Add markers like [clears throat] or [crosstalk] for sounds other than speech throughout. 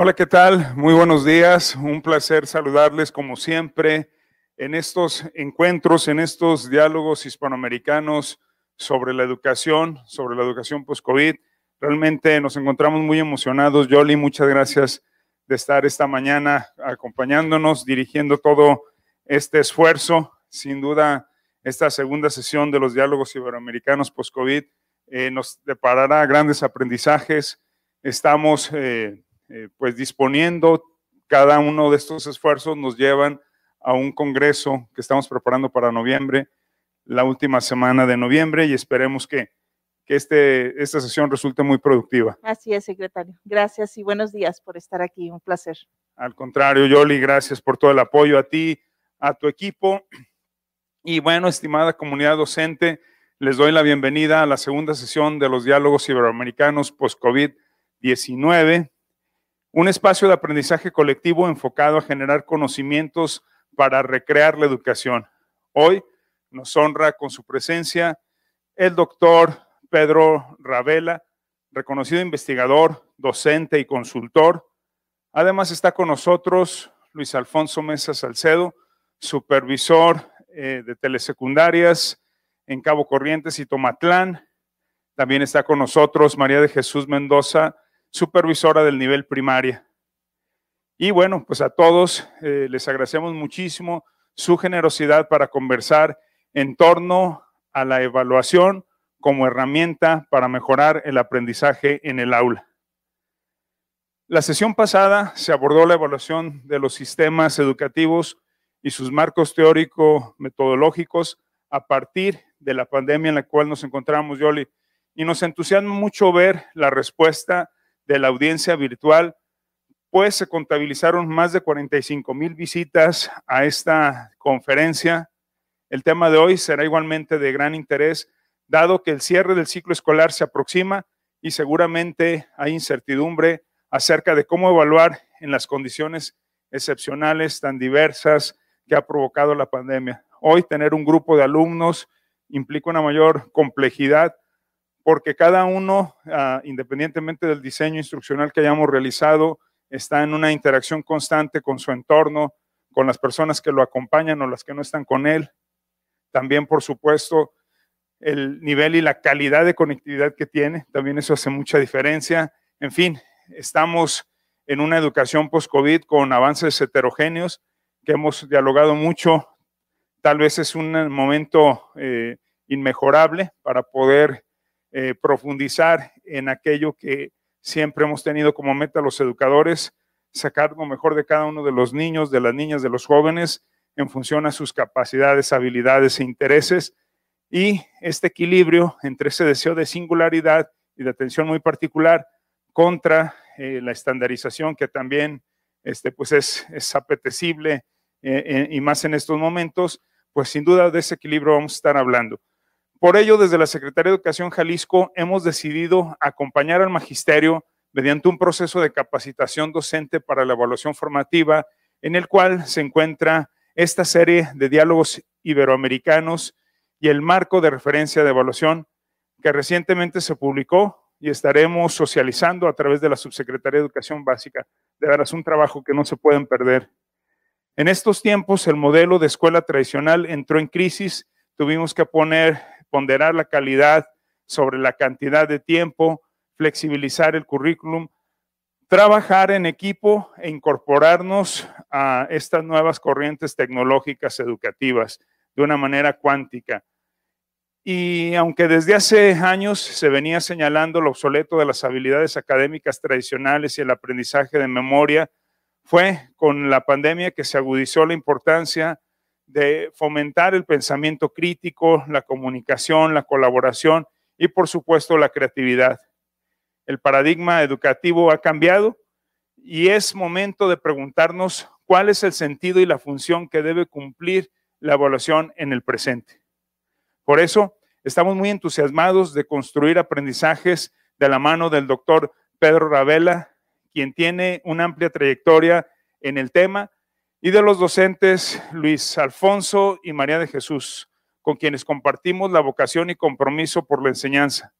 Hola, ¿qué tal? Muy buenos días. Un placer saludarles como siempre en estos encuentros, en estos diálogos hispanoamericanos sobre la educación, sobre la educación post-COVID. Realmente nos encontramos muy emocionados. Yoli, muchas gracias de estar esta mañana acompañándonos, dirigiendo todo este esfuerzo. Sin duda, esta segunda sesión de los diálogos iberoamericanos post-COVID eh, nos deparará grandes aprendizajes. Estamos eh, eh, pues disponiendo, cada uno de estos esfuerzos nos llevan a un congreso que estamos preparando para noviembre, la última semana de noviembre, y esperemos que, que este, esta sesión resulte muy productiva. Así es, secretario. Gracias y buenos días por estar aquí. Un placer. Al contrario, Yoli, gracias por todo el apoyo a ti, a tu equipo. Y bueno, estimada comunidad docente, les doy la bienvenida a la segunda sesión de los diálogos iberoamericanos post-COVID-19, un espacio de aprendizaje colectivo enfocado a generar conocimientos para recrear la educación. Hoy nos honra con su presencia el doctor Pedro Ravela, reconocido investigador, docente y consultor. Además está con nosotros Luis Alfonso Mesa Salcedo, supervisor eh, de telesecundarias en Cabo Corrientes y Tomatlán. También está con nosotros María de Jesús Mendoza, supervisora del nivel primaria. Y bueno, pues a todos eh, les agradecemos muchísimo su generosidad para conversar en torno a la evaluación como herramienta para mejorar el aprendizaje en el aula. La sesión pasada se abordó la evaluación de los sistemas educativos y sus marcos teórico-metodológicos a partir de la pandemia en la cual nos encontramos, Yoli. Y nos entusiasma mucho ver la respuesta de la audiencia virtual pues se contabilizaron más de 45 mil visitas a esta conferencia. El tema de hoy será igualmente de gran interés, dado que el cierre del ciclo escolar se aproxima y seguramente hay incertidumbre acerca de cómo evaluar en las condiciones excepcionales tan diversas que ha provocado la pandemia. Hoy tener un grupo de alumnos implica una mayor complejidad porque cada uno, ah, independientemente del diseño instruccional que hayamos realizado, está en una interacción constante con su entorno, con las personas que lo acompañan o las que no están con él. También, por supuesto, el nivel y la calidad de conectividad que tiene, también eso hace mucha diferencia. En fin, estamos en una educación post-COVID con avances heterogéneos que hemos dialogado mucho. Tal vez es un momento eh, inmejorable para poder eh, profundizar en aquello que Siempre hemos tenido como meta los educadores sacar lo mejor de cada uno de los niños, de las niñas, de los jóvenes en función a sus capacidades, habilidades e intereses. Y este equilibrio entre ese deseo de singularidad y de atención muy particular contra eh, la estandarización que también este, pues es, apetecible eh, y más en estos momentos, pues sin duda de ese equilibrio vamos a estar hablando. Por ello, desde la Secretaría de Educación Jalisco hemos decidido acompañar al magisterio mediante un proceso de capacitación docente para la evaluación formativa, en el cual se encuentra esta serie de diálogos iberoamericanos y el marco de referencia de evaluación que recientemente se publicó y estaremos socializando a través de la Subsecretaría de Educación Básica. De veras, un trabajo que no se pueden perder. En estos tiempos, el modelo de escuela tradicional entró en crisis. Tuvimos que poner ponderar la calidad sobre la cantidad de tiempo, flexibilizar el currículum, trabajar en equipo e incorporarnos a estas nuevas corrientes tecnológicas educativas de una manera cuántica. Y aunque desde hace años se venía señalando lo obsoleto de las habilidades académicas tradicionales y el aprendizaje de memoria, fue con la pandemia que se agudizó la importancia de fomentar el pensamiento crítico, la comunicación, la colaboración y por supuesto la creatividad. El paradigma educativo ha cambiado y es momento de preguntarnos cuál es el sentido y la función que debe cumplir la evaluación en el presente. Por eso, estamos muy entusiasmados de construir aprendizajes de la mano del doctor Pedro Ravela, quien tiene una amplia trayectoria en el tema y de los docentes Luis Alfonso y María de Jesús, con quienes compartimos la vocación y compromiso por la enseñanza.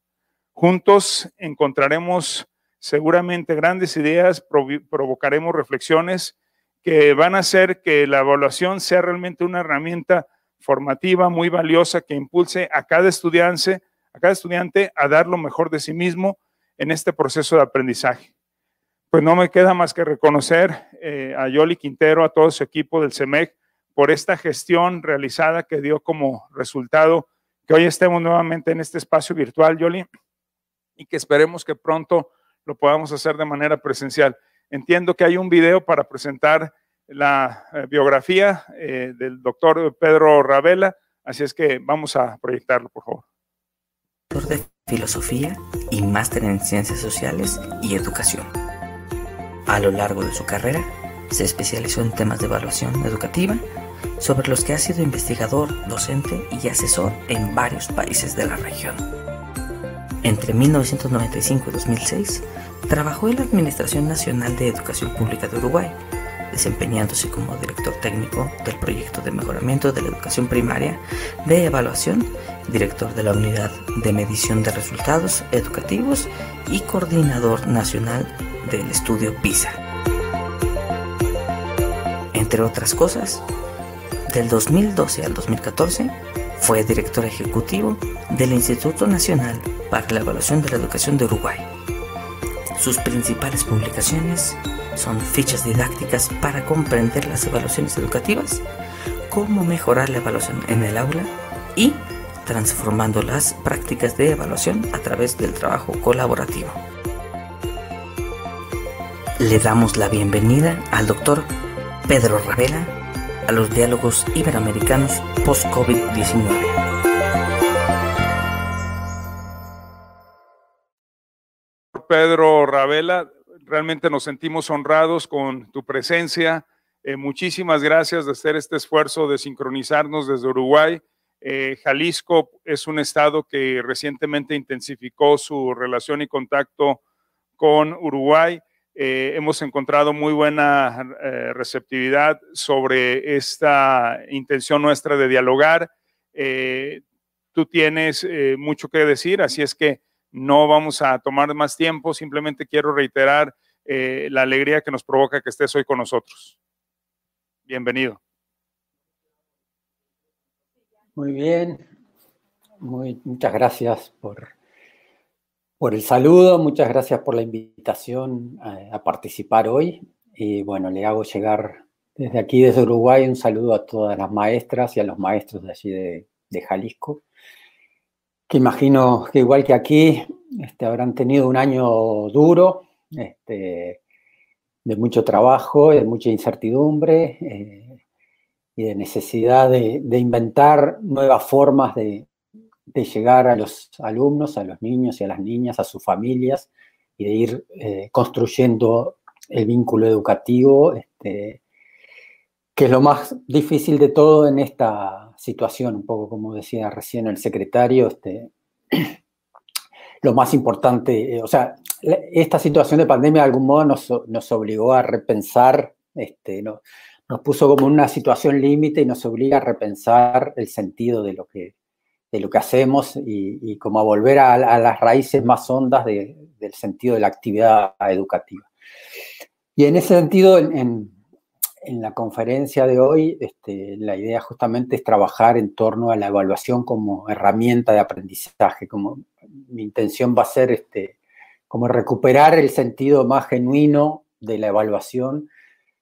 Juntos encontraremos seguramente grandes ideas, provocaremos reflexiones que van a hacer que la evaluación sea realmente una herramienta formativa muy valiosa que impulse a cada estudiante, a cada estudiante a dar lo mejor de sí mismo en este proceso de aprendizaje. Pues no me queda más que reconocer eh, a Yoli Quintero, a todo su equipo del CEMEC, por esta gestión realizada que dio como resultado que hoy estemos nuevamente en este espacio virtual, Yoli, y que esperemos que pronto lo podamos hacer de manera presencial. Entiendo que hay un video para presentar la eh, biografía eh, del doctor Pedro Ravela, así es que vamos a proyectarlo, por favor. Doctor de Filosofía y máster en Ciencias Sociales y Educación. A lo largo de su carrera, se especializó en temas de evaluación educativa, sobre los que ha sido investigador, docente y asesor en varios países de la región. Entre 1995 y 2006, trabajó en la Administración Nacional de Educación Pública de Uruguay, desempeñándose como director técnico del proyecto de mejoramiento de la educación primaria de evaluación, director de la unidad de medición de resultados educativos y coordinador nacional del estudio PISA. Entre otras cosas, del 2012 al 2014 fue director ejecutivo del Instituto Nacional para la Evaluación de la Educación de Uruguay. Sus principales publicaciones son fichas didácticas para comprender las evaluaciones educativas, cómo mejorar la evaluación en el aula y transformando las prácticas de evaluación a través del trabajo colaborativo. Le damos la bienvenida al doctor Pedro Ravela a los diálogos iberoamericanos post-COVID-19. Pedro Ravela, realmente nos sentimos honrados con tu presencia. Eh, muchísimas gracias de hacer este esfuerzo de sincronizarnos desde Uruguay. Eh, Jalisco es un estado que recientemente intensificó su relación y contacto con Uruguay. Eh, hemos encontrado muy buena receptividad sobre esta intención nuestra de dialogar. tú tienes mucho que decir, así es que no vamos a tomar más tiempo, simplemente quiero reiterar eh, la alegría que nos provoca que estés hoy con nosotros. Bienvenido. Muy bien, muchas gracias por, el saludo, muchas gracias por la invitación a, participar hoy. Y bueno, le hago llegar desde aquí, desde Uruguay, un saludo a todas las maestras y a los maestros de allí de Jalisco que imagino que igual que aquí este, habrán tenido un año duro, este, de mucho trabajo, de mucha incertidumbre eh, y de necesidad de, inventar nuevas formas de, llegar a los alumnos, a los niños y a las niñas, a sus familias y de ir eh, construyendo el vínculo educativo, este, que es lo más difícil de todo en esta situación, un poco como decía recién el secretario, este, [clears throat] lo más importante, eh, o sea, esta situación de pandemia de algún modo nos, obligó a repensar, este, no, nos puso como una situación límite y nos obliga a repensar el sentido de lo que, de lo que hacemos y, como a volver a, las raíces más hondas del sentido de la actividad educativa. Y en ese sentido, en la conferencia de hoy, este, la idea justamente es trabajar en torno a la evaluación como herramienta de aprendizaje. Como mi intención va a ser este, como recuperar el sentido más genuino de la evaluación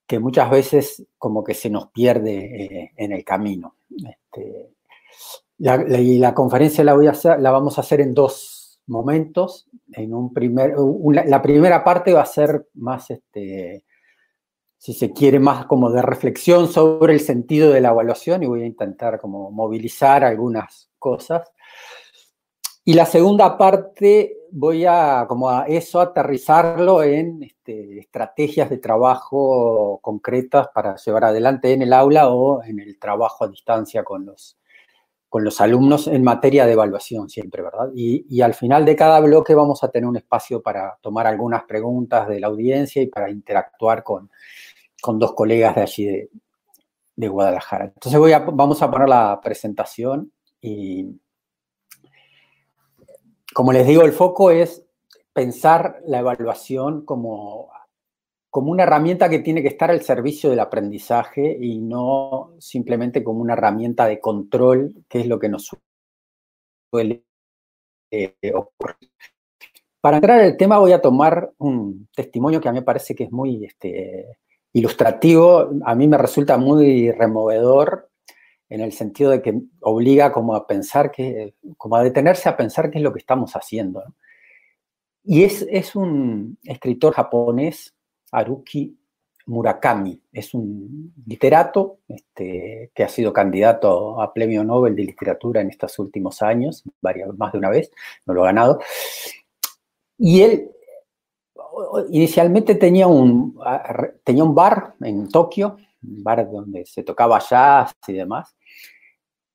que muchas veces como que se nos pierde eh, en el camino. Este, la, y la conferencia la, voy a hacer, la vamos a hacer en dos momentos. En un primer, la primera parte va a ser más este, si se quiere, más como de reflexión sobre el sentido de la evaluación y voy a intentar como movilizar algunas cosas. Y la segunda parte voy a como a eso aterrizarlo en este, estrategias de trabajo concretas para llevar adelante en el aula o en el trabajo a distancia con los, con los alumnos en materia de evaluación siempre, ¿verdad? Y, y, al final de cada bloque vamos a tener un espacio para tomar algunas preguntas de la audiencia y para interactuar con, con dos colegas de allí de, Guadalajara. Entonces voy a, vamos a poner la presentación y como les digo, el foco es pensar la evaluación como, como una herramienta que tiene que estar al servicio del aprendizaje y no simplemente como una herramienta de control, que es lo que nos suele eh, ocurrir. Para entrar en el tema voy a tomar un testimonio que a mí me parece que es muy este, ilustrativo, a mí me resulta muy removedor en el sentido de que obliga como a pensar que, como a detenerse a pensar qué es lo que estamos haciendo. Y es, es, un escritor japonés, Haruki Murakami, es un literato este, que ha sido candidato a premio Nobel de literatura en estos últimos años, varias, más de una vez, no lo ha ganado. Y él inicialmente tenía un, tenía un bar en Tokio, bar donde se tocaba jazz y demás,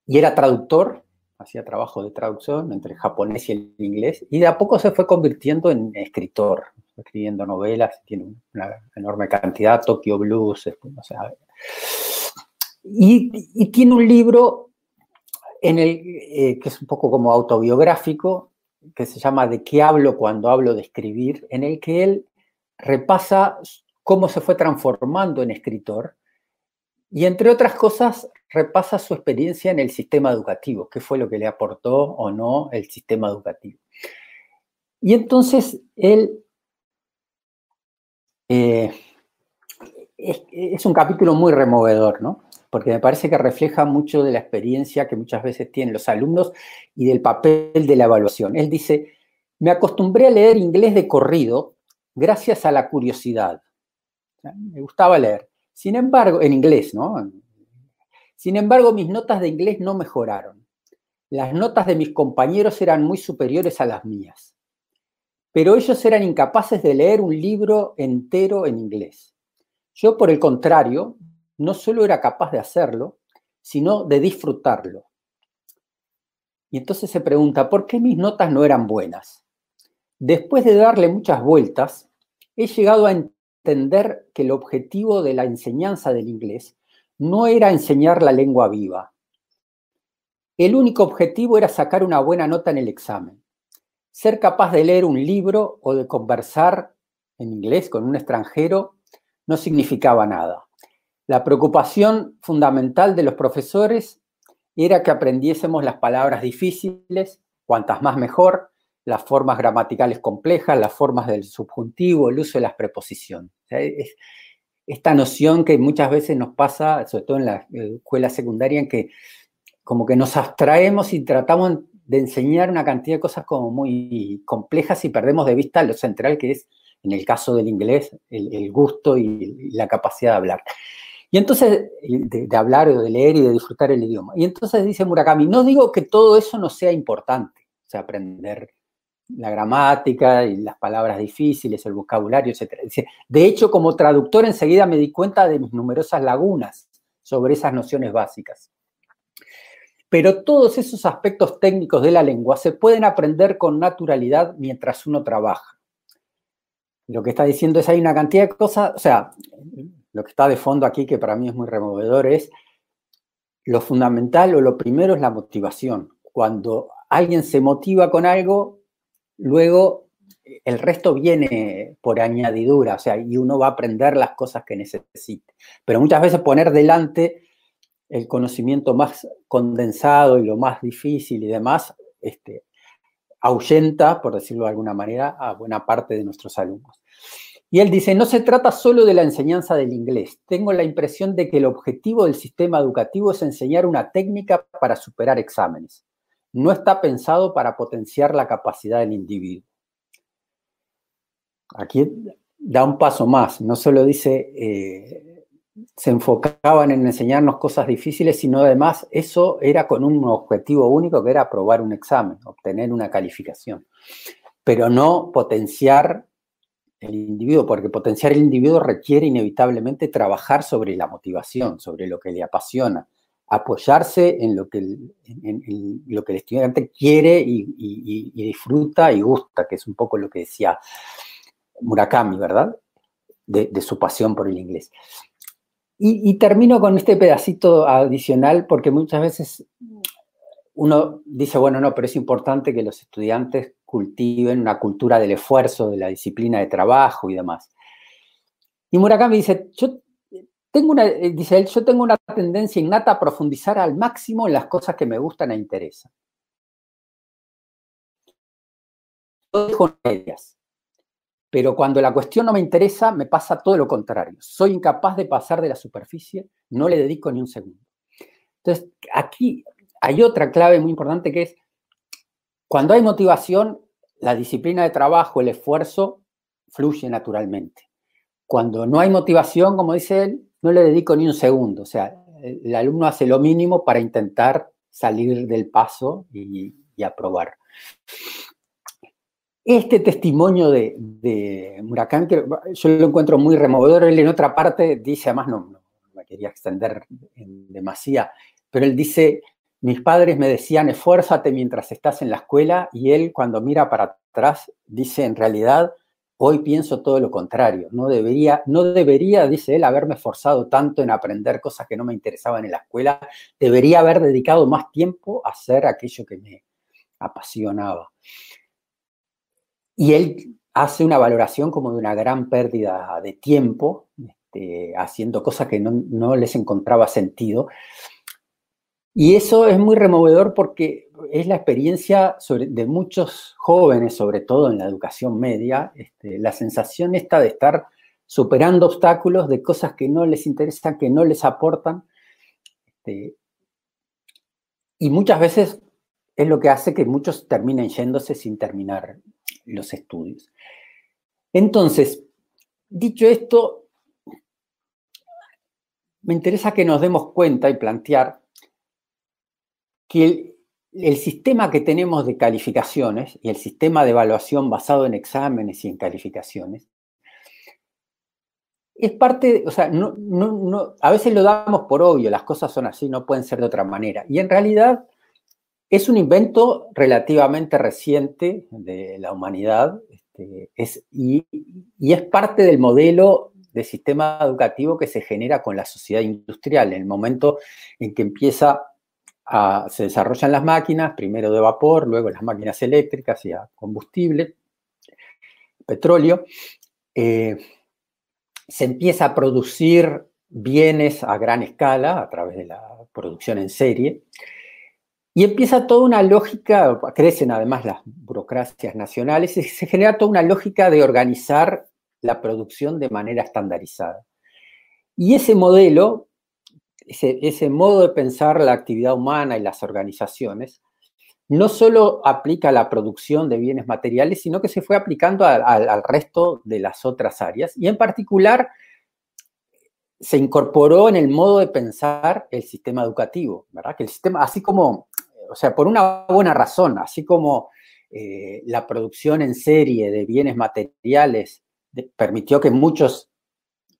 y era traductor, hacía trabajo de traducción entre el japonés y el inglés, y de a poco se fue convirtiendo en escritor, escribiendo novelas, tiene una enorme cantidad, Tokyo Blues, este, y, tiene un libro en el, eh, que es un poco como autobiográfico, que se llama De qué hablo cuando hablo de escribir, en el que él repasa cómo se fue transformando en escritor y entre otras cosas repasa su experiencia en el sistema educativo, qué fue lo que le aportó o no el sistema educativo. Y entonces él eh, es, es, un capítulo muy removedor, ¿no? porque me parece que refleja mucho de la experiencia que muchas veces tienen los alumnos y del papel de la evaluación. Él dice, me acostumbré a leer inglés de corrido gracias a la curiosidad. Me gustaba leer. Sin embargo, en inglés, ¿no? Sin embargo, mis notas de inglés no mejoraron. Las notas de mis compañeros eran muy superiores a las mías. Pero ellos eran incapaces de leer un libro entero en inglés. Yo, por el contrario, no solo era capaz de hacerlo, sino de disfrutarlo. Y entonces se pregunta, ¿por qué mis notas no eran buenas? Después de darle muchas vueltas, he llegado a entender que el objetivo de la enseñanza del inglés no era enseñar la lengua viva. El único objetivo era sacar una buena nota en el examen. Ser capaz de leer un libro o de conversar en inglés con un extranjero no significaba nada. La preocupación fundamental de los profesores era que aprendiésemos las palabras difíciles, cuantas más mejor, las formas gramaticales complejas, las formas del subjuntivo, el uso de las preposiciones. esta noción que muchas veces nos pasa, sobre todo en la escuela secundaria, en que como que nos abstraemos y tratamos de enseñar una cantidad de cosas como muy complejas y perdemos de vista lo central que es, en el caso del inglés, el, gusto y la capacidad de hablar. Y entonces, de, hablar o de leer y de disfrutar el idioma. Y entonces dice Murakami, no digo que todo eso no sea importante, o sea, aprender la gramática y las palabras difíciles, el vocabulario, etc. De hecho, como traductor enseguida me di cuenta de mis numerosas lagunas sobre esas nociones básicas. Pero todos esos aspectos técnicos de la lengua se pueden aprender con naturalidad mientras uno trabaja. Lo que está diciendo es hay una cantidad de cosas, o sea, lo que está de fondo aquí, que para mí es muy removedor, es lo fundamental o lo primero es la motivación. Cuando alguien se motiva con algo, luego el resto viene por añadidura, o sea, y uno va a aprender las cosas que necesite. Pero muchas veces poner delante el conocimiento más condensado y lo más difícil y demás, este, ahuyenta, por decirlo de alguna manera, a buena parte de nuestros alumnos. Y él dice, no se trata solo de la enseñanza del inglés. Tengo la impresión de que el objetivo del sistema educativo es enseñar una técnica para superar exámenes. No está pensado para potenciar la capacidad del individuo. Aquí da un paso más. No solo dice, eh, se enfocaban en enseñarnos cosas difíciles, sino además eso era con un objetivo único que era aprobar un examen, obtener una calificación. Pero no potenciar el individuo, porque potenciar el individuo requiere inevitablemente trabajar sobre la motivación, sobre lo que le apasiona, apoyarse en lo que el, lo que el estudiante quiere y, disfruta y gusta, que es un poco lo que decía Murakami, ¿verdad? De, su pasión por el inglés. Y, termino con este pedacito adicional porque muchas veces uno dice, bueno, no, pero es importante que los estudiantes cultiven una cultura del esfuerzo, de la disciplina de trabajo y demás. Y Murakami dice, yo tengo una, eh, dice él, yo tengo una tendencia innata a profundizar al máximo en las cosas que me gustan e interesan. Yo dejo medias, pero cuando la cuestión no me interesa, me pasa todo lo contrario. Soy incapaz de pasar de la superficie, no le dedico ni un segundo. Entonces, aquí hay otra clave muy importante que es, cuando hay motivación, la disciplina de trabajo, el esfuerzo, fluye naturalmente. Cuando no hay motivación, como dice él, no le dedico ni un segundo. O sea, el alumno hace lo mínimo para intentar salir del paso y, aprobar. Este testimonio de, de Murakami, yo lo encuentro muy removedor. Él en otra parte dice, además no, no me quería extender en demasía, pero él dice, mis padres me decían, esfuérzate mientras estás en la escuela, y él cuando mira para atrás dice, en realidad, hoy pienso todo lo contrario. No debería, no debería, dice él, haberme esforzado tanto en aprender cosas que no me interesaban en la escuela. Debería haber dedicado más tiempo a hacer aquello que me apasionaba. Y él hace una valoración como de una gran pérdida de tiempo, este, haciendo cosas que no, no les encontraba sentido. Y eso es muy removedor porque es la experiencia de muchos jóvenes, sobre todo en la educación media, este, la sensación esta de estar superando obstáculos de cosas que no les interesan, que no les aportan. Este, y muchas veces es lo que hace que muchos terminen yéndose sin terminar los estudios. Entonces, dicho esto, me interesa que nos demos cuenta y plantear que el, sistema que tenemos de calificaciones y el sistema de evaluación basado en exámenes y en calificaciones es parte, o sea, a veces lo damos por obvio, las cosas son así, no pueden ser de otra manera. Y en realidad es un invento relativamente reciente de la humanidad este, es, y, y, es parte del modelo de sistema educativo que se genera con la sociedad industrial, en el momento en que empieza se desarrollan las máquinas, primero de vapor, luego las máquinas eléctricas y a combustible, petróleo. Eh, se empieza a producir bienes a gran escala a través de la producción en serie. Y empieza toda una lógica, crecen además las burocracias nacionales, y se genera toda una lógica de organizar la producción de manera estandarizada. Y ese modelo ese, modo de pensar la actividad humana y las organizaciones no solo aplica a la producción de bienes materiales, sino que se fue aplicando al resto de las otras áreas y en particular se incorporó en el modo de pensar el sistema educativo, ¿verdad? Que el sistema, así como, o sea, por una buena razón, así como eh, la producción en serie de bienes materiales permitió que muchos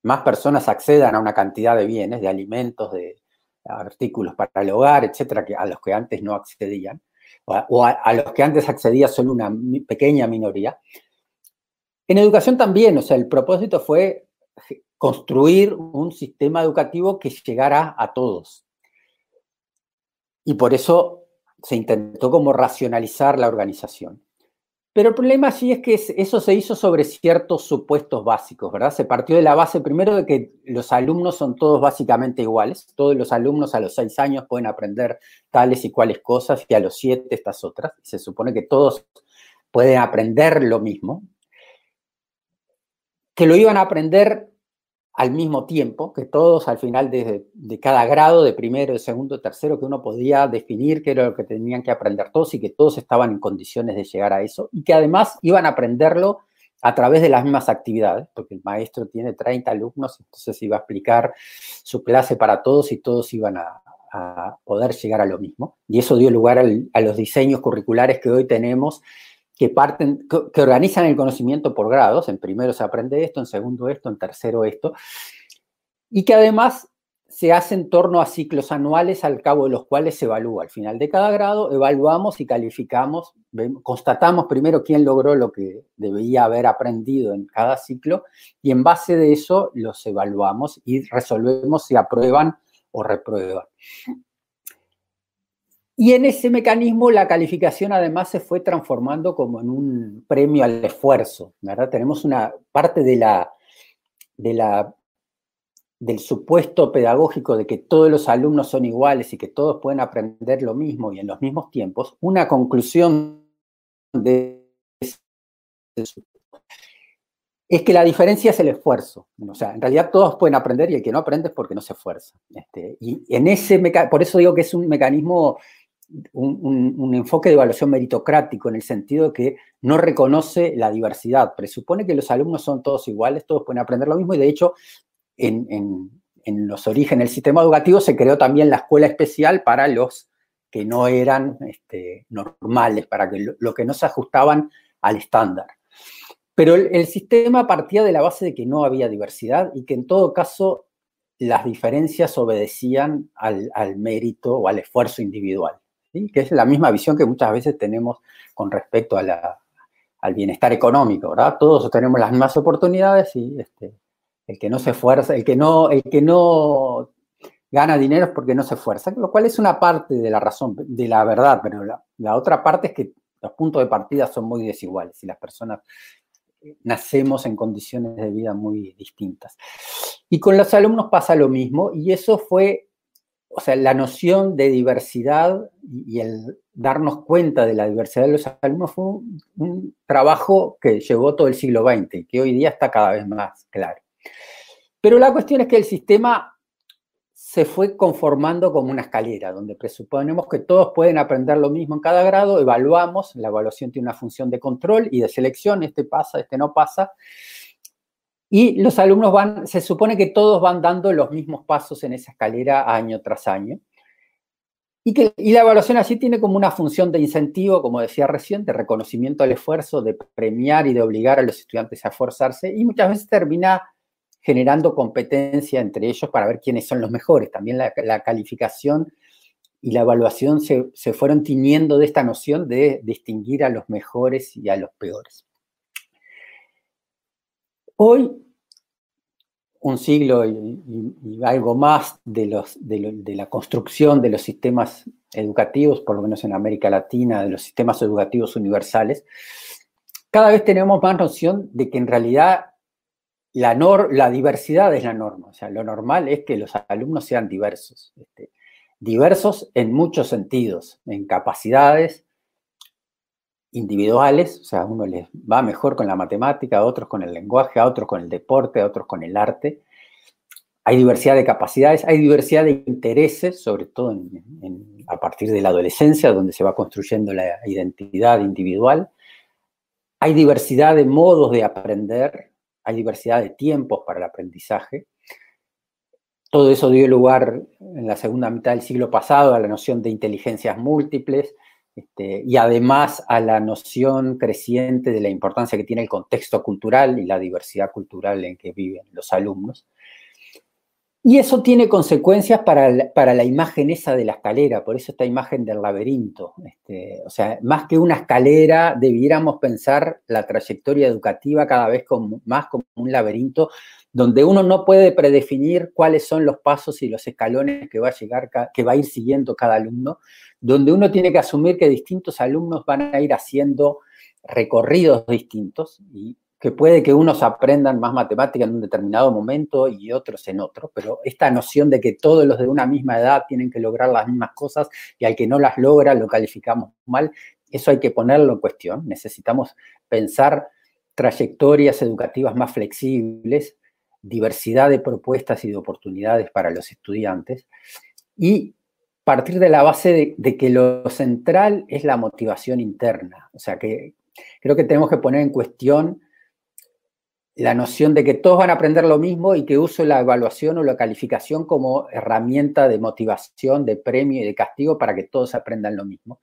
más personas accedan a una cantidad de bienes, de alimentos, de artículos para el hogar, etcétera, que a los que antes no accedían, o, a, los que antes accedía solo una pequeña minoría. En educación también, o sea, el propósito fue construir un sistema educativo que llegara a todos. Y por eso se intentó como racionalizar la organización. Pero el problema sí es que eso se hizo sobre ciertos supuestos básicos, ¿verdad? Se partió de la base primero de que los alumnos son todos básicamente iguales. Todos los alumnos a los seis años pueden aprender tales y cuales cosas y a los siete estas otras. Se supone que todos pueden aprender lo mismo. Que lo iban a aprender al mismo tiempo, que todos al final de, cada grado, de primero, de segundo, de tercero, que uno podía definir qué era lo que tenían que aprender todos y que todos estaban en condiciones de llegar a eso y que además iban a aprenderlo a través de las mismas actividades, porque el maestro tiene 30 alumnos, entonces iba a explicar su clase para todos y todos iban a, poder llegar a lo mismo. Y eso dio lugar a los diseños curriculares que hoy tenemos que parten, que organizan el conocimiento por grados. En primero se aprende esto, en segundo esto, en tercero esto. Y que además se hace en torno a ciclos anuales al cabo de los cuales se evalúa. Al final de cada grado evaluamos y calificamos, constatamos primero quién logró lo que debía haber aprendido en cada ciclo y en base de eso los evaluamos y resolvemos si aprueban o reprueban. Y en ese mecanismo la calificación además se fue transformando como en un premio al esfuerzo, ¿verdad? Tenemos una parte del supuesto pedagógico de que todos los alumnos son iguales y que todos pueden aprender lo mismo y en los mismos tiempos, una conclusión de es que la diferencia es el esfuerzo. O sea, en realidad todos pueden aprender y el que no aprende es porque no se esfuerza. Este, y en ese por eso digo que es un mecanismo un, enfoque de evaluación meritocrático en el sentido de que no reconoce la diversidad, presupone que los alumnos son todos iguales, todos pueden aprender lo mismo y de hecho en, los orígenes del sistema educativo se creó también la escuela especial para los que no eran este, normales, para que lo, que no se ajustaban al estándar. Pero el, sistema partía de la base de que no había diversidad y que en todo caso las diferencias obedecían al mérito o al esfuerzo individual que es la misma visión que muchas veces tenemos con respecto al bienestar económico, ¿verdad? Todos tenemos las mismas oportunidades y este, el que no se esfuerza, el que no, el que no gana dinero es porque no se esfuerza, lo cual es una parte de la razón, de la verdad, pero la, la otra parte es que los puntos de partida son muy desiguales y las personas nacemos en condiciones de vida muy distintas. Y con los alumnos pasa lo mismo y eso fue o sea, la noción de diversidad y el darnos cuenta de la diversidad de los alumnos fue un, trabajo que llevó todo el siglo XX y que hoy día está cada vez más claro. Pero la cuestión es que el sistema se fue conformando como una escalera, donde presuponemos que todos pueden aprender lo mismo en cada grado, evaluamos, la evaluación tiene una función de control y de selección, este pasa, este no pasa, y los alumnos van, se supone que todos van dando los mismos pasos en esa escalera año tras año. Y, que, y la evaluación así tiene como una función de incentivo, como decía recién, de reconocimiento al esfuerzo, de premiar y de obligar a los estudiantes a esforzarse. Y muchas veces termina generando competencia entre ellos para ver quiénes son los mejores. También la, calificación y la evaluación se, se, fueron tiñendo de esta noción de distinguir a los mejores y a los peores. Hoy, un siglo y, algo más de, los, de, la construcción de los sistemas educativos, por lo menos en América Latina, de los sistemas educativos universales, cada vez tenemos más noción de que en realidad la, diversidad es la norma. O sea, lo normal es que los alumnos sean diversos. Este, diversos en muchos sentidos, en capacidades, individuales, o sea, a uno les va mejor con la matemática, a otros con el lenguaje, a otros con el deporte, a otros con el arte. Hay diversidad de capacidades, hay diversidad de intereses, sobre todo a partir de la adolescencia, donde se va construyendo la identidad individual. Hay diversidad de modos de aprender, hay diversidad de tiempos para el aprendizaje. Todo eso dio lugar en la segunda mitad del siglo pasado a la noción de inteligencias múltiples, este, y además a la noción creciente de la importancia que tiene el contexto cultural y la diversidad cultural en que viven los alumnos. Y eso tiene consecuencias para la, imagen esa de la escalera, por eso esta imagen del laberinto. Este, o sea, más que una escalera, debiéramos pensar la trayectoria educativa cada vez más como un laberinto, donde uno no puede predefinir cuáles son los pasos y los escalones que va a, llegar, que va a ir siguiendo cada alumno, donde uno tiene que asumir que distintos alumnos van a ir haciendo recorridos distintos y que puede que unos aprendan más matemática en un determinado momento y otros en otro, pero esta noción de que todos los de una misma edad tienen que lograr las mismas cosas y al que no las logra lo calificamos mal, eso hay que ponerlo en cuestión. Necesitamos pensar trayectorias educativas más flexibles, diversidad de propuestas y de oportunidades para los estudiantes y partir de la base de, que lo central es la motivación interna. O sea, que creo que tenemos que poner en cuestión la noción de que todos van a aprender lo mismo y que uso la evaluación o la calificación como herramienta de motivación, de premio y de castigo para que todos aprendan lo mismo.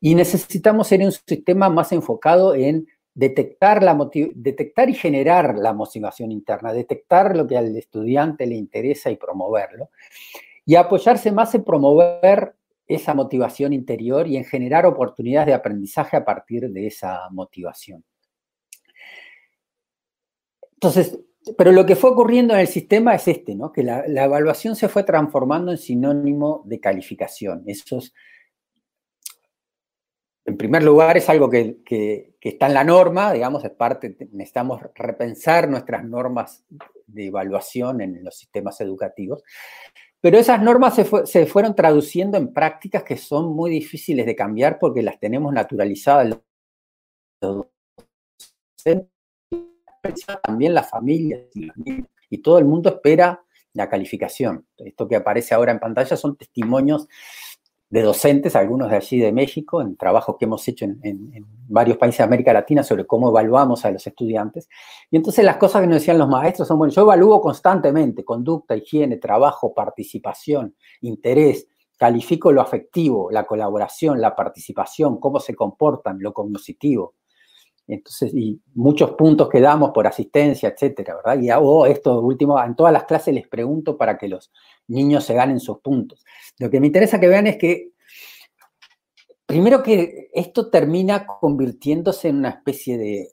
Y necesitamos ser un sistema más enfocado en detectar, la detectar y generar la motivación interna, detectar lo que al estudiante le interesa y promoverlo y apoyarse más en promover esa motivación interior y en generar oportunidades de aprendizaje a partir de esa motivación. Entonces, pero lo que fue ocurriendo en el sistema es este, ¿no? Que la, evaluación se fue transformando en sinónimo de calificación. Esos primer lugar, es algo que, está en la norma, digamos, es parte, necesitamos repensar nuestras normas de evaluación en los sistemas educativos. Pero esas normas se, fueron traduciendo en prácticas que son muy difíciles de cambiar porque las tenemos naturalizadas. También las familias y todo el mundo espera la calificación. Esto que aparece ahora en pantalla son testimonios de docentes, algunos de allí de México, en trabajos que hemos hecho en, varios países de América Latina sobre cómo evaluamos a los estudiantes. Y entonces las cosas que nos decían los maestros son, bueno, yo evalúo constantemente conducta, higiene, trabajo, participación, interés, califico lo afectivo, la colaboración, la participación, cómo se comportan, lo cognitivo. Entonces, y muchos puntos que damos por asistencia, etcétera, ¿verdad? Y hago esto último, en todas las clases les pregunto para que los niños se ganen sus puntos. Lo que me interesa que vean es que, primero que esto termina convirtiéndose en una especie de,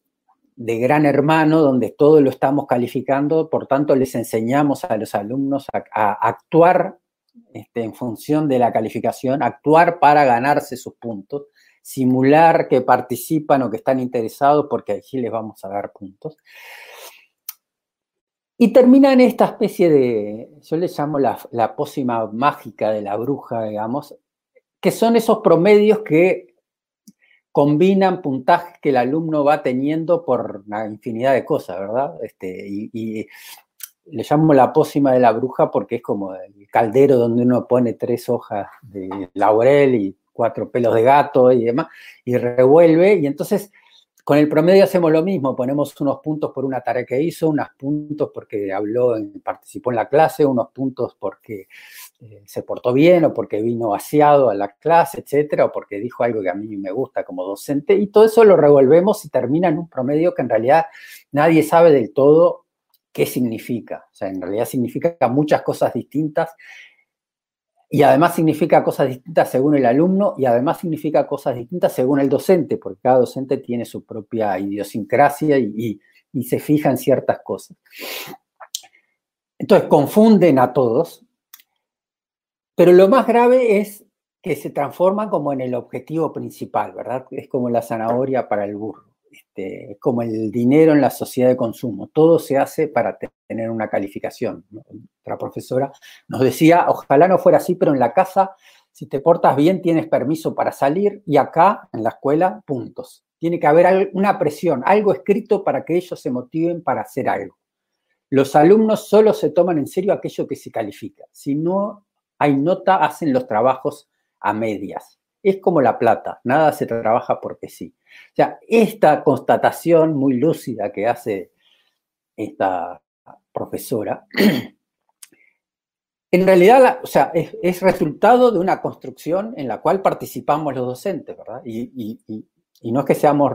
gran hermano donde todo lo estamos calificando, por tanto les enseñamos a los alumnos a, actuar este, en función de la calificación, actuar para ganarse sus puntos simular que participan o que están interesados porque allí les vamos a dar puntos. Y termina en esta especie de, yo le llamo la, la pócima mágica de la bruja, digamos, que son esos promedios que combinan puntajes que el alumno va teniendo por una infinidad de cosas, ¿verdad? Este, y, y, le llamo la pócima de la bruja porque es como el caldero donde uno pone tres hojas de laurel y cuatro pelos de gato y demás, y revuelve, y entonces con el promedio hacemos lo mismo, ponemos unos puntos por una tarea que hizo, unos puntos porque habló, participó en la clase, unos puntos porque eh, se portó bien o porque vino aseado a la clase, etcétera, o porque dijo algo que a mí me gusta como docente, y todo eso lo revolvemos y termina en un promedio que en realidad nadie sabe del todo qué significa. O sea, en realidad significa muchas cosas distintas y además significa cosas distintas según el alumno y además significa cosas distintas según el docente, porque cada docente tiene su propia idiosincrasia y, se fija en ciertas cosas. Entonces confunden a todos, pero lo más grave es que se transforman como en el objetivo principal, ¿verdad? Es como la zanahoria para el burro. Este, como el dinero en la sociedad de consumo. Todo se hace para tener una calificación. Otra profesora nos decía, ojalá no fuera así, pero en la casa, si te portas bien, tienes permiso para salir y acá, en la escuela, puntos. Tiene que haber una presión, algo escrito para que ellos se motiven para hacer algo. Los alumnos solo se toman en serio aquello que se califica. Si no hay nota, hacen los trabajos a medias es como la plata, nada se trabaja porque sí. O sea, esta constatación muy lúcida que hace esta profesora, [clears throat] en realidad, o sea, es, resultado de una construcción en la cual participamos los docentes, ¿verdad? Y, no es que seamos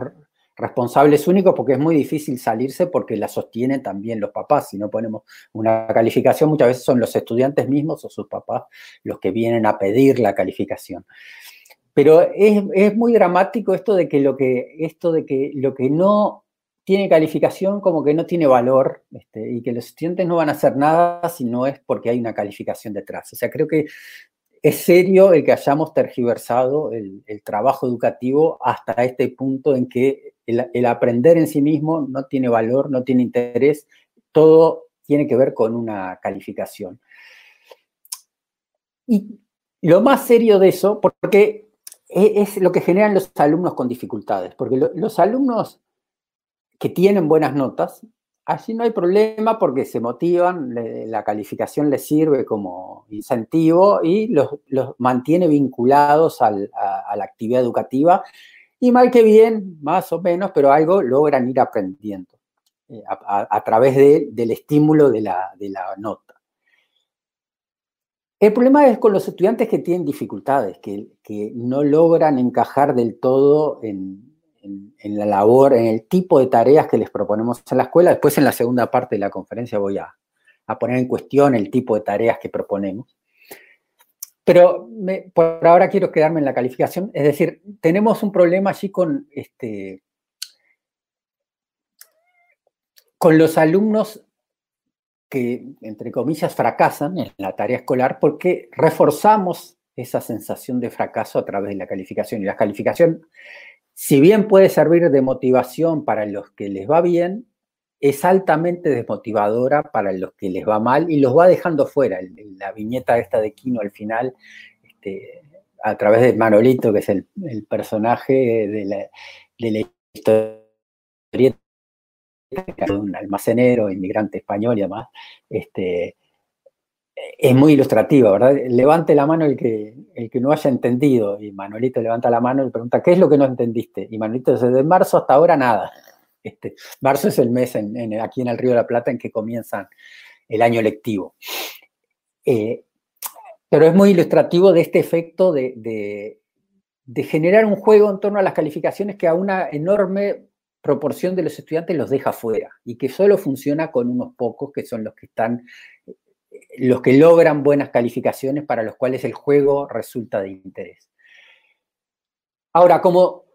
responsables únicos porque es muy difícil salirse porque la sostienen también los papás. Si no ponemos una calificación, muchas veces son los estudiantes mismos o sus papás los que vienen a pedir la calificación. Pero es, muy dramático esto de que lo que, esto de que lo que no tiene calificación como que no tiene valor este, y que los estudiantes no van a hacer nada si no es porque hay una calificación detrás. O sea, creo que es serio el que hayamos tergiversado el, trabajo educativo hasta este punto en que el, el, aprender en sí mismo no tiene valor, no tiene interés, todo tiene que ver con una calificación. Y lo más serio de eso, porque es lo que generan los alumnos con dificultades, porque los alumnos que tienen buenas notas, allí no hay problema porque se motivan, la calificación les sirve como incentivo y los, mantiene vinculados a, la actividad educativa y mal que bien, más o menos, pero algo logran ir aprendiendo eh, a, través del estímulo de la nota. El problema es con los estudiantes que tienen dificultades, que, no logran encajar del todo en, la labor, en el tipo de tareas que les proponemos en la escuela. Después en la segunda parte de la conferencia voy a, poner en cuestión el tipo de tareas que proponemos. Pero por ahora quiero quedarme en la calificación. Es decir, tenemos un problema allí con, este, con los alumnos que, entre comillas, fracasan en la tarea escolar porque reforzamos esa sensación de fracaso a través de la calificación. Y la calificación, si bien puede servir de motivación para los que les va bien, es altamente desmotivadora para los que les va mal y los va dejando fuera. La viñeta esta de Kino al final, este, a través de Manolito, que es el, personaje de la, de un almacenero, inmigrante español y demás, este, es muy ilustrativa, ¿verdad? Levante la mano el que, el que no haya entendido. Y Manolito levanta la mano y pregunta, ¿qué es lo que no entendiste? Y Manolito dice, de marzo hasta ahora nada. Este, marzo es el mes aquí en el Río de la Plata en que comienzan el año lectivo. Eh, pero es muy ilustrativo de este efecto de, de generar un juego en torno a las calificaciones que a una enorme proporción de los estudiantes los deja fuera y que solo funciona con unos pocos que son los que están los que logran buenas calificaciones para los cuales el juego resulta de interés. Ahora, como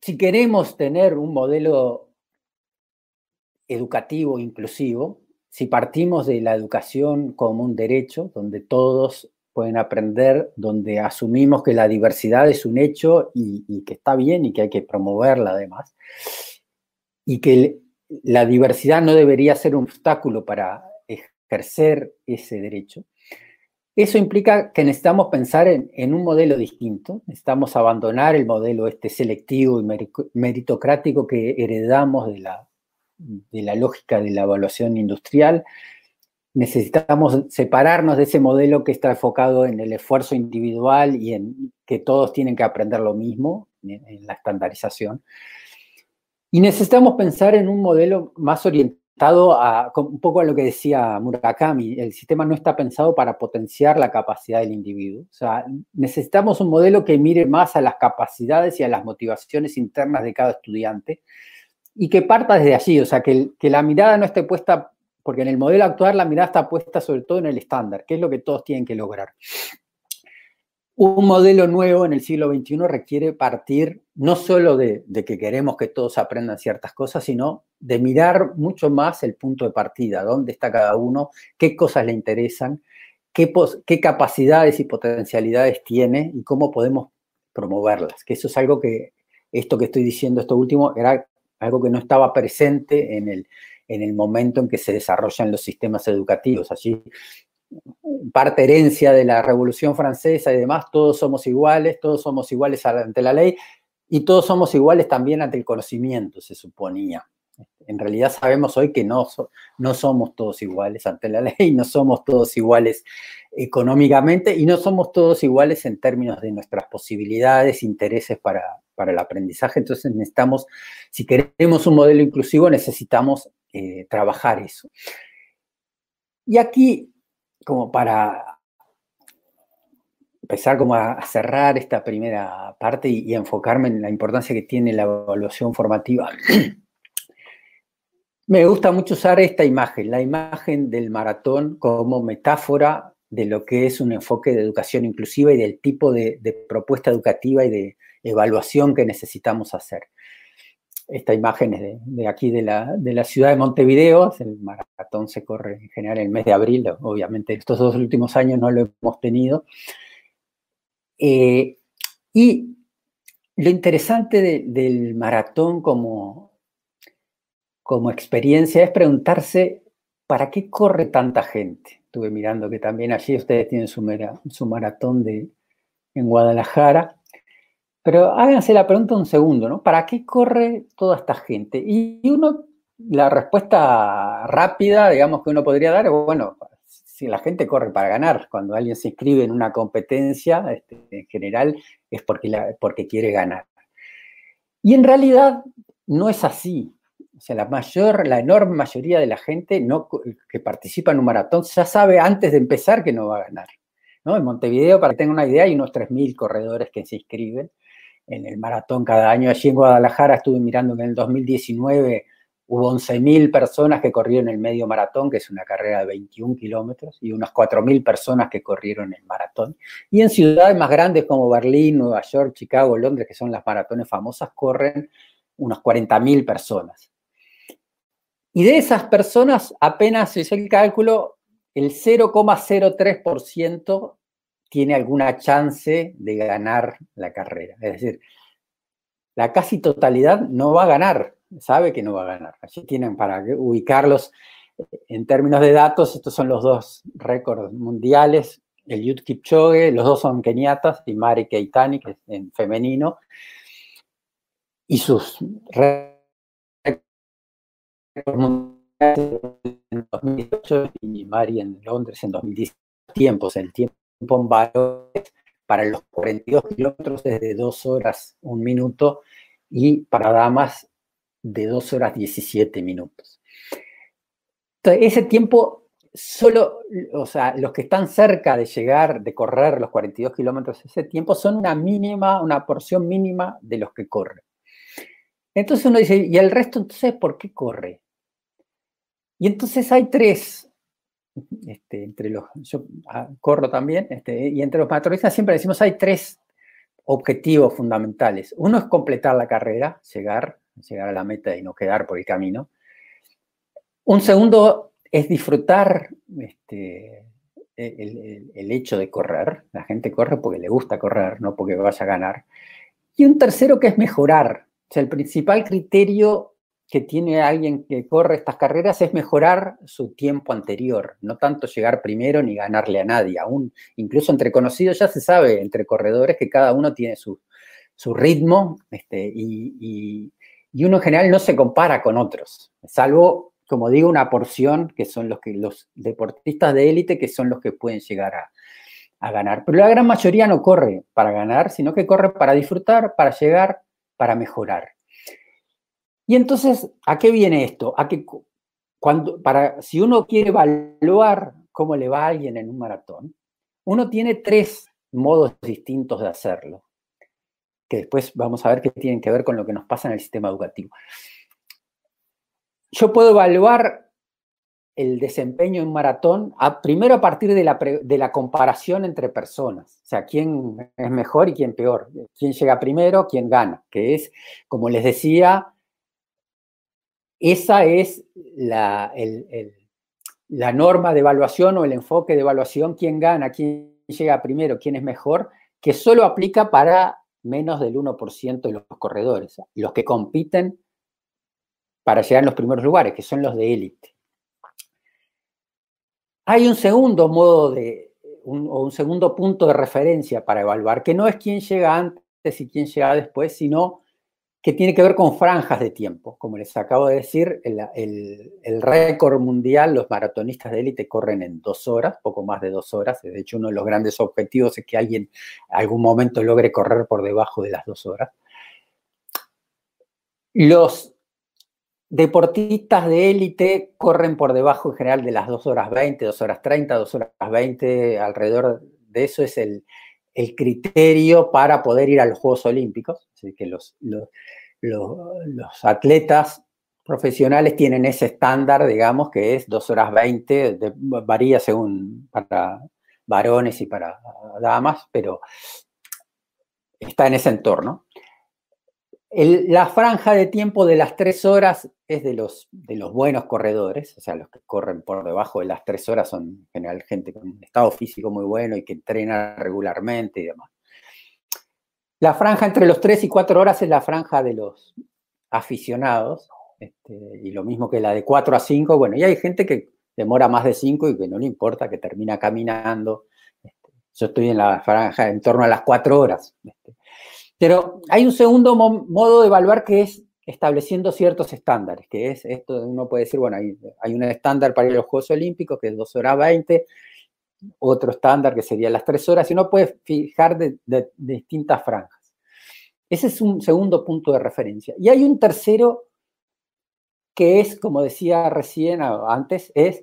si queremos tener un modelo educativo inclusivo, si partimos de la educación como un derecho, donde todos pueden aprender, donde asumimos que la diversidad es un hecho y, que está bien y que hay que promoverla además, y que la diversidad no debería ser un obstáculo para ejercer ese derecho. Eso implica que necesitamos pensar en, un modelo distinto, necesitamos abandonar el modelo este selectivo y meritocrático que heredamos de la, de la lógica de la evaluación industrial, necesitamos separarnos de ese modelo que está enfocado en el esfuerzo individual y en que todos tienen que aprender lo mismo, en la estandarización. Y necesitamos pensar en un modelo más orientado a, un poco a lo que decía Murakami, el sistema no está pensado para potenciar la capacidad del individuo. O sea, necesitamos un modelo que mire más a las capacidades y a las motivaciones internas de cada estudiante y que parta desde allí, o sea, que, que la mirada no esté puesta, porque en el modelo actual la mirada está puesta sobre todo en el estándar, que es lo que todos tienen que lograr un modelo nuevo en el siglo XXI requiere partir no solo de, que queremos que todos aprendan ciertas cosas, sino de mirar mucho más el punto de partida, dónde está cada uno, qué cosas le interesan, qué, qué capacidades y potencialidades tiene y cómo podemos promoverlas. Que eso es algo que, esto que estoy diciendo, esto último, era algo que no estaba presente en el, en el momento en que se desarrollan los sistemas educativos. Allí parte herencia de la Revolución Francesa y demás, todos somos iguales, todos somos iguales ante la ley y todos somos iguales también ante el conocimiento, se suponía. En realidad sabemos hoy que no, no somos todos iguales ante la [laughs] ley, no somos todos iguales económicamente y no somos todos iguales en términos de nuestras posibilidades, intereses para, para el aprendizaje. Entonces necesitamos, si queremos un modelo inclusivo, necesitamos eh, trabajar eso. Y aquí como para empezar como a cerrar esta primera parte y, enfocarme en la importancia que tiene la evaluación formativa. [clears throat] Me gusta mucho usar esta imagen, la imagen del maratón como metáfora de lo que es un enfoque de educación inclusiva y del tipo de propuesta educativa y de evaluación que necesitamos hacer esta imagen es de, aquí de la, ciudad de Montevideo, el maratón se corre en general en el mes de abril, obviamente estos dos últimos años no lo hemos tenido. Eh, y lo interesante del maratón como, como experiencia es preguntarse, ¿para qué corre tanta gente? Estuve mirando que también allí ustedes tienen su, su maratón de, en Guadalajara. Pero háganse la pregunta un segundo, ¿no? ¿Para qué corre toda esta gente? Y uno, la respuesta rápida, digamos, que uno podría dar es, bueno, si la gente corre para ganar, cuando alguien se inscribe en una competencia, este, en general, es porque, porque quiere ganar. Y en realidad no es así. O sea, la mayor, la enorme mayoría de la gente que participa en un maratón ya sabe antes de empezar que no va a ganar. ¿no? En Montevideo, para que tengan una idea, hay unos 3.000 corredores que se inscriben en el maratón cada año. Allí en Guadalajara estuve mirando que en el 2019 hubo 11.000 personas que corrieron el medio maratón, que es una carrera de 21 kilómetros, y unas 4.000 personas que corrieron el maratón. Y en ciudades más grandes como Berlín, Nueva York, Chicago, Londres, que son las maratones famosas, corren unas 40.000 personas. Y de esas personas, apenas, hizo el cálculo, el 0,03% tiene alguna chance de ganar la carrera. Es decir, la casi totalidad no va a ganar, sabe que no va a ganar. Allí tienen para ubicarlos en términos de datos, estos son los dos récords mundiales, el Yud Kipchoge, los dos son keniatas, y Mari Keitani, que es en femenino, y sus récords mundiales en 2018 y Mari en Londres en 2010 tiempos, el tiempo para los 42 kilómetros es de 2 horas, 1 minuto, y para damas de 2 horas 17 minutos. Entonces, ese tiempo solo, o sea, los que están cerca de llegar, de correr los 42 kilómetros, ese tiempo son una mínima, una porción mínima de los que corren. Entonces uno dice, ¿y el resto entonces por qué corre? Y entonces hay tres, este, entre los, yo ah, corro también, este, y entre los maratonistas siempre decimos hay tres objetivos fundamentales. Uno es completar la carrera, llegar, llegar a la meta y no quedar por el camino. Un segundo es disfrutar este, el, el, hecho de correr. La gente corre porque le gusta correr, no porque vaya a ganar. Y un tercero que es mejorar. O sea, el principal criterio que tiene alguien que corre estas carreras es mejorar su tiempo anterior, no tanto llegar primero ni ganarle a nadie. Aún, incluso entre conocidos ya se sabe, entre corredores, que cada uno tiene su, ritmo este, y, uno en general no se compara con otros, salvo como digo, una porción que son los, que, los deportistas de élite que son los que pueden llegar a, a ganar. Pero la gran mayoría no corre para ganar, sino que corre para disfrutar, para llegar, para mejorar. Y entonces, ¿a qué viene esto? A que cuando, para, si uno quiere evaluar cómo le va a alguien en un maratón, uno tiene tres modos distintos de hacerlo, que después vamos a ver que tienen que ver con lo que nos pasa en el sistema educativo yo puedo evaluar el desempeño en maratón primero a partir de la, de la, comparación entre personas, o sea, quién es mejor y quién peor, quién llega primero, quién gana, que es, como les decía, esa es la, norma de evaluación o el enfoque de evaluación, quién gana, quién llega primero, quién es mejor, que solo aplica para menos del 1% de los corredores, los que compiten para llegar a los primeros lugares, que son los de élite. Hay un segundo modo de, o un segundo punto de referencia para evaluar, que no es quién llega antes y quién llega después, sino que tiene que ver con franjas de tiempo. Como les acabo de decir, el, récord mundial, los maratonistas de élite corren en dos horas, poco más de dos horas. De hecho, uno de los grandes objetivos es que alguien en algún momento logre correr por debajo de las dos horas. Los deportistas de élite corren por debajo en general de las 2 horas 20, 2 horas 30, 2 horas 20, alrededor de eso es el, criterio para poder ir a los Juegos Olímpicos. Así que los, los, atletas profesionales tienen ese estándar, digamos, que es 2 horas 20, varía según para varones y para damas, pero está en ese entorno la franja de tiempo de las tres horas es de los, de los buenos corredores, o sea, los que corren por debajo de las tres horas son en general gente con un estado físico muy bueno y que entrena regularmente y demás. La franja entre los tres y cuatro horas es la franja de los aficionados, este, y lo mismo que la de cuatro a cinco, bueno, y hay gente que demora más de cinco y que no le importa, que termina caminando. Este, yo estoy en la franja en torno a las cuatro horas. Este, pero hay un segundo modo de evaluar que es estableciendo ciertos estándares, que es esto, uno puede decir, bueno, hay, un estándar para los Juegos Olímpicos que es 2 horas 20, otro estándar que sería las 3 horas, y uno puede fijar de, distintas franjas. Ese es un segundo punto de referencia. Y hay un tercero que es, como decía recién antes, es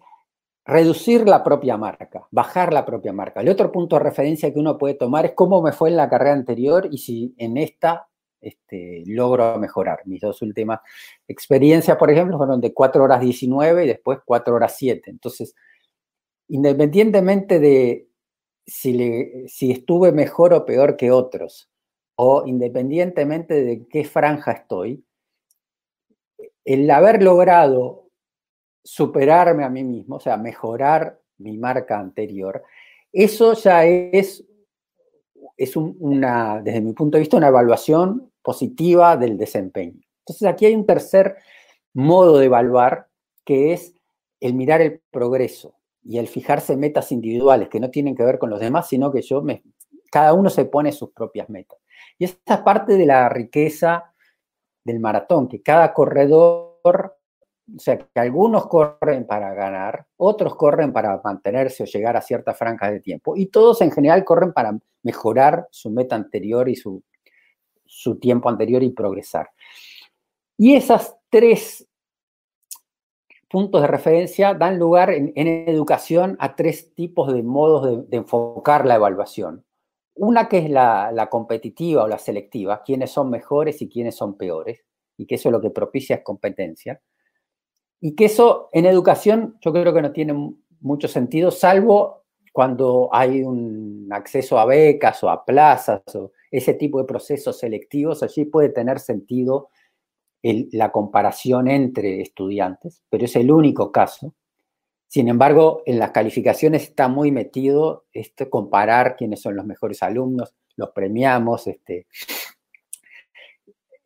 reducir la propia marca, bajar la propia marca. El otro punto de referencia que uno puede tomar es cómo me fue en la carrera anterior y si en esta este, logro mejorar. Mis dos últimas experiencias, por ejemplo, fueron de 4 horas 19 y después 4 horas 7. Entonces, independientemente de si, si estuve mejor o peor que otros, o independientemente de qué franja estoy, el haber logrado superarme a mí mismo, o sea, mejorar mi marca anterior, eso ya es es una, desde mi punto de vista, una evaluación positiva del desempeño. Entonces aquí hay un tercer modo de evaluar que es el mirar el progreso y el fijarse metas individuales que no tienen que ver con los demás, sino que yo me, cada uno se pone sus propias metas. Y esta es parte de la riqueza del maratón, que cada corredor, o sea, que algunos corren para ganar, otros corren para mantenerse o llegar a cierta franja de tiempo, y todos en general corren para mejorar su meta anterior y su, su tiempo anterior y progresar. Y esas tres puntos de referencia dan lugar en, educación a tres tipos de modos de, enfocar la evaluación. Una que es la, competitiva o la selectiva, quiénes son mejores y quiénes son peores, y que eso lo que propicia es competencia. Y que eso en educación yo creo que no tiene mucho sentido, salvo cuando hay un acceso a becas o a plazas o ese tipo de procesos selectivos, allí puede tener sentido la comparación entre estudiantes, pero es el único caso. Sin embargo, en las calificaciones está muy metido este, comparar quiénes son los mejores alumnos, los premiamos, este,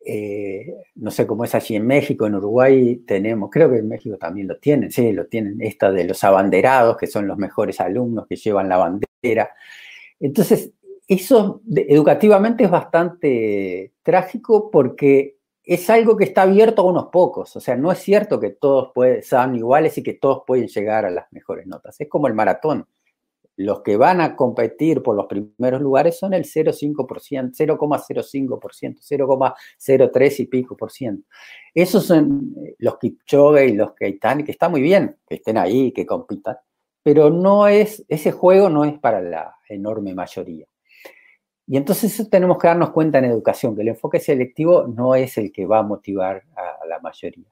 eh, no sé cómo es allí en México, en Uruguay tenemos, creo que en México también lo tienen, sí, lo tienen, esta de los abanderados, que son los mejores alumnos que llevan la bandera. Entonces, eso educativamente es bastante trágico porque es algo que está abierto a unos pocos. O sea, no es cierto que todos pueden, sean iguales y que todos pueden llegar a las mejores notas. Es como el maratón. Los que van a competir por los primeros lugares son el 0,5%, 0,05%, 0,03 y pico por ciento. Esos son eh, los Kipchoge y los Keitani, que está muy bien que estén ahí, que compitan, pero no es, ese juego no es para la enorme mayoría. Y entonces tenemos que darnos cuenta en educación, que el enfoque selectivo no es el que va a motivar a la mayoría.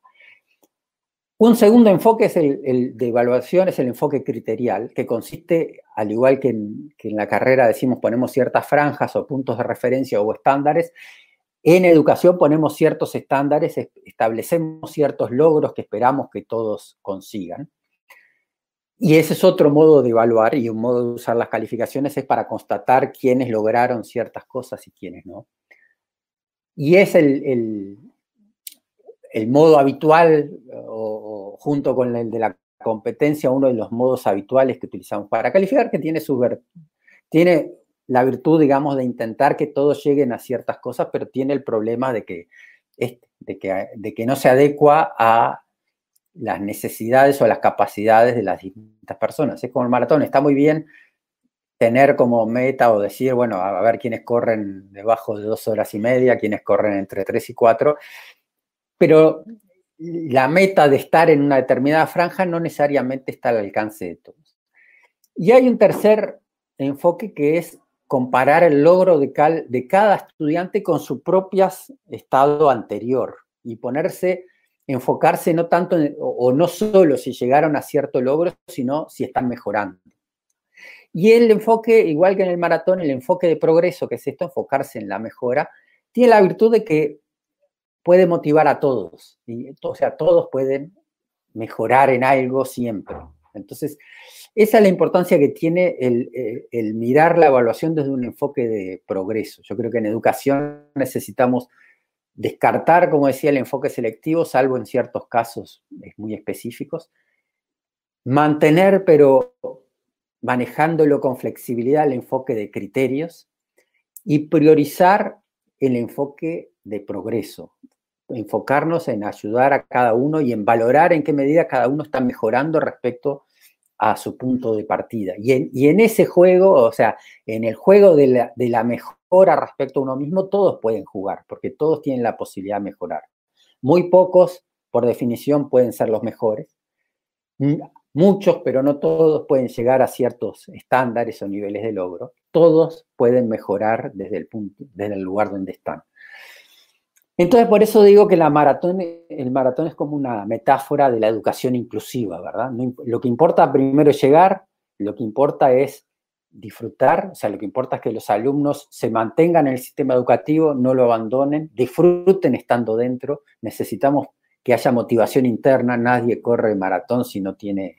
Un segundo enfoque es el, de evaluación, es el enfoque criterial, que consiste, al igual que en, la carrera decimos ponemos ciertas franjas o puntos de referencia o estándares, en educación ponemos ciertos estándares, establecemos ciertos logros que esperamos que todos consigan. Y ese es otro modo de evaluar y un modo de usar las calificaciones es para constatar quiénes lograron ciertas cosas y quiénes no. Y es el, modo habitual, o, junto con el de la competencia, uno de los modos habituales que utilizamos para calificar, que tiene, su, tiene la virtud, digamos, de intentar que todos lleguen a ciertas cosas, pero tiene el problema de que, de que, de que no se adecua a las necesidades o las capacidades de las distintas personas. Es como el maratón, está muy bien tener como meta o decir, bueno, a ver quiénes corren debajo de dos horas y media, quiénes corren entre tres y cuatro, pero la meta de estar en una determinada franja no necesariamente está al alcance de todos. Y hay un tercer enfoque que es comparar el logro de, cada estudiante con su propio estado anterior y ponerse enfocarse no tanto o, no solo si llegaron a cierto logro, sino si están mejorando. Y el enfoque, igual que en el maratón, el enfoque de progreso, que es esto, enfocarse en la mejora, tiene la virtud de que puede motivar a todos. O sea, todos pueden mejorar en algo siempre. Entonces, esa es la importancia que tiene el, el, mirar la evaluación desde un enfoque de progreso. Yo creo que en educación necesitamos descartar, como decía, el enfoque selectivo, salvo en ciertos casos muy específicos, mantener, pero manejándolo con flexibilidad, el enfoque de criterios y priorizar el enfoque de progreso, enfocarnos en ayudar a cada uno y en valorar en qué medida cada uno está mejorando respecto a su punto de partida. Y en, y en ese juego, o sea, en el juego de la, de la mejora respecto a uno mismo, todos pueden jugar, porque todos tienen la posibilidad de mejorar. Muy pocos, por definición, pueden ser los mejores. Muchos, pero no todos, pueden llegar a ciertos estándares o niveles de logro. Todos pueden mejorar desde el, punto, desde el lugar donde están. Entonces, por eso digo que maratón, el maratón es como una metáfora de la educación inclusiva, ¿verdad? lo que importa primero es llegar, lo que importa es disfrutar, o sea, lo que importa es que los alumnos se mantengan en el sistema educativo, no lo abandonen, disfruten estando dentro. Necesitamos que haya motivación interna, nadie corre maratón si no tiene,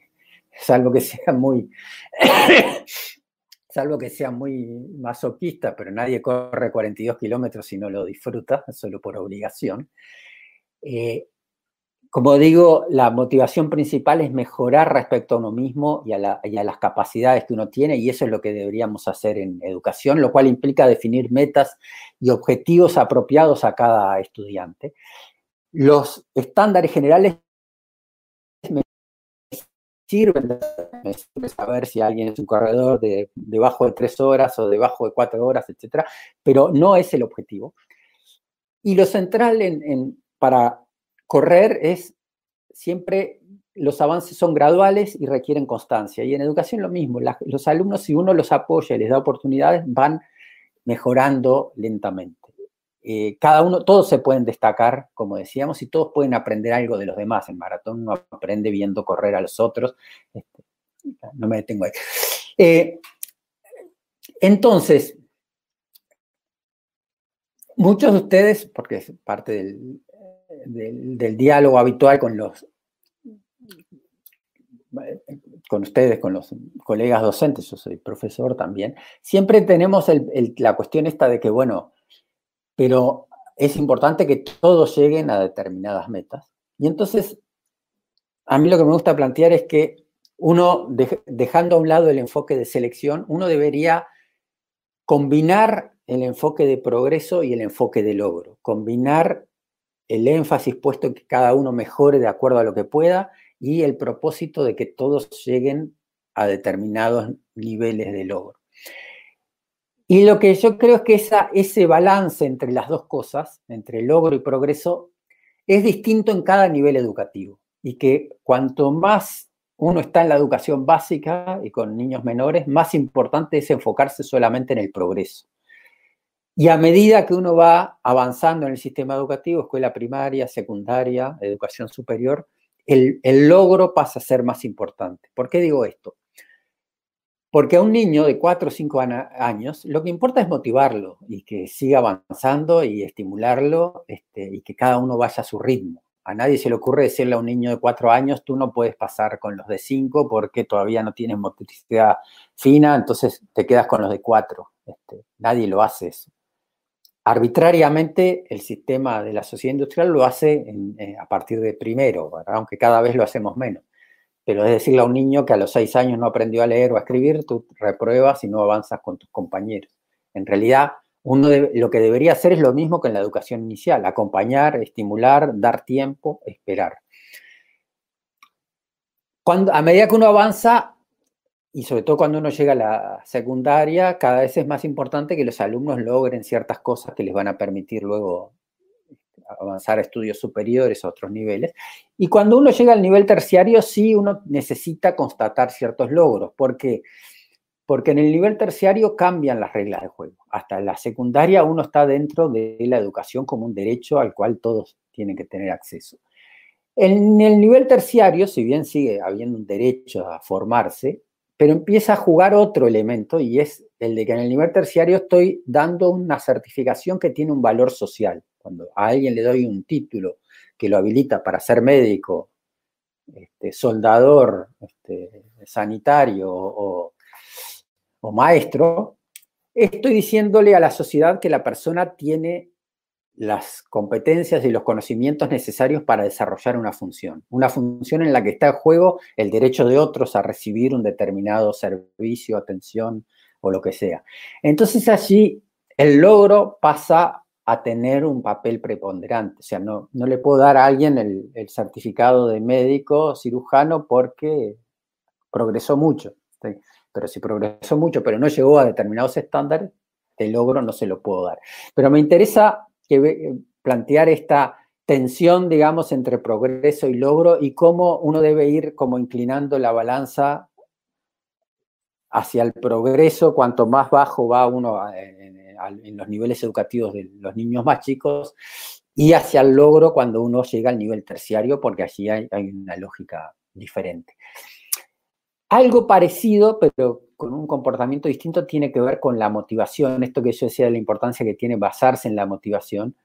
es algo que sea muy salvo que sea muy masoquista, pero nadie corre 42 kilómetros si no lo disfruta, solo por obligación. Eh, como digo, la motivación principal es mejorar respecto a uno mismo y a, las capacidades que uno tiene, y eso es lo que deberíamos hacer en educación, lo cual implica definir metas y objetivos apropiados a cada estudiante. Los estándares generales sirven de saber si alguien es un corredor de debajo de tres horas o debajo de cuatro horas, etcétera, pero no es el objetivo. Y lo central en, para correr es siempre los avances son graduales y requieren constancia. Y en educación lo mismo, los alumnos si uno los apoya y les da oportunidades van mejorando lentamente. Eh, cada uno, todos se pueden destacar, como decíamos, y todos pueden aprender algo de los demás. En maratón uno aprende viendo correr a los otros. Este, no me detengo ahí. Eh, entonces, muchos de ustedes, porque es parte del, del, diálogo habitual con los con ustedes, con los colegas docentes, yo soy profesor también, siempre tenemos la cuestión esta de que, bueno, pero es importante que todos lleguen a determinadas metas. Y entonces, a mí lo que me gusta plantear es que uno, dejando a un lado el enfoque de selección, uno debería combinar el enfoque de progreso y el enfoque de logro, combinar el énfasis puesto en que cada uno mejore de acuerdo a lo que pueda y el propósito de que todos lleguen a determinados niveles de logro. Y lo que yo creo es que ese balance entre las dos cosas, entre logro y progreso, es distinto en cada nivel educativo y que cuanto más uno está en la educación básica y con niños menores, más importante es enfocarse solamente en el progreso. Y a medida que uno va avanzando en el sistema educativo, escuela primaria, secundaria, educación superior, el, logro pasa a ser más importante. ¿Por qué digo esto? Porque a un niño de 4 o 5 años lo que importa es motivarlo y que siga avanzando y estimularlo este, y que cada uno vaya a su ritmo. A nadie se le ocurre decirle a un niño de 4 años, tú no puedes pasar con los de 5 porque todavía no tienes motricidad fina, entonces te quedas con los de 4. Este, nadie lo hace eso arbitrariamente el sistema de la sociedad industrial lo hace eh, a partir de primero, aunque cada vez lo hacemos menos. Pero es decirle a un niño que a los seis años no aprendió a leer o a escribir, tú repruebas y no avanzas con tus compañeros. En realidad, uno lo que debería hacer es lo mismo que en la educación inicial, acompañar, estimular, dar tiempo, esperar. Cuando, a medida que uno avanza, y sobre todo cuando uno llega a la secundaria, cada vez es más importante que los alumnos logren ciertas cosas que les van a permitir luego avanzar a estudios superiores a otros niveles. Y cuando uno llega al nivel terciario, sí uno necesita constatar ciertos logros. ¿Por qué? Porque en el nivel terciario cambian las reglas de juego. Hasta la secundaria uno está dentro de la educación como un derecho al cual todos tienen que tener acceso. En el nivel terciario, si bien sigue habiendo un derecho a formarse, pero empieza a jugar otro elemento y es el de que en el nivel terciario estoy dando una certificación que tiene un valor social. Cuando a alguien le doy un título que lo habilita para ser médico, este, soldador, este, sanitario o, o maestro, estoy diciéndole a la sociedad que la persona tiene las competencias y los conocimientos necesarios para desarrollar una función. Una función en la que está en juego el derecho de otros a recibir un determinado servicio, atención o lo que sea. Entonces allí el logro pasa a tener un papel preponderante. O sea, no, no le puedo dar a alguien el, certificado de médico cirujano porque progresó mucho. Pero si progresó mucho, pero no llegó a determinados estándares, el logro no se lo puedo dar. Pero me interesa que eh, plantear esta tensión, digamos, entre progreso y logro y cómo uno debe ir como inclinando la balanza hacia el progreso, cuanto más bajo va uno en, los niveles educativos de los niños más chicos, y hacia el logro cuando uno llega al nivel terciario, porque allí hay, una lógica diferente. Algo parecido, pero con un comportamiento distinto tiene que ver con la motivación, esto que yo decía de la importancia que tiene basarse en la motivación.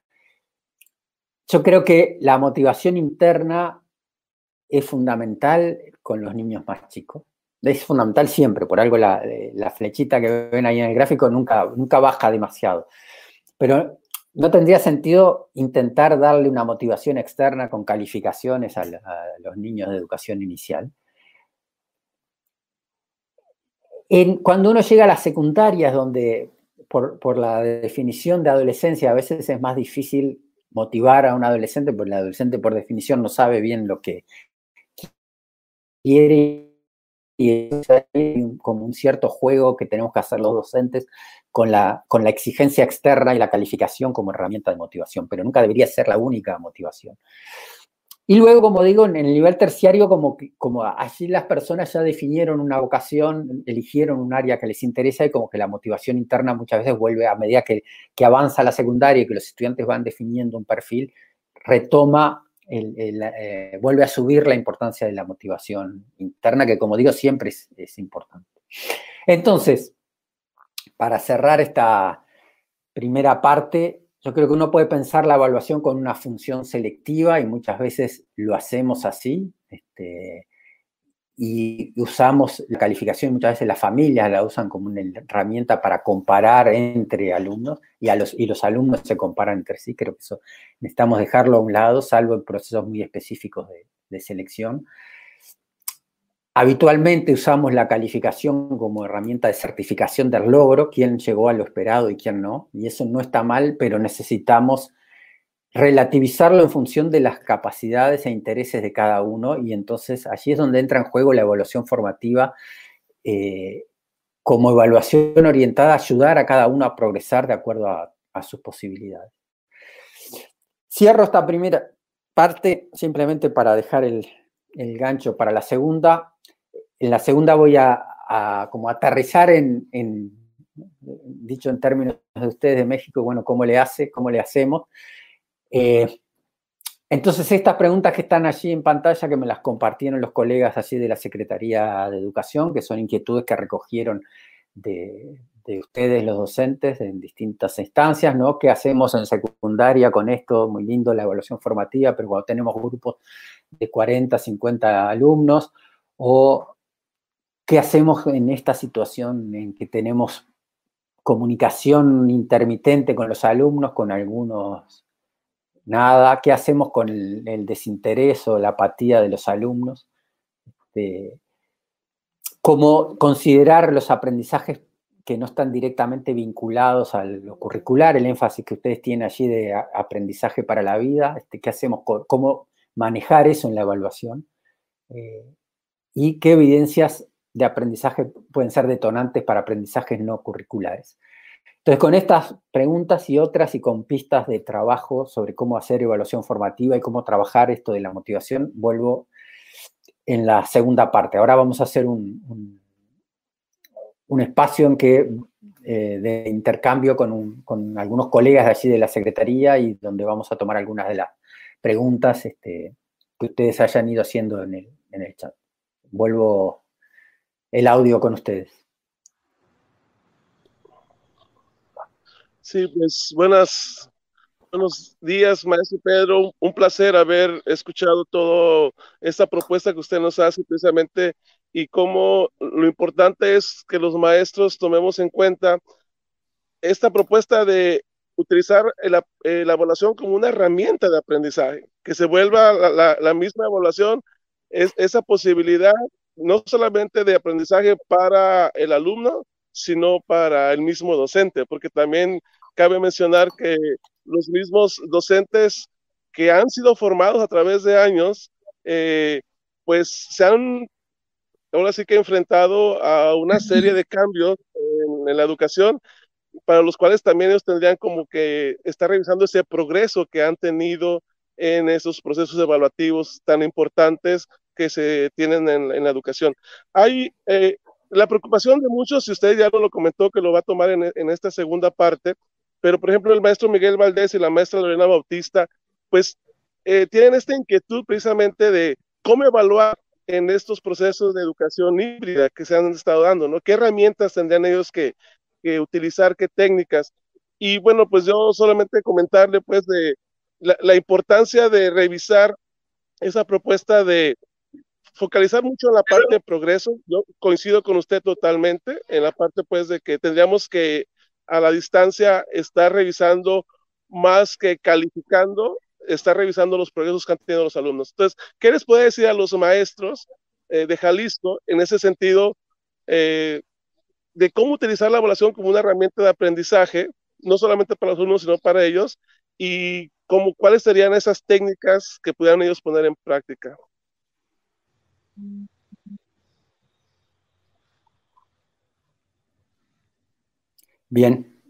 Yo creo que la motivación interna es fundamental con los niños más chicos. Es fundamental siempre, por algo la, la, flechita que ven ahí en el gráfico nunca, nunca baja demasiado. Pero no tendría sentido intentar darle una motivación externa con calificaciones a, los niños de educación inicial. cuando uno llega a las secundarias, donde por, por, la definición de adolescencia a veces es más difícil motivar a un adolescente, porque el adolescente por definición no sabe bien lo que quiere y es como un cierto juego que tenemos que hacer los docentes con la, con la exigencia externa y la calificación como herramienta de motivación, pero nunca debería ser la única motivación. Y luego, como digo, en el nivel terciario, como, como allí las personas ya definieron una vocación, eligieron un área que les interesa y como que la motivación interna muchas veces vuelve a medida que, que avanza la secundaria y que los estudiantes van definiendo un perfil, retoma eh, vuelve a subir la importancia de la motivación interna, que como digo, siempre es, importante. Entonces, para cerrar esta primera parte, yo creo que uno puede pensar la evaluación con una función selectiva y muchas veces lo hacemos así. Este, y usamos la calificación, muchas veces las familias la usan como una herramienta para comparar entre alumnos y, a los, y los alumnos se comparan entre sí. Creo que eso necesitamos dejarlo a un lado, salvo en procesos muy específicos de, de selección. Habitualmente usamos la calificación como herramienta de certificación del logro, quién llegó a lo esperado y quién no, y eso no está mal, pero necesitamos relativizarlo en función de las capacidades e intereses de cada uno y entonces allí es donde entra en juego la evaluación formativa eh, como evaluación orientada a ayudar a cada uno a progresar de acuerdo a, sus posibilidades. Cierro esta primera parte simplemente para dejar el, gancho para la segunda. En la segunda voy a, como aterrizar en, en, dicho en términos de ustedes de México, bueno, cómo le hace, cómo le hacemos. Eh, entonces, estas preguntas que están allí en pantalla, que me las compartieron los colegas así de la Secretaría de Educación, que son inquietudes que recogieron de, ustedes, los docentes, en distintas instancias, ¿no? ¿Qué hacemos en secundaria con esto? Muy lindo la evaluación formativa, pero cuando tenemos grupos de 40, 50 alumnos, o qué hacemos en esta situación en que tenemos comunicación intermitente con los alumnos, con algunos nada, qué hacemos con el, desinterés o la apatía de los alumnos, este, cómo considerar los aprendizajes que no están directamente vinculados a lo curricular, el énfasis que ustedes tienen allí de aprendizaje para la vida, este, qué hacemos, cómo manejar eso en la evaluación eh, y qué evidencias de aprendizaje pueden ser detonantes para aprendizajes no curriculares. Entonces, con estas preguntas y otras y con pistas de trabajo sobre cómo hacer evaluación formativa y cómo trabajar esto de la motivación, vuelvo en la segunda parte. Ahora vamos a hacer un, un, espacio en que, eh, de intercambio con, algunos colegas de allí de la Secretaría y donde vamos a tomar algunas de las preguntas este, que ustedes hayan ido haciendo en el, en el chat. Vuelvo el audio con ustedes. Sí, pues buenas, buenos días, maestro Pedro. Un placer haber escuchado toda esta propuesta que usted nos hace precisamente y cómo lo importante es que los maestros tomemos en cuenta esta propuesta de utilizar la, eh, la evaluación como una herramienta de aprendizaje, que se vuelva la, la, misma evaluación, es esa posibilidad no solamente de aprendizaje para el alumno, sino para el mismo docente, porque también cabe mencionar que los mismos docentes que han sido formados a través de años, eh, pues se han ahora sí que enfrentado a una serie de cambios en, la educación, para los cuales también ellos tendrían como que estar revisando ese progreso que han tenido en esos procesos evaluativos tan importantes que se tienen en, la educación. Hay eh, la preocupación de muchos, y usted ya lo comentó, que lo va a tomar en, en esta segunda parte, pero por ejemplo el maestro Miguel Valdés y la maestra Lorena Bautista, pues eh, tienen esta inquietud precisamente de cómo evaluar en estos procesos de educación híbrida que se han estado dando, ¿no? ¿Qué herramientas tendrían ellos que, utilizar, qué técnicas? Y bueno, pues yo solamente comentarle pues de la, importancia de revisar esa propuesta de focalizar mucho en la parte de progreso. Yo coincido con usted totalmente en la parte pues de que tendríamos que a la distancia estar revisando más que calificando, estar revisando los progresos que han tenido los alumnos. Entonces, ¿qué les puede decir a los maestros eh, de Jalisco en ese sentido eh, de cómo utilizar la evaluación como una herramienta de aprendizaje, no solamente para los alumnos, sino para ellos, y cómo, cuáles serían esas técnicas que pudieran ellos poner en práctica? Bien.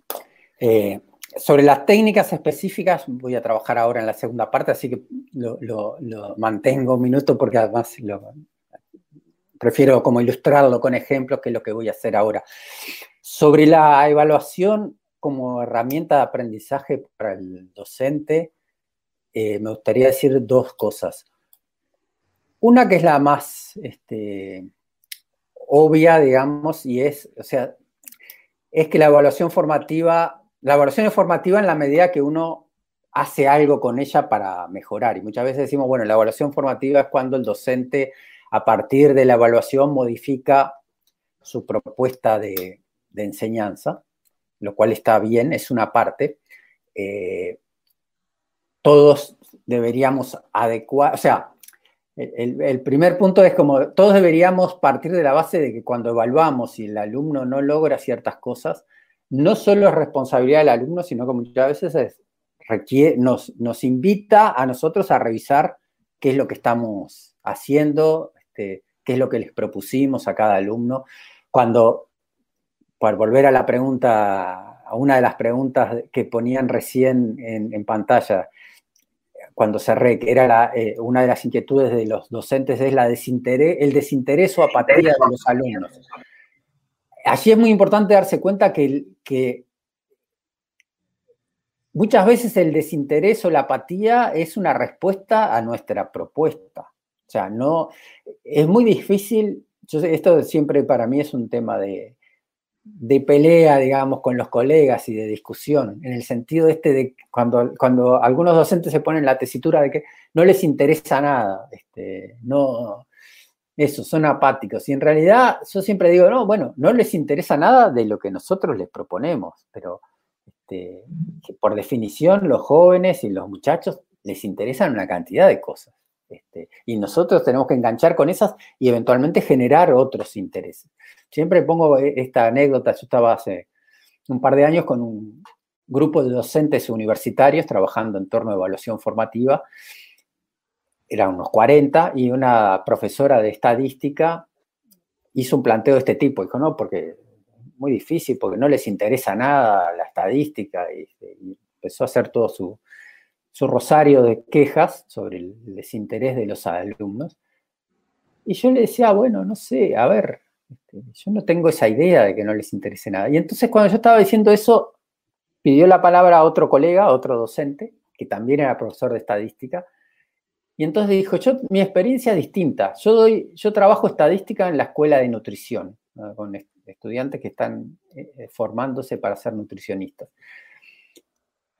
Eh, sobre las técnicas específicas voy a trabajar ahora en la segunda parte, así que lo, mantengo un minuto porque además prefiero como ilustrarlo con ejemplos que es lo que voy a hacer ahora. Sobre la evaluación como herramienta de aprendizaje para el docente, eh, me gustaría decir dos cosas. Una que es la más este, obvia, digamos, y es, o sea, es que la evaluación formativa, la evaluación es formativa en la medida que uno hace algo con ella para mejorar. Y muchas veces decimos, bueno, la evaluación formativa es cuando el docente, a partir de la evaluación, modifica su propuesta de, enseñanza, lo cual está bien, es una parte. Eh, todos deberíamos adecuar, o sea, el, primer punto es como todos deberíamos partir de la base de que cuando evaluamos y el alumno no logra ciertas cosas, no solo es responsabilidad del alumno, sino que muchas veces nos, invita a nosotros a revisar qué es lo que estamos haciendo, este, qué es lo que les propusimos a cada alumno. Cuando, por volver a la pregunta, a una de las preguntas que ponían recién en pantalla, cuando cerré, que era eh, una de las inquietudes de los docentes, es la el desinterés o apatía de los alumnos. Allí es muy importante darse cuenta que, muchas veces el desinterés o la apatía es una respuesta a nuestra propuesta. O sea, no, es muy difícil, esto siempre para mí es un tema de, de pelea, digamos, con los colegas y de discusión, en el sentido este de cuando, cuando algunos docentes se ponen la tesitura de que no les interesa nada, este, no, eso, son apáticos. Y en realidad yo siempre digo, no, bueno, no les interesa nada de lo que nosotros les proponemos, pero este, por definición los jóvenes y los muchachos les interesan una cantidad de cosas. Este, y nosotros tenemos que enganchar con esas y eventualmente generar otros intereses. Siempre pongo e, esta anécdota, yo estaba hace un par de años con un grupo de docentes universitarios trabajando en torno a evaluación formativa, eran unos 40, y una profesora de estadística hizo un planteo de este tipo, dijo, no, porque es muy difícil, porque no les interesa nada la estadística, y empezó a hacer todo su, su rosario de quejas sobre el desinterés de los alumnos. Y yo le decía, bueno, no sé, a ver, este, yo no tengo esa idea de que no les interese nada. Y entonces cuando yo estaba diciendo eso, pidió la palabra a otro colega, otro docente, que también era profesor de estadística, y entonces dijo, yo, mi experiencia es distinta. Yo, doy, yo trabajo estadística en la escuela de nutrición, con estudiantes que están eh, formándose para ser nutricionistas.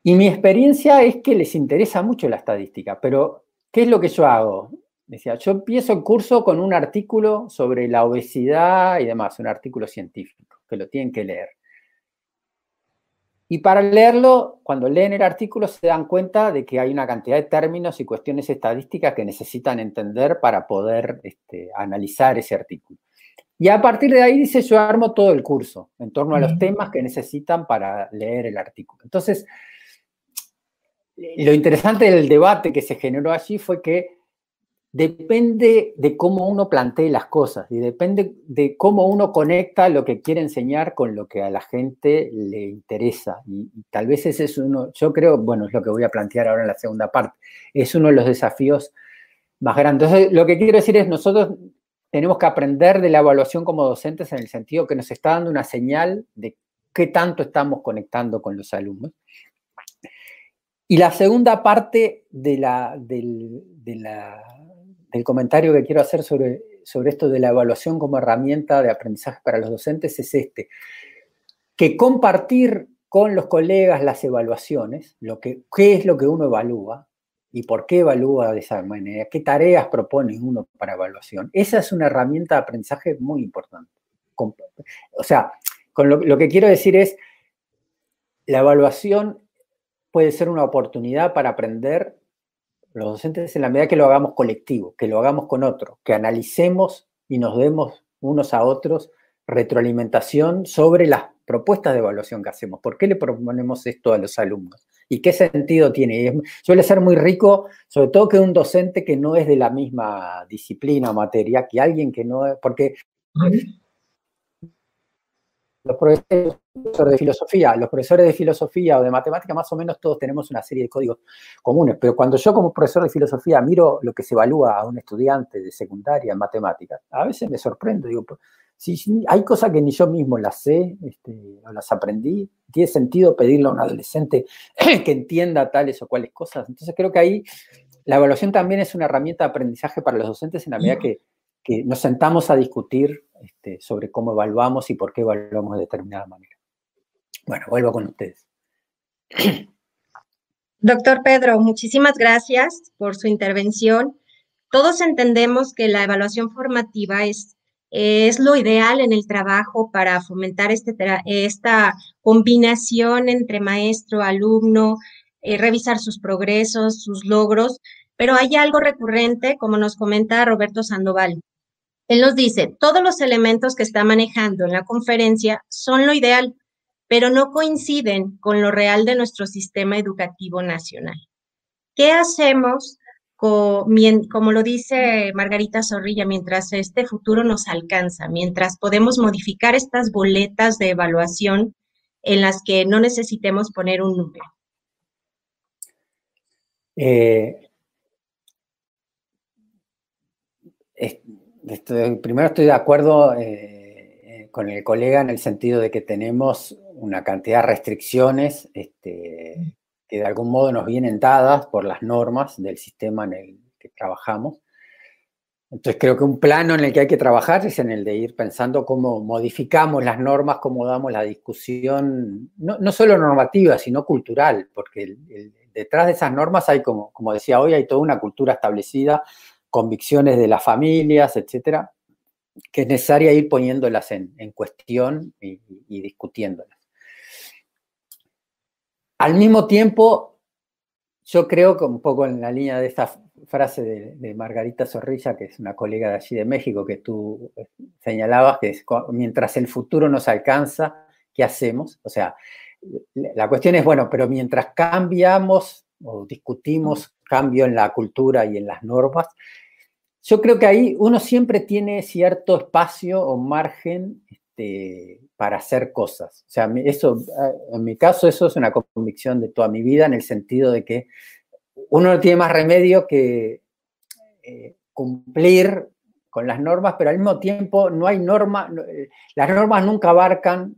Y mi experiencia es que les interesa mucho la estadística, pero ¿qué es lo que yo hago? Decía, yo empiezo el curso con un artículo sobre la obesidad y demás, un artículo científico, que lo tienen que leer. Y para leerlo, cuando leen el artículo se dan cuenta de que hay una cantidad de términos y cuestiones estadísticas que necesitan entender para poder este, analizar ese artículo. Y a partir de ahí, dice, yo armo todo el curso en torno a los temas que necesitan para leer el artículo. Entonces, lo interesante del debate que se generó allí fue que depende de cómo uno plantee las cosas y depende de cómo uno conecta lo que quiere enseñar con lo que a la gente le interesa. Y, tal vez ese es uno, yo creo, bueno, es lo que voy a plantear ahora en la segunda parte, es uno de los desafíos más grandes. Entonces, lo que quiero decir es, nosotros tenemos que aprender de la evaluación como docentes en el sentido que nos está dando una señal de qué tanto estamos conectando con los alumnos. Y la segunda parte del, comentario que quiero hacer sobre, sobre esto de la evaluación como herramienta de aprendizaje para los docentes es este, que compartir con los colegas las evaluaciones, lo que, qué es lo que uno evalúa, ¿Y por qué evalúa de esa manera? ¿Qué tareas propone uno para evaluación? Esa es una herramienta de aprendizaje muy importante. O sea, con lo, lo que quiero decir es, la evaluación puede ser una oportunidad para aprender los docentes en la medida que lo hagamos colectivo, que lo hagamos con otro, que analicemos y nos demos unos a otros retroalimentación sobre las propuestas de evaluación que hacemos. ¿Por qué le proponemos esto a los alumnos? ¿Y qué sentido tiene? suele ser muy rico, sobre todo que un docente que no es de la misma disciplina o materia, que alguien que no es, porque los profesores de filosofía, los profesores de filosofía o de matemática, más o menos todos tenemos una serie de códigos comunes, pero cuando yo como profesor de filosofía miro lo que se evalúa a un estudiante de secundaria en matemáticas, a veces me sorprendo, digo, si, hay cosas que ni yo mismo las sé, este, o las aprendí, tiene sentido pedirle a un adolescente [clears throat] que entienda tales o cuales cosas. Entonces creo que ahí la evaluación también es una herramienta de aprendizaje para los docentes en la medida que nos sentamos a discutir este, sobre cómo evaluamos y por qué evaluamos de determinada manera. Bueno, vuelvo con ustedes. Doctor Pedro, muchísimas gracias por su intervención. Todos entendemos que la evaluación formativa es, es lo ideal en el trabajo para fomentar este, esta combinación entre maestro, alumno, eh, revisar sus progresos, sus logros, pero hay algo recurrente, como nos comenta Roberto Sandoval, él nos dice, todos los elementos que está manejando en la conferencia son lo ideal, pero no coinciden con lo real de nuestro sistema educativo nacional. ¿Qué hacemos, como lo dice Margarita Zorrilla, mientras este futuro nos alcanza, mientras podemos modificar estas boletas de evaluación en las que no necesitemos poner un número? Eh, primero estoy de acuerdo eh, eh, con el colega en el sentido de que tenemos una cantidad de restricciones este, que de algún modo nos vienen dadas por las normas del sistema en el que trabajamos. Entonces creo que un plano en el que hay que trabajar es en el de ir pensando cómo modificamos las normas, cómo damos la discusión, no, solo normativa, sino cultural, porque detrás de esas normas hay, como, como decía hoy, hay toda una cultura establecida convicciones de las familias, etcétera, que es necesaria ir poniéndolas en, cuestión y, discutiéndolas. Al mismo tiempo, yo creo que un poco en la línea de esta frase de, Margarita Zorrilla, que es una colega de allí de México, que tú eh, señalabas, que es mientras el futuro nos alcanza, ¿qué hacemos? O sea, la cuestión es, bueno, pero mientras cambiamos o discutimos cambio en la cultura y en las normas, yo creo que ahí uno siempre tiene cierto espacio o margen este, para hacer cosas. O sea, eso, en mi caso, eso es una convicción de toda mi vida en el sentido de que uno no tiene más remedio que eh, cumplir con las normas, pero al mismo tiempo no hay norma, eh, las normas nunca abarcan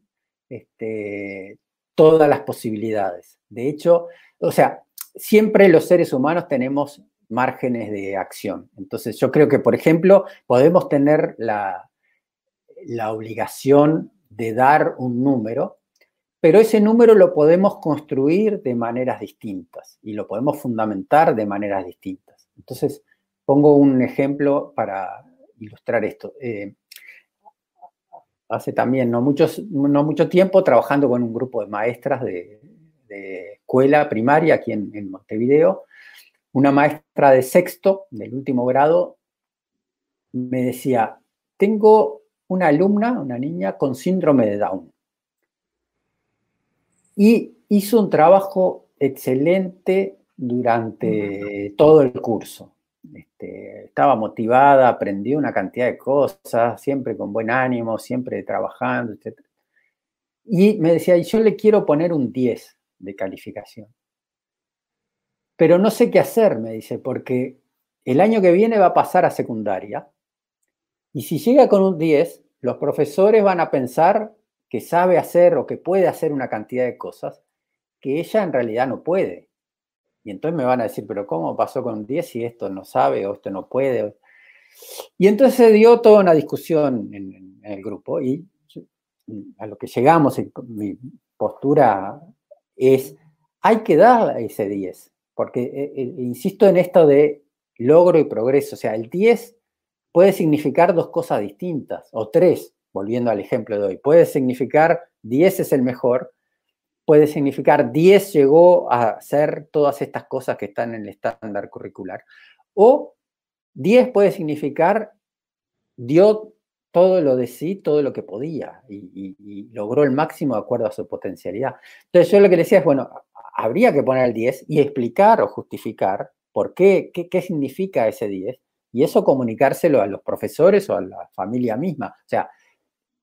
este, todas las posibilidades. De hecho, o sea, siempre los seres humanos tenemos márgenes de acción. Entonces, yo creo que, por ejemplo, podemos tener la, obligación de dar un número, pero ese número lo podemos construir de maneras distintas y lo podemos fundamentar de maneras distintas. Entonces, pongo un ejemplo para ilustrar esto. Eh, hace también no, muchos, no mucho tiempo trabajando con un grupo de maestras de, de escuela primaria aquí en, Montevideo, una maestra de sexto, del último grado, me decía, tengo una alumna, una niña con síndrome de Down. Y hizo un trabajo excelente durante todo el curso. Este, estaba motivada, aprendió una cantidad de cosas, siempre con buen ánimo, siempre trabajando, etc. Y me decía, y yo le quiero poner un 10 de calificación. Pero no sé qué hacer, me dice, porque el año que viene va a pasar a secundaria y si llega con un 10, los profesores van a pensar que sabe hacer o que puede hacer una cantidad de cosas que ella en realidad no puede. Y entonces me van a decir, pero ¿cómo pasó con un 10 si esto no sabe o esto no puede? Y entonces se dio toda una discusión en, el grupo y a lo que llegamos, mi postura es, hay que dar ese 10, porque eh, eh, insisto en esto de logro y progreso, o sea, el 10 puede significar dos cosas distintas, o tres, volviendo al ejemplo de hoy, puede significar 10 es el mejor, puede significar 10 llegó a hacer todas estas cosas que están en el estándar curricular, o 10 puede significar dio todo lo de sí, todo lo que podía y, logró el máximo de acuerdo a su potencialidad. Entonces yo lo que decía es, bueno, habría que poner el 10 y explicar o justificar por qué, qué, significa ese 10 y eso comunicárselo a los profesores o a la familia misma. O sea,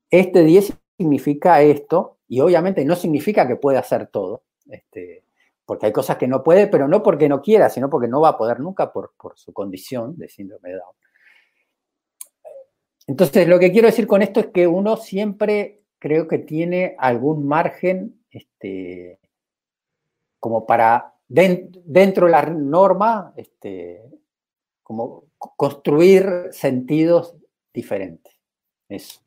este 10 significa esto y obviamente no significa que pueda hacer todo, este, porque hay cosas que no puede, pero no porque no quiera, sino porque no va a poder nunca por, por su condición de síndrome de Down. Entonces, lo que quiero decir con esto es que uno siempre creo que tiene algún margen este, como para, dentro de la norma, este, como construir sentidos diferentes. Eso.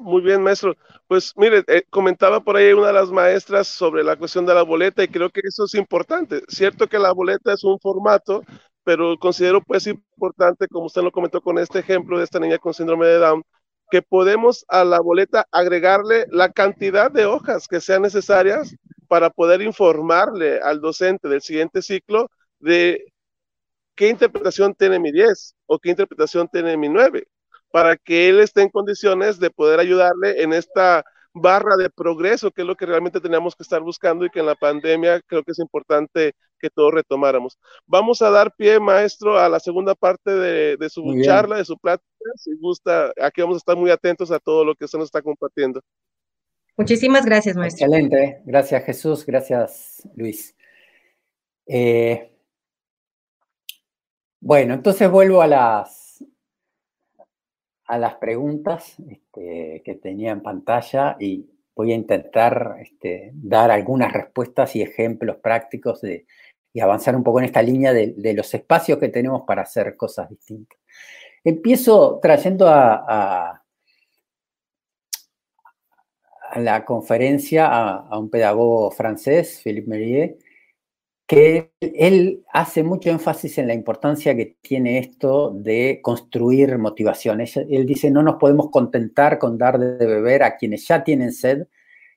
Muy bien, maestro. Pues mire, eh, comentaba por ahí una de las maestras sobre la cuestión de la boleta y creo que eso es importante. Cierto que la boleta es un formato, pero considero pues importante, como usted lo comentó con este ejemplo de esta niña con síndrome de Down, que podemos a la boleta agregarle la cantidad de hojas que sean necesarias para poder informarle al docente del siguiente ciclo de qué interpretación tiene mi 10 o qué interpretación tiene mi 9, para que él esté en condiciones de poder ayudarle en esta barra de progreso, que es lo que realmente teníamos que estar buscando y que en la pandemia creo que es importante que todos retomáramos. Vamos a dar pie, maestro, a la segunda parte de, su charla, de su plática. Si gusta, aquí vamos a estar muy atentos a todo lo que usted nos está compartiendo. Muchísimas gracias, maestro. Excelente. Gracias, Jesús. Gracias, Luis. Eh, bueno, entonces vuelvo a las, a las preguntas este, que tenía en pantalla y voy a intentar este, dar algunas respuestas y ejemplos prácticos de, y avanzar un poco en esta línea de, los espacios que tenemos para hacer cosas distintas. Empiezo trayendo a, la conferencia a, un pedagogo francés, Philippe Merier, que él hace mucho énfasis en la importancia que tiene esto de construir motivaciones. Él dice, no nos podemos contentar con dar de beber a quienes ya tienen sed,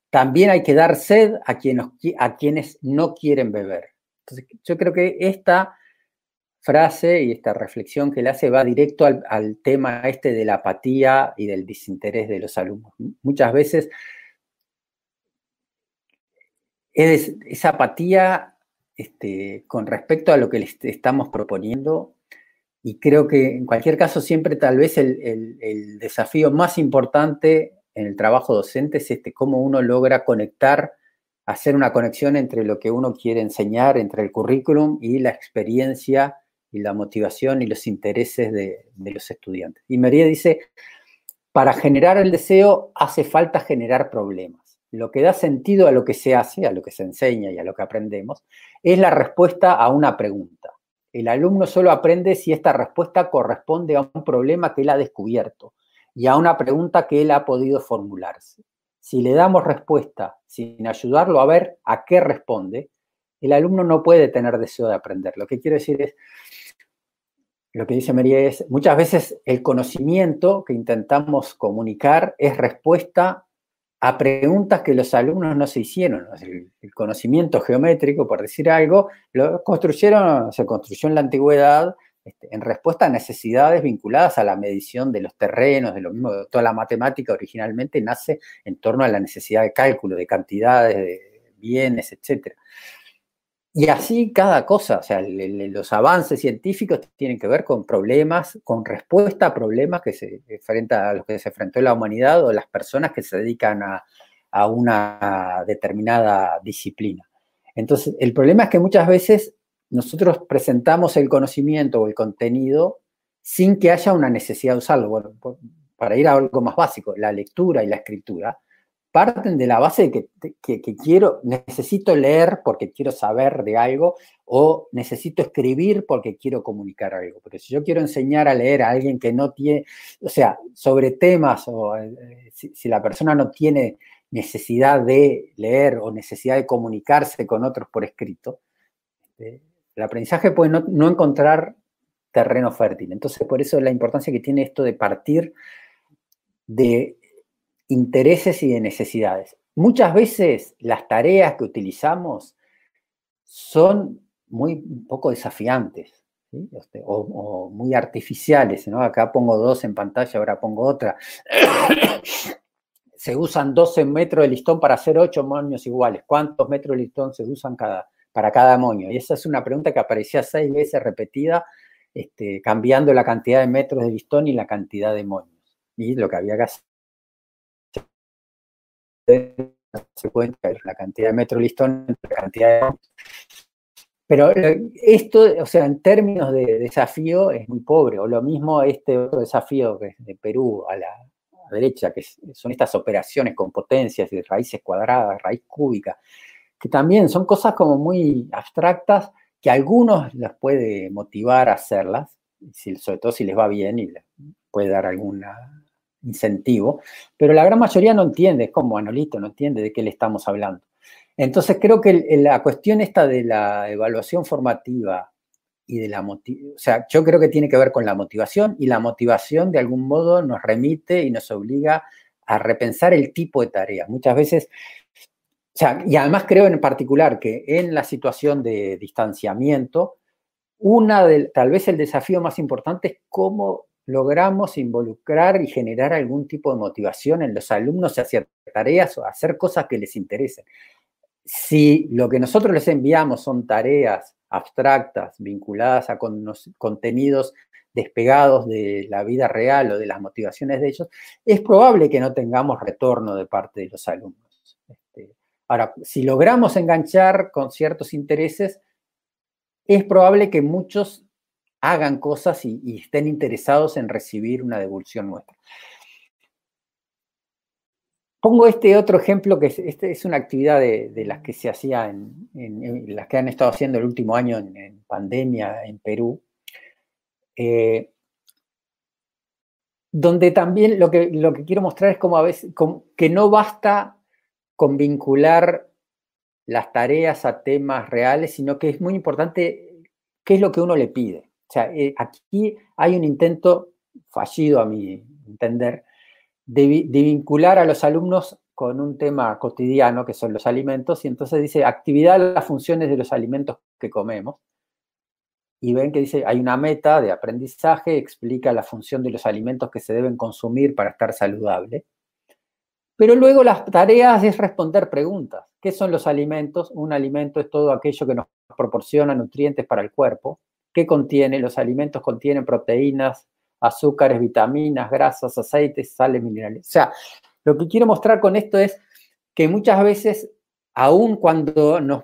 también hay que dar sed a quienes, no quieren beber. Entonces, yo creo que esta frase y esta reflexión que él hace va directo al, tema este de la apatía y del desinterés de los alumnos. Muchas veces es, esa apatía este, con respecto a lo que les estamos proponiendo y creo que en cualquier caso siempre tal vez el, desafío más importante en el trabajo docente es este, cómo uno logra conectar hacer una conexión entre lo que uno quiere enseñar, entre el currículum y la experiencia y la motivación y los intereses de, los estudiantes. Y María dice, para generar el deseo hace falta generar problemas. Lo que da sentido a lo que se hace, a lo que se enseña y a lo que aprendemos, es la respuesta a una pregunta. El alumno solo aprende si esta respuesta corresponde a un problema que él ha descubierto y a una pregunta que él ha podido formularse. Si le damos respuesta sin ayudarlo a ver a qué responde, el alumno no puede tener deseo de aprender. Lo que quiero decir es, lo que dice María es, muchas veces el conocimiento que intentamos comunicar es respuesta a preguntas que los alumnos no se hicieron. El, conocimiento geométrico, por decir algo, lo construyeron, se construyó en la antigüedad este, en respuesta a necesidades vinculadas a la medición de los terrenos, de lo mismo, toda la matemática originalmente nace en torno a la necesidad de cálculo, de cantidades, de bienes, etc. Y así cada cosa, o sea, los avances científicos tienen que ver con problemas, con respuesta a problemas que se enfrenta a los que se enfrentó la humanidad o las personas que se dedican a una determinada disciplina. Entonces, el problema es que muchas veces nosotros presentamos el conocimiento o el contenido sin que haya una necesidad de usarlo. Para ir a algo más básico, la lectura y la escritura parten de la base de que, quiero, necesito leer porque quiero saber de algo o necesito escribir porque quiero comunicar algo. Pero si yo quiero enseñar a leer a alguien que no tiene, o sea, sobre temas o eh, si, la persona no tiene necesidad de leer o necesidad de comunicarse con otros por escrito, este, el aprendizaje puede no, encontrar terreno fértil. Entonces, por eso la importancia que tiene esto de partir de intereses y de necesidades. Muchas veces las tareas que utilizamos son muy poco desafiantes este, o, muy artificiales. Acá pongo dos en pantalla, ahora pongo otra. [coughs] se usan 12 metros de listón para hacer 8 moños iguales. ¿Cuántos metros de listón se usan cada, para cada moño? Y esa es una pregunta que aparecía seis veces repetida, este, cambiando la cantidad de metros de listón y la cantidad de moños. Y lo que había que hacer se cuenta la cantidad de metros de listón la cantidad de. Pero eh, esto, o sea, en términos de desafío es muy pobre, o lo mismo este otro desafío que es de Perú a la, derecha, que son estas operaciones con potencias y raíces cuadradas, raíz cúbica, que también son cosas como muy abstractas que a algunos les puede motivar a hacerlas, sobre todo si les va bien y les puede dar algún incentivo, pero la gran mayoría no entiende, es como Anolito, no entiende de qué le estamos hablando. Entonces creo que la cuestión esta de la evaluación formativa y de la o sea, yo creo que tiene que ver con la motivación y la motivación de algún modo nos remite y nos obliga a repensar el tipo de tareas. Muchas veces, o sea, y además creo en particular que en la situación de distanciamiento, una de, tal vez el desafío más importante es cómo logramos involucrar y generar algún tipo de motivación en los alumnos hacia tareas o hacer cosas que les interesen. Si lo que nosotros les enviamos son tareas abstractas, vinculadas a contenidos despegados de la vida real o de las motivaciones de ellos, es probable que no tengamos retorno de parte de los alumnos. Este, ahora, si logramos enganchar con ciertos intereses, es probable que muchos hagan cosas y estén interesados en recibir una devolución nuestra. Pongo este otro ejemplo, que es, este es una actividad de, las que se hacía en, las que han estado haciendo el último año en, pandemia en Perú, eh, donde también lo que, lo que quiero mostrar es como a veces que no basta con vincular las tareas a temas reales, sino que es muy importante qué es lo que uno le pide. Sea, eh, aquí hay un intento fallido, a mi entender, de, vincular a los alumnos con un tema cotidiano, que son los alimentos, y entonces dice actividad de las funciones de los alimentos que comemos. Y ven que dice, hay una meta de aprendizaje, explica la función de los alimentos que se deben consumir para estar saludable. Pero luego las tareas es responder preguntas. ¿Qué son los alimentos? Un alimento es todo aquello que nos proporciona nutrientes para el cuerpo. ¿Qué contiene? Los alimentos contienen proteínas, azúcares, vitaminas, grasas, aceites, sales minerales. O sea, lo que quiero mostrar con esto es que muchas veces, aun cuando nos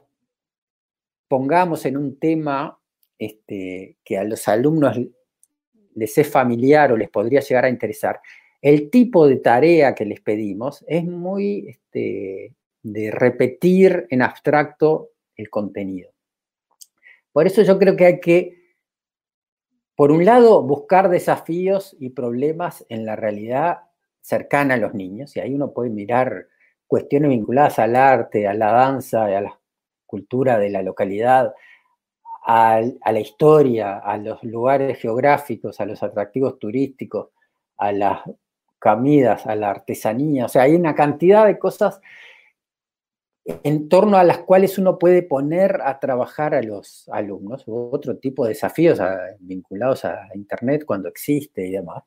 pongamos en un tema este, que a los alumnos les es familiar o les podría llegar a interesar, el tipo de tarea que les pedimos es muy este, de repetir en abstracto el contenido. Por eso yo creo que hay que por un lado, buscar desafíos y problemas en la realidad cercana a los niños, y ahí uno puede mirar cuestiones vinculadas al arte, a la danza, a la cultura de la localidad, a, la historia, a los lugares geográficos, a los atractivos turísticos, a las comidas, a la artesanía, o sea, hay una cantidad de cosas en torno a las cuales uno puede poner a trabajar a los alumnos, u otro tipo de desafíos vinculados a Internet cuando existe y demás.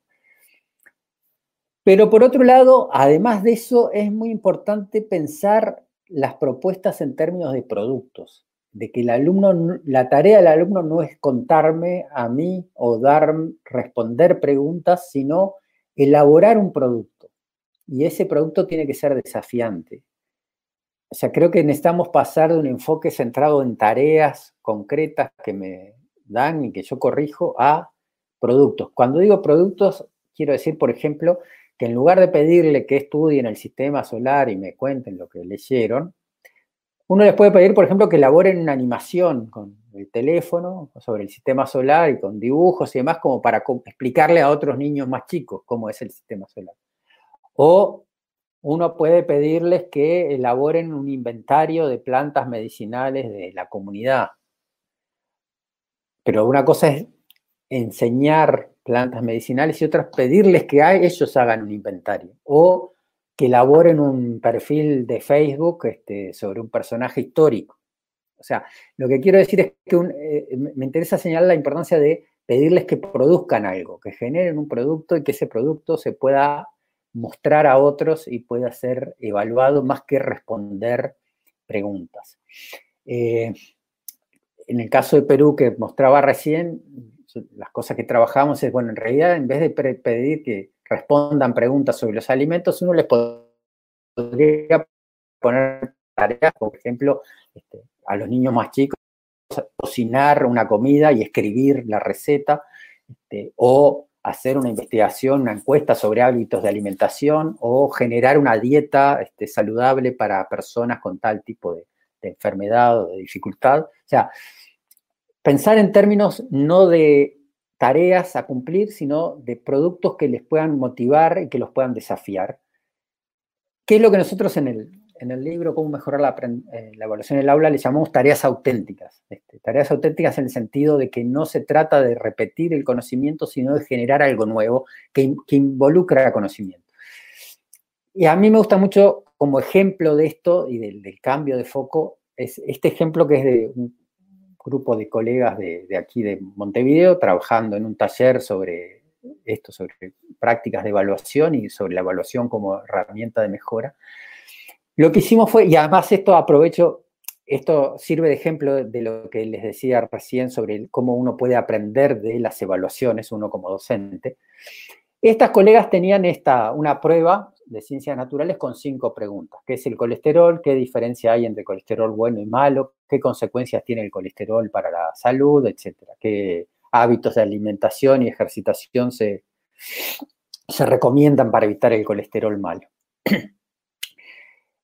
Pero por otro lado, además de eso, es muy importante pensar las propuestas en términos de productos, de que el alumno, la tarea del alumno no es contarme a mí o dar, responder preguntas, sino elaborar un producto. Y ese producto tiene que ser desafiante, o sea, creo que necesitamos pasar de un enfoque centrado en tareas concretas que me dan y que yo corrijo a productos. Cuando digo productos, quiero decir, por ejemplo, que en lugar de pedirle que estudien el sistema solar y me cuenten lo que leyeron, uno les puede pedir, por ejemplo, que elaboren una animación con el teléfono sobre el sistema solar y con dibujos y demás, como para explicarle a otros niños más chicos cómo es el sistema solar. O uno puede pedirles que elaboren un inventario de plantas medicinales de la comunidad. Pero una cosa es enseñar plantas medicinales y otra es pedirles que ellos hagan un inventario o que elaboren un perfil de Facebook este, sobre un personaje histórico. O sea, lo que quiero decir es que eh, me interesa señalar la importancia de pedirles que produzcan algo, que generen un producto y que ese producto se pueda mostrar a otros y pueda ser evaluado más que responder preguntas. Eh, en el caso de Perú que mostraba recién, las cosas que trabajamos es, bueno, en realidad en vez de pedir que respondan preguntas sobre los alimentos, uno les podría poner tareas, por ejemplo, este, a los niños más chicos, cocinar una comida y escribir la receta, este, o hacer una investigación, una encuesta sobre hábitos de alimentación, o generar una dieta este, saludable para personas con tal tipo de, de enfermedad o de dificultad. O sea, pensar en términos no de tareas a cumplir, sino de productos que les puedan motivar y que los puedan desafiar. ¿Qué es lo que nosotros en el, en el libro Cómo mejorar la, eh, evaluación en el aula le llamamos tareas auténticas. Este, tareas auténticas en el sentido de que no se trata de repetir el conocimiento, sino de generar algo nuevo que, que involucra conocimiento. Y a mí me gusta mucho como ejemplo de esto y del, cambio de foco, es este ejemplo que es de un grupo de colegas de aquí de Montevideo trabajando en un taller sobre esto, sobre prácticas de evaluación y sobre la evaluación como herramienta de mejora. Lo que hicimos fue, y además esto aprovecho, esto sirve de ejemplo de lo que les decía recién sobre cómo uno puede aprender de las evaluaciones, uno como docente. Estas colegas tenían esta, una prueba de ciencias naturales con cinco preguntas. ¿Qué es el colesterol? ¿Qué diferencia hay entre colesterol bueno y malo? ¿Qué consecuencias tiene el colesterol para la salud? Etcétera. ¿Qué hábitos de alimentación y ejercitación se, se recomiendan para evitar el colesterol malo?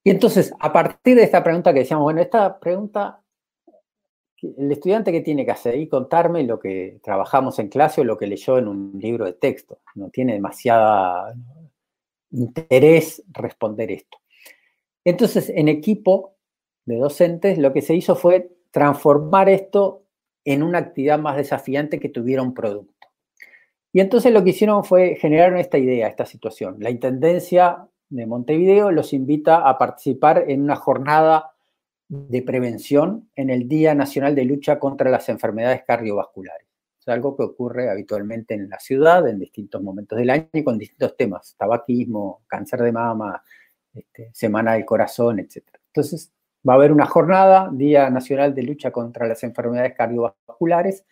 Y entonces, a partir de esta pregunta que decíamos, bueno, esta pregunta, el estudiante que tiene que hacer y contarme lo que trabajamos en clase o lo que leyó en un libro de texto. No tiene demasiada interés responder esto. Entonces, en equipo de docentes, lo que se hizo fue transformar esto en una actividad más desafiante que tuviera un producto. Y entonces lo que hicieron fue generar esta idea, esta situación. La intendencia de Montevideo los invita a participar en una jornada de prevención en el Día Nacional de Lucha contra las Enfermedades Cardiovasculares. Es algo que ocurre habitualmente en la ciudad en distintos momentos del año y con distintos temas, tabaquismo, cáncer de mama, este, Semana del Corazón, etc. Entonces, va a haber una jornada, Día Nacional de Lucha contra las Enfermedades Cardiovasculares,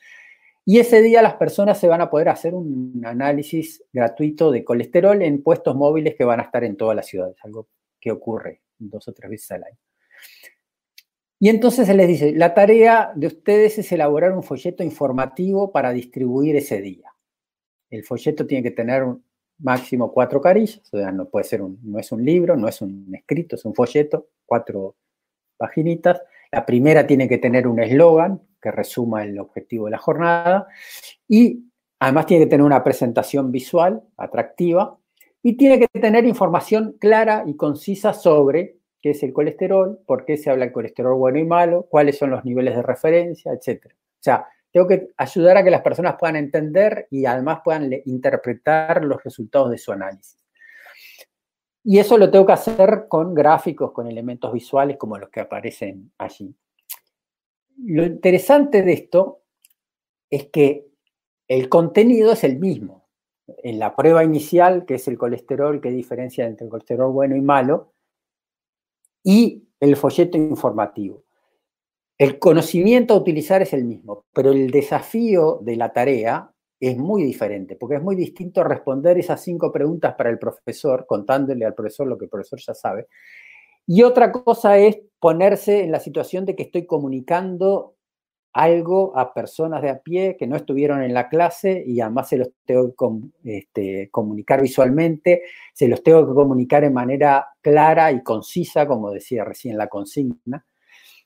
y ese día las personas se van a poder hacer un análisis gratuito de colesterol en puestos móviles que van a estar en todas las ciudades, algo que ocurre dos o tres veces al año. Y entonces se les dice, la tarea de ustedes es elaborar un folleto informativo para distribuir ese día. El folleto tiene que tener máximo cuatro carillas, o sea, no puede ser un, no es un libro, no es un escrito, es un folleto, cuatro paginitas. La primera tiene que tener un eslogan, que resuma el objetivo de la jornada y además tiene que tener una presentación visual atractiva y tiene que tener información clara y concisa sobre qué es el colesterol, por qué se habla del colesterol bueno y malo, cuáles son los niveles de referencia, etc. O sea, tengo que ayudar a que las personas puedan entender y además puedan interpretar los resultados de su análisis. Y eso lo tengo que hacer con gráficos, con elementos visuales como los que aparecen allí. Lo interesante de esto es que el contenido es el mismo. En la prueba inicial, que es el colesterol, que diferencia entre el colesterol bueno y malo, y el folleto informativo. El conocimiento a utilizar es el mismo, pero el desafío de la tarea es muy diferente, porque es muy distinto responder esas cinco preguntas para el profesor, contándole al profesor lo que el profesor ya sabe, y otra cosa es ponerse en la situación de que estoy comunicando algo a personas de a pie que no estuvieron en la clase y además se los tengo que este, comunicar visualmente, se los tengo que comunicar de manera clara y concisa, como decía recién la consigna.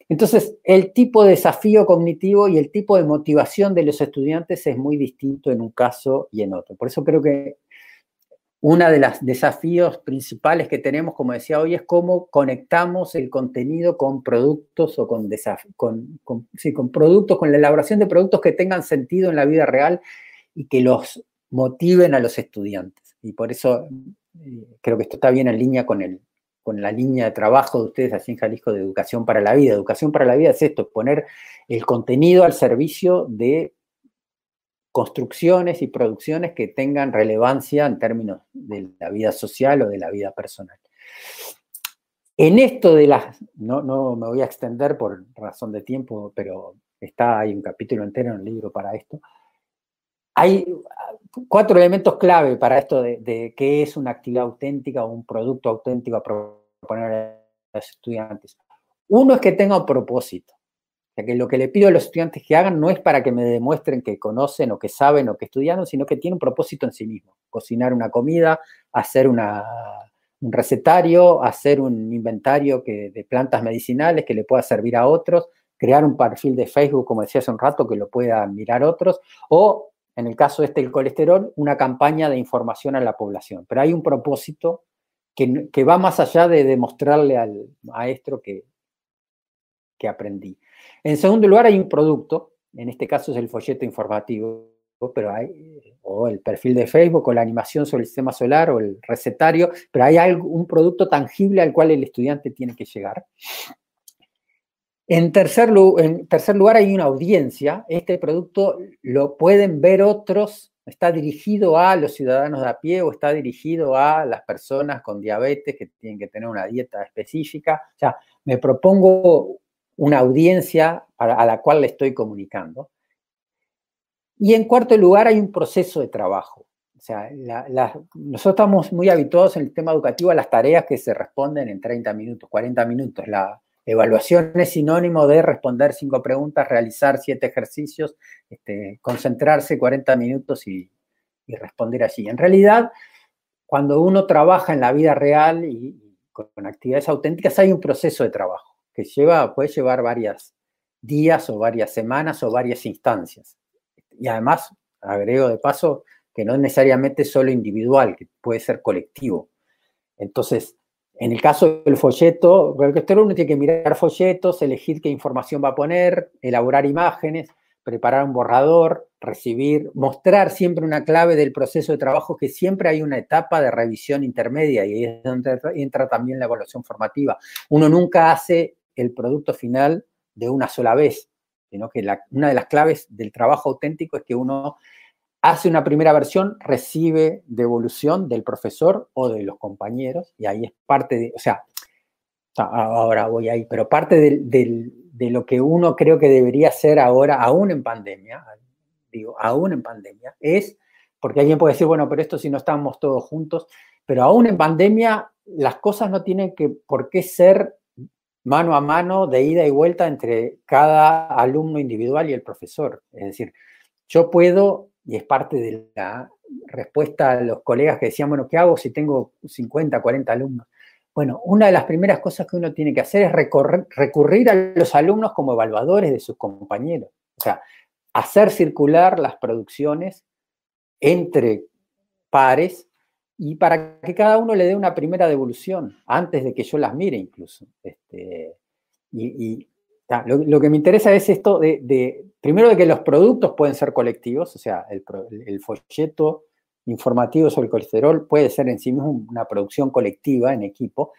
Entonces, el tipo de desafío cognitivo y el tipo de motivación de los estudiantes es muy distinto en un caso y en otro. Por eso creo que uno de los desafíos principales que tenemos, como decía hoy, es cómo conectamos el contenido con productos o con, con, con, productos, con la elaboración de productos que tengan sentido en la vida real y que los motiven a los estudiantes. Y por eso eh, creo que esto está bien en línea con, el, con la línea de trabajo de ustedes así en Jalisco de Educación para la Vida. Educación para la Vida es esto, poner el contenido al servicio de construcciones y producciones que tengan relevancia en términos de la vida social o de la vida personal. En esto de las, no, no me voy a extender por razón de tiempo, pero está, hay un capítulo entero en el libro para esto. Hay cuatro elementos clave para esto de, de qué es una actividad auténtica o un producto auténtico a proponer a los estudiantes. Uno es que tenga un propósito que lo que le pido a los estudiantes que hagan no es para que me demuestren que conocen o que saben o que estudiaron, sino que tiene un propósito en sí mismo. Cocinar una comida, hacer un recetario, hacer un inventario que, de plantas medicinales que le pueda servir a otros, crear un perfil de Facebook, como decía hace un rato, que lo puedan mirar otros, o en el caso este del colesterol, una campaña de información a la población. Pero hay un propósito que, que va más allá de demostrarle al maestro que, que aprendí. En segundo lugar, hay un producto, en este caso es el folleto informativo, pero hay, o el perfil de Facebook, o la animación sobre el sistema solar, o el recetario, pero hay un producto tangible al cual el estudiante tiene que llegar. En tercer, en tercer lugar, hay una audiencia. Este producto lo pueden ver otros, está dirigido a los ciudadanos de a pie o está dirigido a las personas con diabetes que tienen que tener una dieta específica. O sea, me propongo una audiencia a la cual le estoy comunicando. Y en cuarto lugar, hay un proceso de trabajo. O sea, nosotros estamos muy habituados en el tema educativo a las tareas que se responden en 30 minutos, 40 minutos. La evaluación es sinónimo de responder cinco preguntas, realizar siete ejercicios, este, concentrarse 40 minutos y, y, responder allí. En realidad, cuando uno trabaja en la vida real y con actividades auténticas, hay un proceso de trabajo lleva, puede llevar varias días o varias semanas o varias instancias. Y además, agrego de paso, que no es necesariamente solo individual, que puede ser colectivo. Entonces, en el caso del folleto, uno tiene que mirar folletos, elegir qué información va a poner, elaborar imágenes, preparar un borrador, recibir, mostrar siempre una clave del proceso de trabajo, que siempre hay una etapa de revisión intermedia y ahí es donde entra también la evaluación formativa. Uno nunca hace el producto final de una sola vez, sino que una de las claves del trabajo auténtico es que uno hace una primera versión, recibe devolución del profesor o de los compañeros, y ahí es parte de, o sea, ahora voy ahí, pero parte de lo que uno creo que debería hacer ahora, aún en pandemia, digo, aún en pandemia, es, porque alguien puede decir, bueno, pero esto si no estamos todos juntos, pero aún en pandemia las cosas no tienen que, por qué ser mano a mano de ida y vuelta entre cada alumno individual y el profesor. Es decir, yo puedo, y es parte de la respuesta a los colegas que decían, bueno, ¿qué hago si tengo 50, 40 alumnos? Bueno, una de las primeras cosas que uno tiene que hacer es recurrir a los alumnos como evaluadores de sus compañeros. O sea, hacer circular las producciones entre pares y para que cada uno le dé una primera devolución, antes de que yo las mire incluso. Este, y, lo, que me interesa es esto de, primero, de que los productos pueden ser colectivos, o sea, el, folleto informativo sobre el colesterol puede ser en sí mismo una producción colectiva en equipo,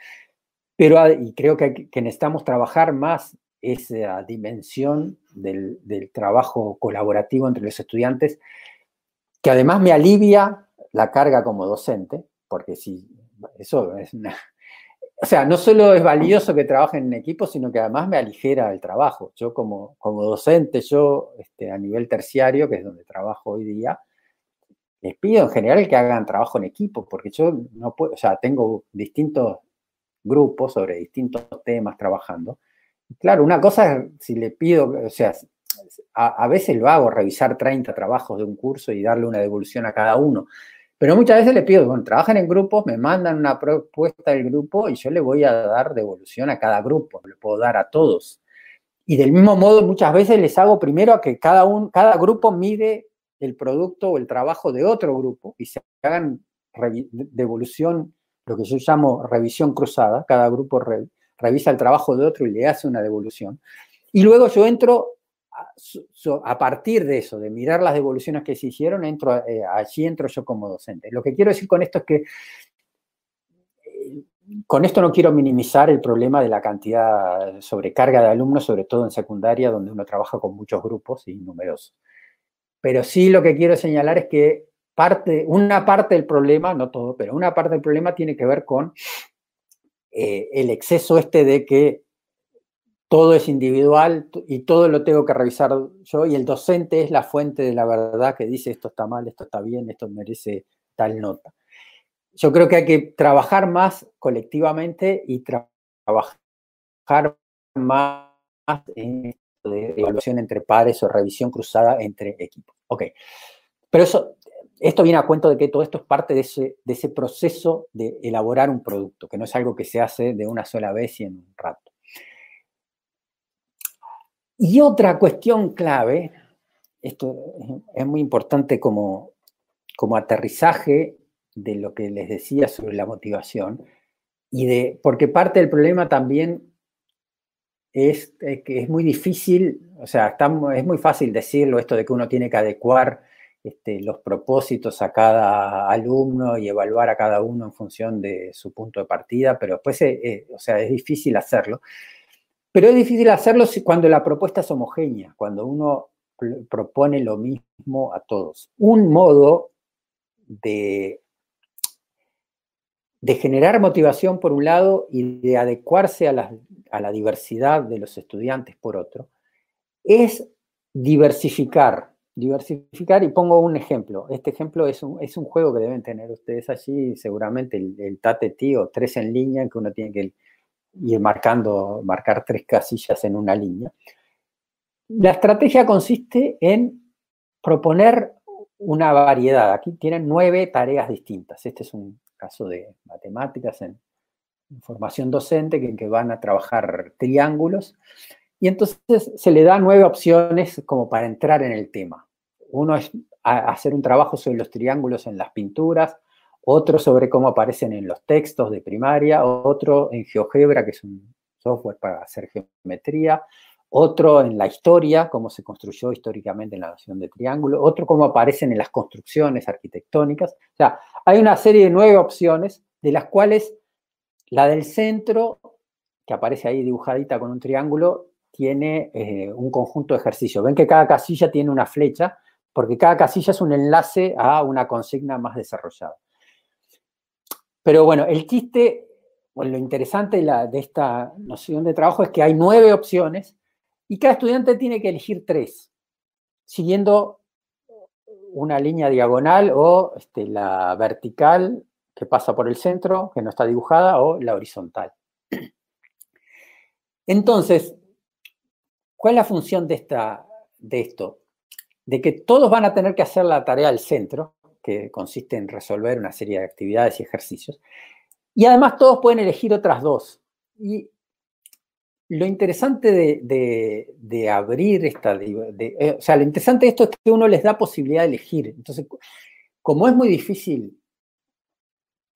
pero y creo que, necesitamos trabajar más esa dimensión del trabajo colaborativo entre los estudiantes, que además me alivia la carga como docente, porque si eso es una... O sea, no solo es valioso que trabajen en equipo, sino que además me aligera el trabajo. Yo como, como docente, yo este, a nivel terciario, que es donde trabajo hoy día, les pido en general que hagan trabajo en equipo, porque yo no puedo, o sea, tengo distintos grupos sobre distintos temas trabajando. claro, una cosa es si le pido, o sea, a, a, veces lo hago, revisar 30 trabajos de un curso y darle una devolución a cada uno, pero muchas veces le pido, bueno, trabajan en grupos, me mandan una propuesta del grupo y yo le voy a dar devolución a cada grupo, le puedo dar a todos. Y del mismo modo, muchas veces les hago primero a que cada, un, cada grupo mide el producto o el trabajo de otro grupo y se hagan devolución, lo que yo llamo revisión cruzada, cada grupo revisa el trabajo de otro y le hace una devolución. Y luego yo entro a, partir de eso, de mirar las devoluciones que se hicieron, entro, eh, allí entro yo como docente. Lo que quiero decir con esto es que eh, con esto no quiero minimizar el problema de la cantidad sobrecarga de alumnos, sobre todo en secundaria, donde uno trabaja con muchos grupos y numerosos. Pero sí lo que quiero señalar es que parte, una parte del problema, no todo, pero una parte del problema tiene que ver con eh, el exceso este de que todo es individual y todo lo tengo que revisar yo y el docente es la fuente de la verdad que dice esto está mal, esto está bien, esto merece tal nota. Yo creo que hay que trabajar más colectivamente y trabajar más en evaluación entre pares o revisión cruzada entre equipos. Ok, pero eso, esto viene a cuento de que todo esto es parte de ese proceso de elaborar un producto, que no es algo que se hace de una sola vez y en un rato. Y otra cuestión clave, esto es muy importante como, como aterrizaje de lo que les decía sobre la motivación, y de, porque parte del problema también es que es muy difícil, o sea, es muy fácil decirlo, esto de que uno tiene que adecuar este, los propósitos a cada alumno y evaluar a cada uno en función de su punto de partida, pero después, eh, eh, o sea, es difícil hacerlo. Pero es difícil hacerlo cuando la propuesta es homogénea, cuando uno propone lo mismo a todos. Un modo de, de generar motivación por un lado y de adecuarse a la, diversidad de los estudiantes por otro, es diversificar. Diversificar, y pongo un ejemplo. Este ejemplo es un, es un juego que deben tener ustedes allí, seguramente el, el Tate Tío, tres en línea, que uno tiene que y marcando, marcar tres casillas en una línea. La estrategia consiste en proponer una variedad. Aquí tienen nueve tareas distintas. Este es un caso de matemáticas en, formación docente que, que van a trabajar triángulos. Y entonces se le da nueve opciones como para entrar en el tema. Uno es hacer un trabajo sobre los triángulos en las pinturas, otro sobre cómo aparecen en los textos de primaria, otro en GeoGebra, que es un software para hacer geometría, otro en la historia, cómo se construyó históricamente en la nación de triángulo, otro cómo aparecen en las construcciones arquitectónicas. O sea, hay una serie de nueve opciones, de las cuales la del centro, que aparece ahí dibujadita con un triángulo, tiene eh, un conjunto de ejercicios. Ven que cada casilla tiene una flecha, porque cada casilla es un enlace a una consigna más desarrollada. Pero bueno, el chiste, lo interesante de, esta noción de trabajo es que hay nueve opciones y cada estudiante tiene que elegir tres, siguiendo una línea diagonal o este, la vertical que pasa por el centro, que no está dibujada, o la horizontal. Entonces, ¿cuál es la función de, esta, de esto? De que todos van a tener que hacer la tarea al centro, que consiste en resolver una serie de actividades y ejercicios. Y además todos pueden elegir otras dos. Y lo interesante de, abrir esta... Eh, o sea, lo interesante de esto es que uno les da posibilidad de elegir. Entonces, como es muy difícil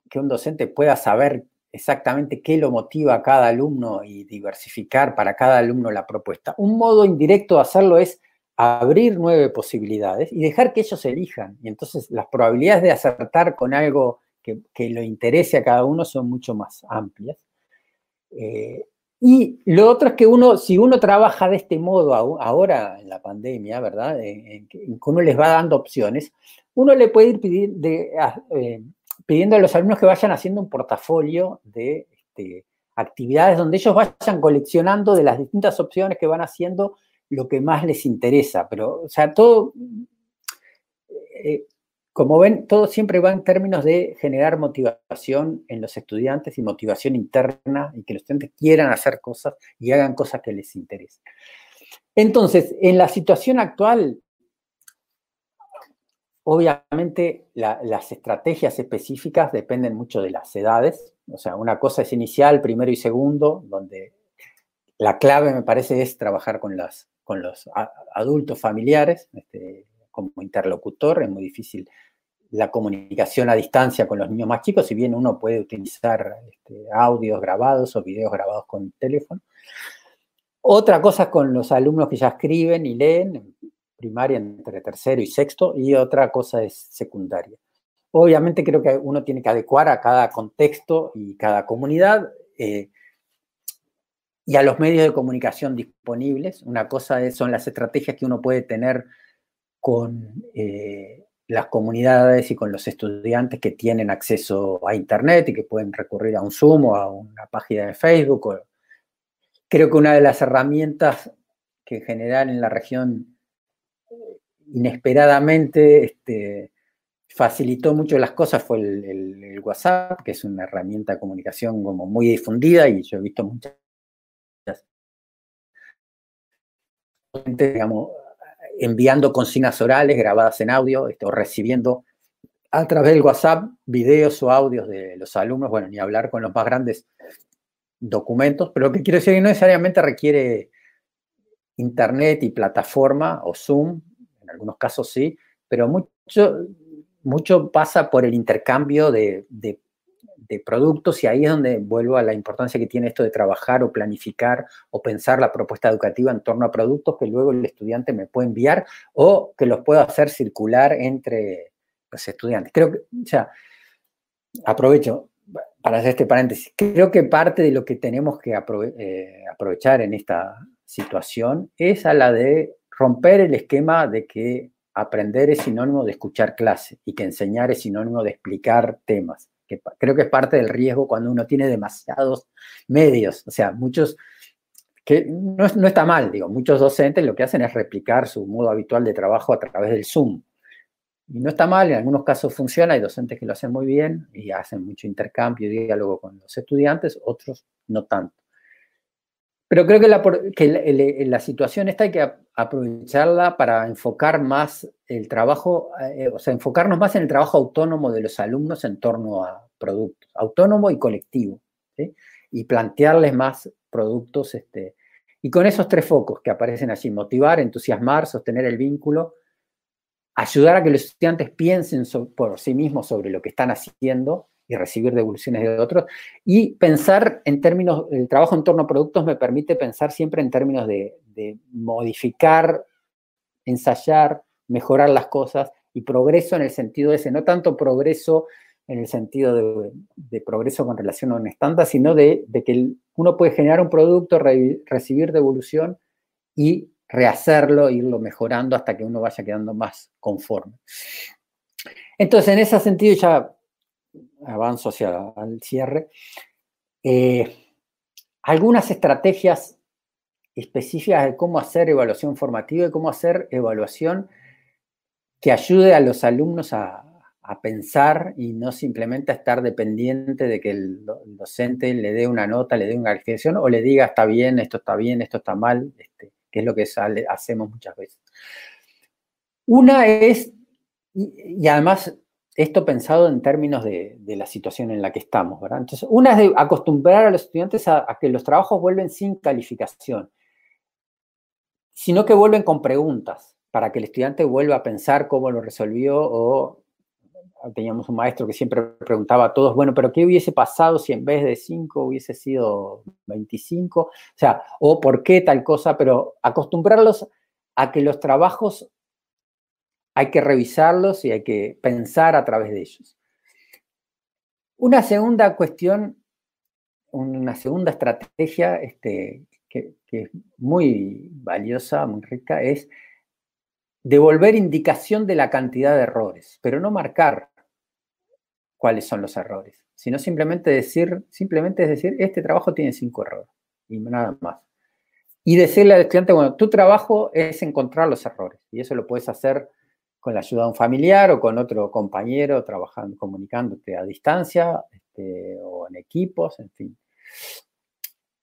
que un docente pueda saber exactamente qué lo motiva a cada alumno y diversificar para cada alumno la propuesta, un modo indirecto de hacerlo es abrir nueve posibilidades y dejar que ellos elijan. Y entonces las probabilidades de acertar con algo que, que lo interese a cada uno son mucho más amplias. Eh, y lo otro es que uno, si uno trabaja de este modo ahora en la pandemia, ¿verdad? En, que uno les va dando opciones, uno le puede ir eh, pidiendo a los alumnos que vayan haciendo un portafolio de este, actividades donde ellos vayan coleccionando de las distintas opciones que van haciendo lo que más les interesa, pero, o sea, todo, eh, como ven, todo siempre va en términos de generar motivación en los estudiantes y motivación interna y que los estudiantes quieran hacer cosas y hagan cosas que les interesen. Entonces, en la situación actual, obviamente las estrategias específicas dependen mucho de las edades. O sea, una cosa es inicial, primero y segundo, donde la clave me parece es trabajar con los adultos familiares este, como interlocutor, es muy difícil la comunicación a distancia con los niños más chicos, si bien uno puede utilizar este, audios grabados o videos grabados con teléfono. Otra cosa con los alumnos que ya escriben y leen, primaria entre tercero y sexto, y otra cosa es secundaria. Obviamente creo que uno tiene que adecuar a cada contexto y cada comunidad eh, y a los medios de comunicación disponibles. Una cosa son las estrategias que uno puede tener con eh, las comunidades y con los estudiantes que tienen acceso a Internet y que pueden recurrir a un Zoom o a una página de Facebook. Creo que una de las herramientas que en general en la región inesperadamente este, facilitó mucho las cosas fue el, WhatsApp, que es una herramienta de comunicación como muy difundida y yo he visto muchas digamos, enviando consignas orales grabadas en audio este, o recibiendo a través del WhatsApp videos o audios de los alumnos, bueno, ni hablar con los más grandes documentos, pero lo que quiero decir es que no necesariamente requiere internet y plataforma o Zoom, en algunos casos sí, pero mucho, mucho pasa por el intercambio de, de de productos y ahí es donde vuelvo a la importancia que tiene esto de trabajar o planificar o pensar la propuesta educativa en torno a productos que luego el estudiante me puede enviar o que los pueda hacer circular entre los estudiantes. Creo que, o sea, aprovecho para hacer este paréntesis, creo que parte de lo que tenemos que eh, aprovechar en esta situación es a la de romper el esquema de que aprender es sinónimo de escuchar clase y que enseñar es sinónimo de explicar temas que creo que es parte del riesgo cuando uno tiene demasiados medios, o sea, muchos, que no, no, está mal, digo, muchos docentes lo que hacen es replicar su modo habitual de trabajo a través del Zoom. Y no está mal, en algunos casos funciona, hay docentes que lo hacen muy bien y hacen mucho intercambio y diálogo con los estudiantes, otros no tanto. Pero creo que, la, situación esta hay que aprovecharla para enfocar más el trabajo, eh, o sea, enfocarnos más en el trabajo autónomo de los alumnos en torno a productos, autónomo y colectivo, y plantearles más productos. Este, y con esos tres focos que aparecen allí, motivar, entusiasmar, sostener el vínculo, ayudar a que los estudiantes piensen por sí mismos sobre lo que están haciendo y recibir devoluciones de otros. Y pensar en términos, el trabajo en torno a productos me permite pensar siempre en términos de, modificar, ensayar, mejorar las cosas y progreso en el sentido de ese, no tanto progreso en el sentido de, progreso con relación a un estándar, sino de, que uno puede generar un producto, recibir devolución y rehacerlo, irlo mejorando hasta que uno vaya quedando más conforme. Entonces, en ese sentido, ya avanzo hacia el cierre, eh, algunas estrategias específicas de cómo hacer evaluación formativa y cómo hacer evaluación que ayude a los alumnos a, pensar y no simplemente a estar dependiente de que el, docente le dé una nota, le dé una calificación o le diga está bien, esto está bien, esto está mal, este, que es lo que hacemos muchas veces. Una es, y además esto pensado en términos de, la situación en la que estamos, ¿verdad? Entonces, una es acostumbrar a los estudiantes a, que los trabajos vuelven sin calificación, sino que vuelven con preguntas, para que el estudiante vuelva a pensar cómo lo resolvió o teníamos un maestro que siempre preguntaba a todos, bueno, pero ¿qué hubiese pasado si en vez de 5 hubiese sido 25? O sea, o por qué tal cosa, pero acostumbrarlos a que los trabajos hay que revisarlos y hay que pensar a través de ellos. Una segunda cuestión, una segunda estrategia este, que, es muy valiosa, muy rica, es devolver indicación de la cantidad de errores, pero no marcar cuáles son los errores, sino simplemente decir, simplemente es decir, este trabajo tiene cinco errores y nada más. Y decirle al estudiante, bueno, tu trabajo es encontrar los errores y eso lo puedes hacer con la ayuda de un familiar o con otro compañero trabajando, comunicándote a distancia este, o en equipos, en fin.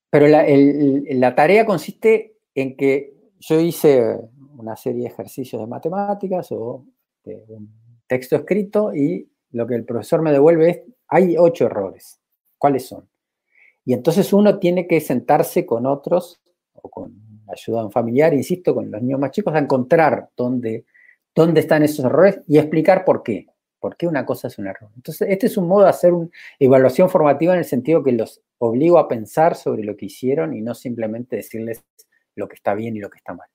Pero la, tarea consiste en que yo hice una serie de ejercicios de matemáticas o de un texto escrito y lo que el profesor me devuelve es, hay ocho errores. ¿Cuáles son? Y entonces uno tiene que sentarse con otros o con la ayuda de un familiar, insisto, con los niños más chicos, a encontrar dónde dónde están esos errores y explicar por qué. ¿Por qué una cosa es un error? Entonces, este es un modo de hacer una evaluación formativa en el sentido que los obligo a pensar sobre lo que hicieron y no simplemente decirles lo que está bien y lo que está mal.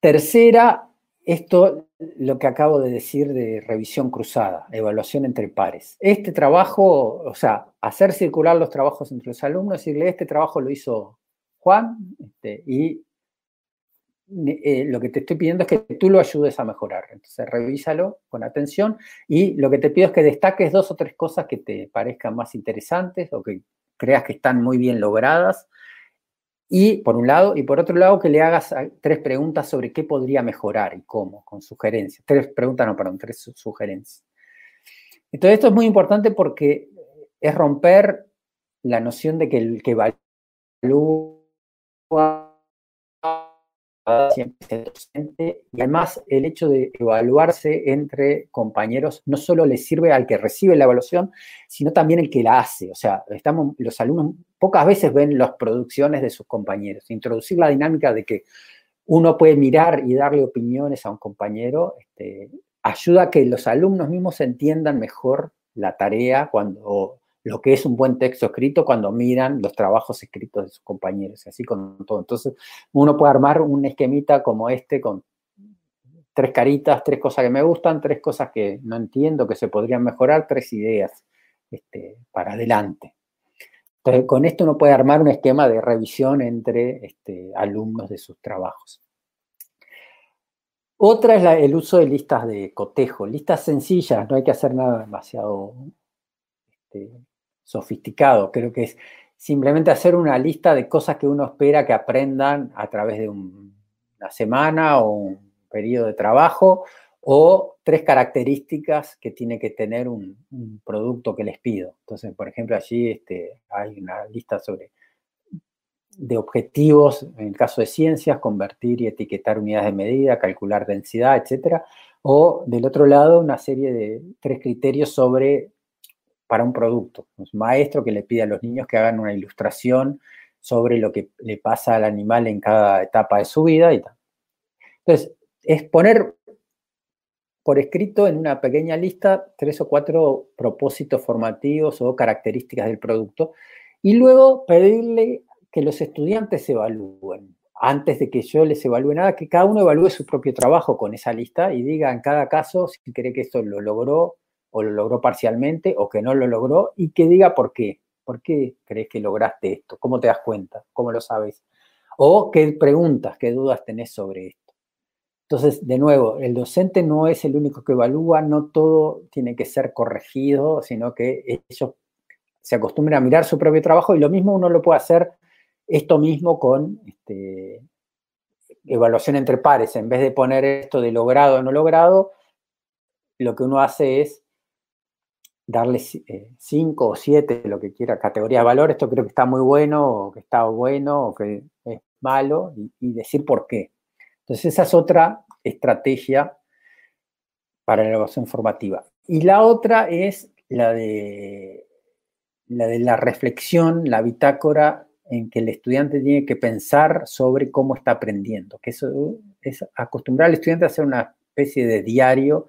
Tercera, esto lo que acabo de decir de revisión cruzada, evaluación entre pares. Este trabajo, o sea, hacer circular los trabajos entre los alumnos, decirle, este trabajo lo hizo Juan este, y eh, lo que te estoy pidiendo es que tú lo ayudes a mejorar. Entonces, revísalo con atención y lo que te pido es que destaques dos o tres cosas que te parezcan más interesantes o que creas que están muy bien logradas. Y por un lado, y por otro lado, que le hagas tres preguntas sobre qué podría mejorar y cómo, con sugerencias. Tres preguntas, no, perdón, tres sugerencias. Entonces, esto es muy importante porque es romper la noción de que el que evalúa siempre y además el hecho de evaluarse entre compañeros no solo le sirve al que recibe la evaluación, sino también el que la hace. O sea, estamos, los alumnos pocas veces ven las producciones de sus compañeros. Introducir la dinámica de que uno puede mirar y darle opiniones a un compañero este, ayuda a que los alumnos mismos entiendan mejor la tarea cuando lo que es un buen texto escrito cuando miran los trabajos escritos de sus compañeros, así con todo. Entonces, uno puede armar un esquemita como este con tres caritas, tres cosas que me gustan, tres cosas que no entiendo, que se podrían mejorar, tres ideas este, para adelante. Entonces, con esto uno puede armar un esquema de revisión entre este, alumnos de sus trabajos. Otra es el uso de listas de cotejo, listas sencillas, no hay que hacer nada demasiado este, sofisticado. Creo que es simplemente hacer una lista de cosas que uno espera que aprendan a través de una semana o un periodo de trabajo o tres características que tiene que tener un, producto que les pido. Entonces, por ejemplo, allí este, hay una lista sobre de objetivos, en el caso de ciencias, convertir y etiquetar unidades de medida, calcular densidad, etcétera, o del otro lado una serie de tres criterios sobre para un producto. Un maestro que le pide a los niños que hagan una ilustración sobre lo que le pasa al animal en cada etapa de su vida y tal. Entonces, es poner por escrito en una pequeña lista tres o cuatro propósitos formativos o características del producto y luego pedirle que los estudiantes evalúen. Antes de que yo les evalúe nada, que cada uno evalúe su propio trabajo con esa lista y diga en cada caso si cree que esto lo logró o lo logró parcialmente o que no lo logró y que diga por qué. ¿Por qué crees que lograste esto? ¿Cómo te das cuenta? ¿Cómo lo sabes? O qué preguntas, qué dudas tenés sobre esto. Entonces, de nuevo, el docente no es el único que evalúa, no todo tiene que ser corregido, sino que ellos se acostumbran a mirar su propio trabajo y lo mismo uno lo puede hacer esto mismo con este, evaluación entre pares. En vez de poner esto de logrado o no logrado, lo que uno hace es darle eh, cinco o siete, lo que quiera, categoría de valor, esto creo que está muy bueno, o que está bueno, o que es malo, y, decir por qué. Entonces, esa es otra estrategia para la evaluación formativa. Y la otra es la de la, de la reflexión, la bitácora en que el estudiante tiene que pensar sobre cómo está aprendiendo, que eso es acostumbrar al estudiante a hacer una especie de diario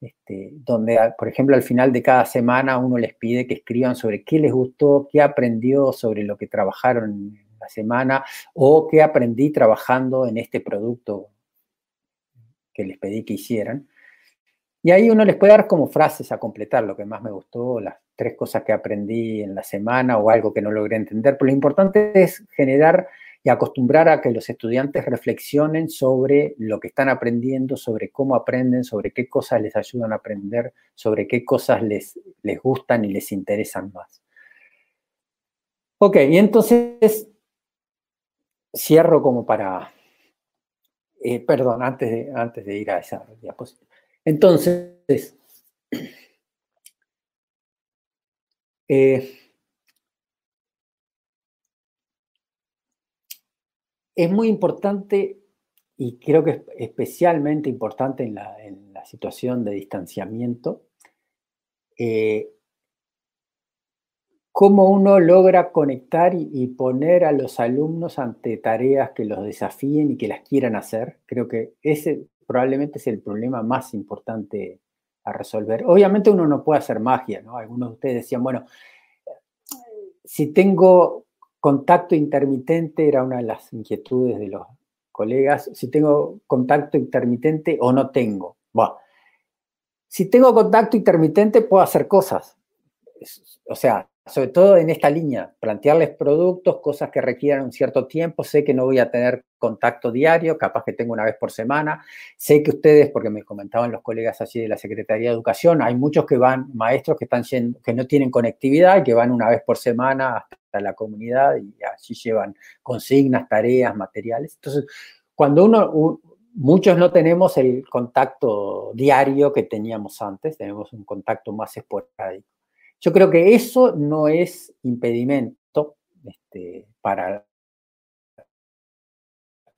este, donde, por ejemplo, al final de cada semana uno les pide que escriban sobre qué les gustó, qué aprendió sobre lo que trabajaron la semana o qué aprendí trabajando en este producto que les pedí que hicieran. Y ahí uno les puede dar como frases a completar lo que más me gustó, las tres cosas que aprendí en la semana o algo que no logré entender. Pero lo importante es generar y acostumbrar a que los estudiantes reflexionen sobre lo que están aprendiendo, sobre cómo aprenden, sobre qué cosas les ayudan a aprender, sobre qué cosas les, les gustan y les interesan más. Ok, y entonces cierro como para, eh, perdón, antes de, antes de ir a esa diapositiva. Entonces, [clears throat] eh, es muy importante y creo que es especialmente importante en la, situación de distanciamiento, eh, cómo uno logra conectar y, poner a los alumnos ante tareas que los desafíen y que las quieran hacer. Creo que ese probablemente es el problema más importante a resolver. Obviamente uno no puede hacer magia, ¿no? Algunos de ustedes decían, bueno, si tengo contacto intermitente, era una de las inquietudes de los colegas, si tengo contacto intermitente o no tengo. Bueno, si tengo contacto intermitente, puedo hacer cosas. O sea, sobre todo en esta línea, plantearles productos, cosas que requieran un cierto tiempo. Sé que no voy a tener contacto diario, capaz que tengo una vez por semana. Sé que ustedes, porque me comentaban los colegas allí de la Secretaría de Educación, hay muchos que van, maestros que, están que no tienen conectividad y que van una vez por semana hasta la comunidad y allí llevan consignas, tareas, materiales. Entonces, cuando uno, muchos no tenemos el contacto diario que teníamos antes, tenemos un contacto más esporádico. Yo creo que eso no es impedimento este, para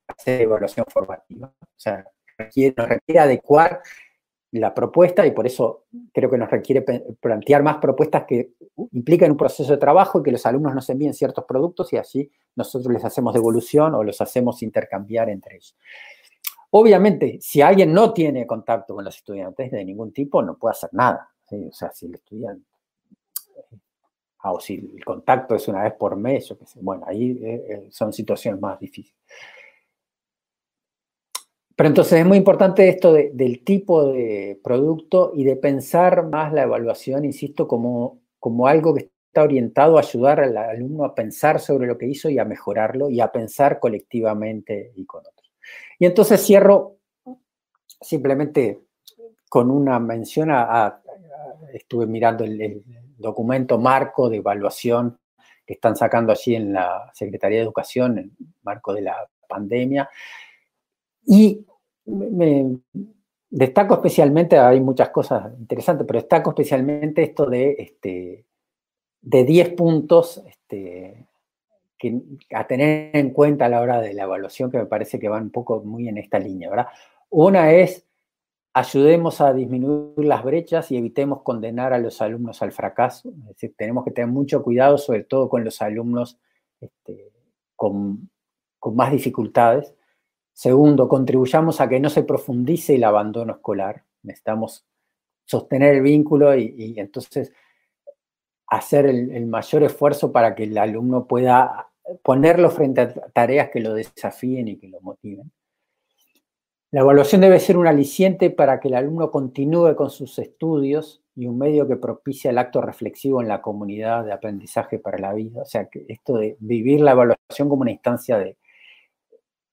hacer evaluación formativa. O sea, nos requiere adecuar la propuesta y por eso creo que nos requiere plantear más propuestas que implican un proceso de trabajo y que los alumnos nos envíen ciertos productos y así nosotros les hacemos devolución o los hacemos intercambiar entre ellos. Obviamente, si alguien no tiene contacto con los estudiantes de ningún tipo, no puede hacer nada. O sea, si el estudiante Ah, o si el contacto es una vez por mes, yo qué sé. Bueno, ahí eh, eh, son situaciones más difíciles. Pero entonces es muy importante esto del tipo de producto y de pensar más la evaluación, insisto, como, como algo que está orientado a ayudar al alumno a pensar sobre lo que hizo y a mejorarlo y a pensar colectivamente y con otros. Y entonces cierro simplemente con una mención a, estuve mirando el, documento marco de evaluación que están sacando allí en la Secretaría de Educación, en el marco de la pandemia. Y me, destaco especialmente, hay muchas cosas interesantes, pero destaco especialmente esto de, este, de 10 puntos este, que, a tener en cuenta a la hora de la evaluación que me parece que van un poco muy en esta línea, ¿verdad? Una es ayudemos a disminuir las brechas y evitemos condenar a los alumnos al fracaso. Es decir, tenemos que tener mucho cuidado, sobre todo con los alumnos este, con, más dificultades. Segundo, contribuyamos a que no se profundice el abandono escolar. Necesitamos sostener el vínculo y, entonces hacer el, el, mayor esfuerzo para que el alumno pueda ponerlo frente a tareas que lo desafíen y que lo motiven. La evaluación debe ser un aliciente para que el alumno continúe con sus estudios y un medio que propicia el acto reflexivo en la comunidad de aprendizaje para la vida. O sea, esto de vivir la evaluación como una instancia de,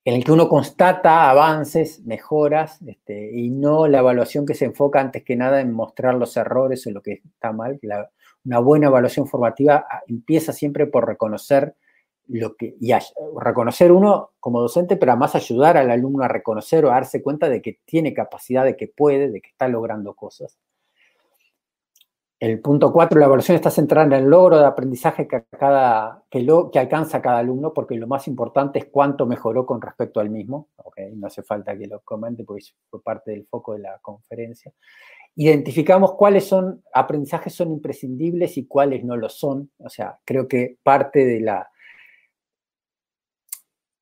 en el que uno constata avances, mejoras, este, y no la evaluación que se enfoca antes que nada en mostrar los errores o lo que está mal. una buena evaluación formativa ah, empieza siempre por reconocer lo que, y reconocer uno como docente, pero además ayudar al alumno a reconocer o a darse cuenta de que tiene capacidad, de que puede, de que está logrando cosas. El punto cuatro, la evaluación está centrada en el logro de aprendizaje que, cada, que, lo, que alcanza cada alumno, porque lo más importante es cuánto mejoró con respecto al mismo. Okay, no hace falta que lo comente porque fue parte del foco de la conferencia. Identificamos cuáles son aprendizajes son imprescindibles y cuáles no lo son. O sea, creo que parte de la,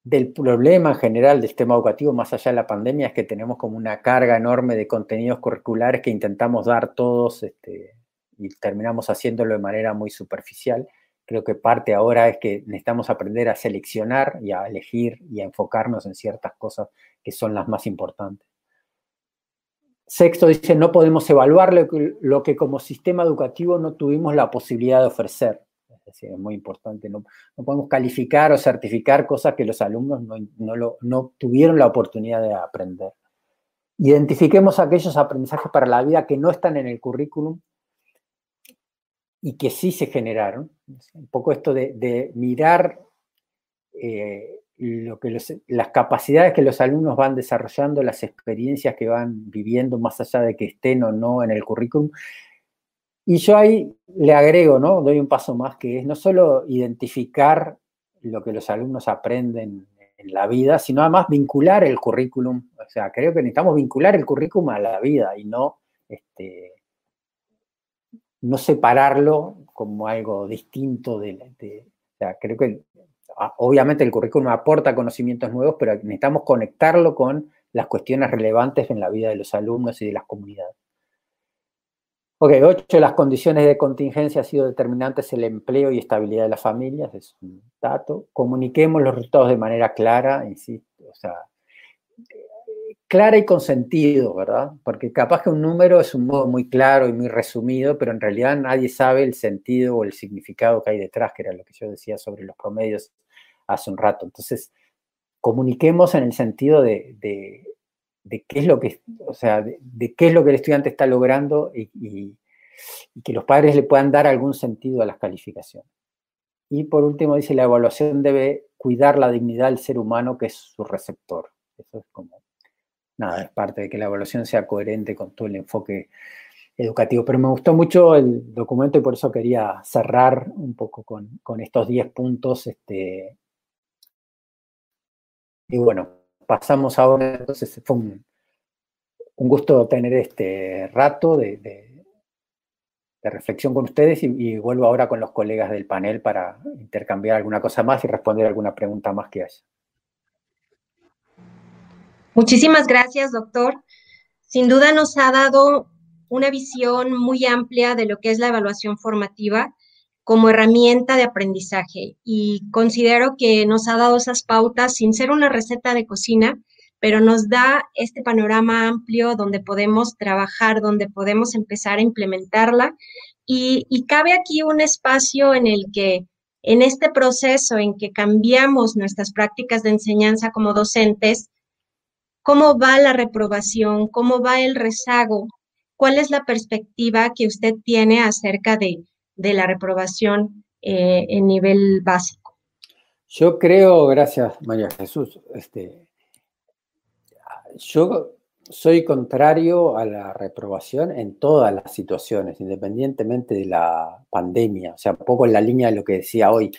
del problema general del sistema educativo, más allá de la pandemia, es que tenemos como una carga enorme de contenidos curriculares que intentamos dar todos este, y terminamos haciéndolo de manera muy superficial. Creo que parte ahora es que necesitamos aprender a seleccionar y a elegir y a enfocarnos en ciertas cosas que son las más importantes. Sexto dice, no podemos evaluar lo que como sistema educativo no tuvimos la posibilidad de ofrecer es muy importante. No, podemos calificar o certificar cosas que los alumnos no, tuvieron la oportunidad de aprender. Identifiquemos aquellos aprendizajes para la vida que no están en el currículum y que sí se generaron. Un poco esto de, mirar eh, lo que las capacidades que los alumnos van desarrollando, las experiencias que van viviendo, más allá de que estén o no en el currículum, y yo ahí le agrego, ¿no? Doy un paso más, que es no solo identificar lo que los alumnos aprenden en la vida, sino además vincular el currículum. O sea, creo que necesitamos vincular el currículum a la vida y no, este, no separarlo como algo distinto de, o sea, creo que obviamente el currículum aporta conocimientos nuevos, pero necesitamos conectarlo con las cuestiones relevantes en la vida de los alumnos y de las comunidades. Ok, ocho las condiciones de contingencia han sido determinantes el empleo y estabilidad de las familias, es un dato. Comuniquemos los resultados de manera clara, insisto, o sea, clara y con sentido, ¿verdad? Porque capaz que un número es un modo muy claro y muy resumido, pero en realidad nadie sabe el sentido o el significado que hay detrás, que era lo que yo decía sobre los promedios hace un rato. Entonces, comuniquemos en el sentido de, de qué es lo que, o sea, de, qué es lo que el estudiante está logrando y, que los padres le puedan dar algún sentido a las calificaciones. Y por último dice, la evaluación debe cuidar la dignidad del ser humano que es su receptor. Eso es como, nada, es parte de que la evaluación sea coherente con todo el enfoque educativo. Pero me gustó mucho el documento y por eso quería cerrar un poco con, con estos 10 puntos. Este, y bueno, pasamos ahora, entonces fue un, gusto tener este rato de, reflexión con ustedes y, vuelvo ahora con los colegas del panel para intercambiar alguna cosa más y responder alguna pregunta más que haya. Muchísimas gracias, doctor. Sin duda nos ha dado una visión muy amplia de lo que es la evaluación formativa como herramienta de aprendizaje. Y considero que nos ha dado esas pautas sin ser una receta de cocina, pero nos da este panorama amplio donde podemos trabajar, donde podemos empezar a implementarla. Y, cabe aquí un espacio en el que en este proceso en que cambiamos nuestras prácticas de enseñanza como docentes, cómo va la reprobación, cómo va el rezago, cuál es la perspectiva que usted tiene acerca de de la reprobación eh, en nivel básico. Yo creo, gracias María Jesús, este, yo soy contrario a la reprobación en todas las situaciones, independientemente de la pandemia, o sea, un poco en la línea de lo que decía hoy.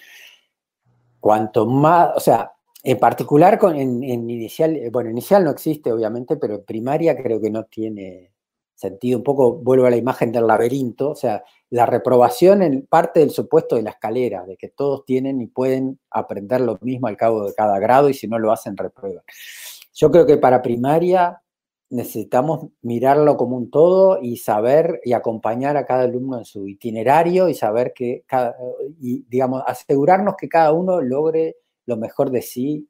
Cuanto más, o sea, en particular con, en, en inicial, eh, bueno, inicial no existe obviamente, pero primaria creo que no tiene sentido, un poco vuelvo a la imagen del laberinto, o sea, la reprobación en parte del supuesto de la escalera, de que todos tienen y pueden aprender lo mismo al cabo de cada grado y si no lo hacen, reprueban. Yo creo que para primaria necesitamos mirarlo como un todo y saber y acompañar a cada alumno en su itinerario y saber que, cada, y digamos, asegurarnos que cada uno logre lo mejor de sí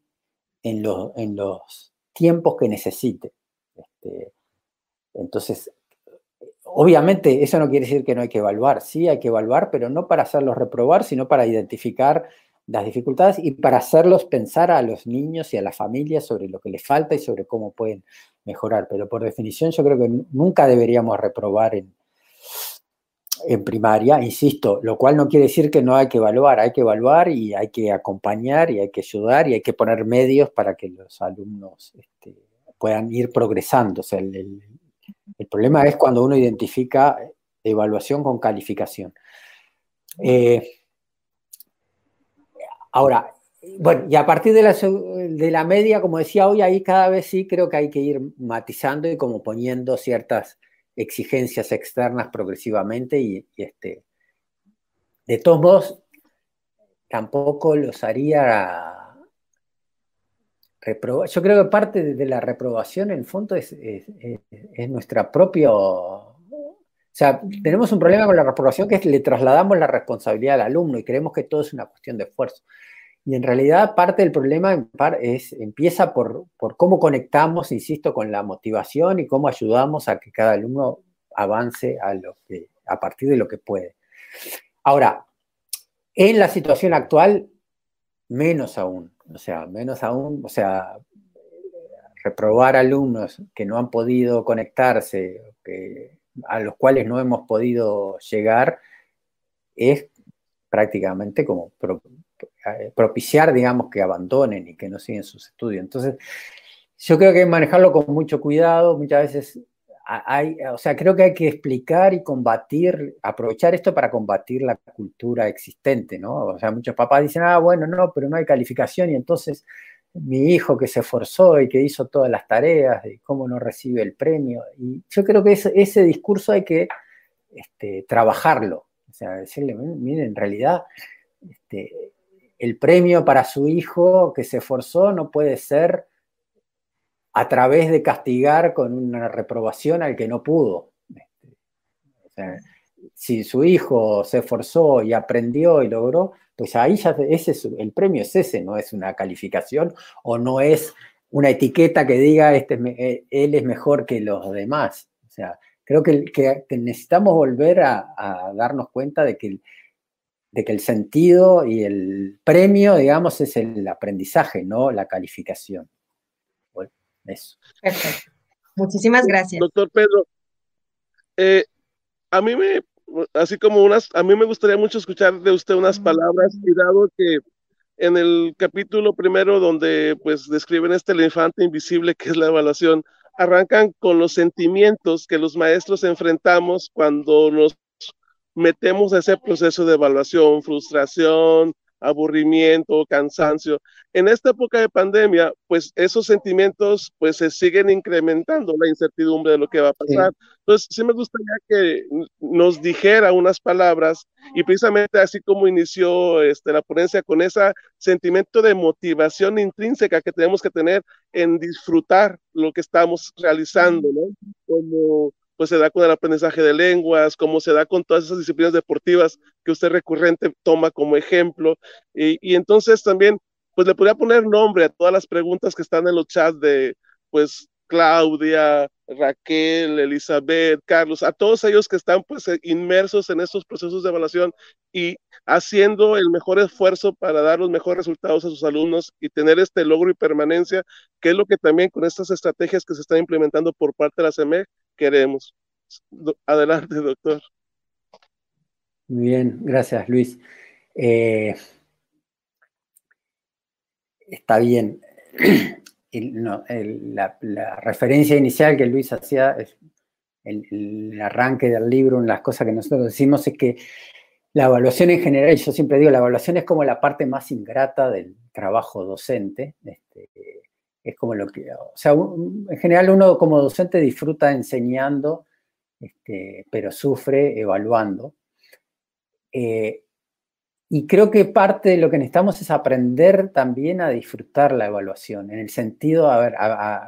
en los, en los tiempos que necesite. Este, entonces, Obviamente, eso no quiere decir que no hay que evaluar, sí hay que evaluar, pero no para hacerlos reprobar, sino para identificar las dificultades y para hacerlos pensar a los niños y a las familias sobre lo que les falta y sobre cómo pueden mejorar. Pero por definición yo creo que nunca deberíamos reprobar en, en primaria, insisto, lo cual no quiere decir que no hay que evaluar, hay que evaluar y hay que acompañar y hay que ayudar y hay que poner medios para que los alumnos este, puedan ir progresando. O sea, el, problema es cuando uno identifica evaluación con calificación. Eh, ahora, bueno, y a partir de la, de la, media, como decía hoy, ahí cada vez sí creo que hay que ir matizando y como poniendo ciertas exigencias externas progresivamente y, este, de todos modos, tampoco los haría yo creo que parte de la reprobación, en el fondo, es, nuestra propia... O sea, tenemos un problema con la reprobación que es le trasladamos la responsabilidad al alumno y creemos que todo es una cuestión de esfuerzo. Y en realidad parte del problema es, empieza por, por cómo conectamos, insisto, con la motivación y cómo ayudamos a que cada alumno avance a, lo que, a partir de lo que puede. Ahora, en la situación actual, menos aún. O sea, menos aún, o sea, reprobar alumnos que no han podido conectarse, que, a los cuales no hemos podido llegar, es prácticamente como eh, propiciar, digamos, que abandonen y que no siguen sus estudios. Entonces, yo creo que hay que manejarlo con mucho cuidado, muchas veces hay, o sea, creo que hay que explicar y combatir, aprovechar esto para combatir la cultura existente, ¿no? O sea, muchos papás dicen, ah, bueno, no, pero no hay calificación y entonces mi hijo que se esforzó y que hizo todas las tareas, cómo no recibe el premio. Y yo creo que ese, ese discurso hay que este, trabajarlo. O sea, decirle, miren, en realidad este, el premio para su hijo que se esforzó no puede ser a través de castigar con una reprobación al que no pudo. si su hijo se esforzó y aprendió y logró, pues ahí ya ese es, el premio es ese, no es una calificación o no es una etiqueta que diga este, eh, él es mejor que los demás. O sea, creo que, necesitamos volver a, darnos cuenta de que, de que el sentido y el premio, digamos, es el aprendizaje, no la calificación. Eso. Perfecto. Muchísimas gracias. Doctor Pedro, eh, a mí me, así como unas, a mí me gustaría mucho escuchar de usted unas palabras y dado que en el capítulo primero donde pues describen este elefante invisible que es la evaluación, arrancan con los sentimientos que los maestros enfrentamos cuando nos metemos a ese proceso de evaluación, frustración, aburrimiento, cansancio. En esta época de pandemia, pues esos sentimientos pues se siguen incrementando, la incertidumbre de lo que va a pasar. Entonces, sí me gustaría que nos dijera unas palabras y precisamente así como inició este, la ponencia con ese sentimiento de motivación intrínseca que tenemos que tener en disfrutar lo que estamos realizando, ¿no? Como pues se da con el aprendizaje de lenguas, como se da con todas esas disciplinas deportivas que usted recurrente toma como ejemplo. Y, entonces también, pues le podría poner nombre a todas las preguntas que están en los chats de, pues, Claudia, Raquel, Elizabeth, Carlos, a todos ellos que están pues inmersos en estos procesos de evaluación y haciendo el mejor esfuerzo para dar los mejores resultados a sus alumnos y tener este logro y permanencia, que es lo que también con estas estrategias que se están implementando por parte de la CEMEG queremos. Adelante, doctor. Muy bien, gracias, Luis. Eh, está bien. [clears throat] la, referencia inicial que Luis hacía, el, el, arranque del libro, en las cosas que nosotros decimos, es que la evaluación en general, yo siempre digo, la evaluación es como la parte más ingrata del trabajo docente. Este, es como lo que, o sea, en general uno como docente disfruta enseñando, este, pero sufre evaluando. Eh, y creo que parte de lo que necesitamos es aprender también a disfrutar la evaluación, en el sentido, a ver, a,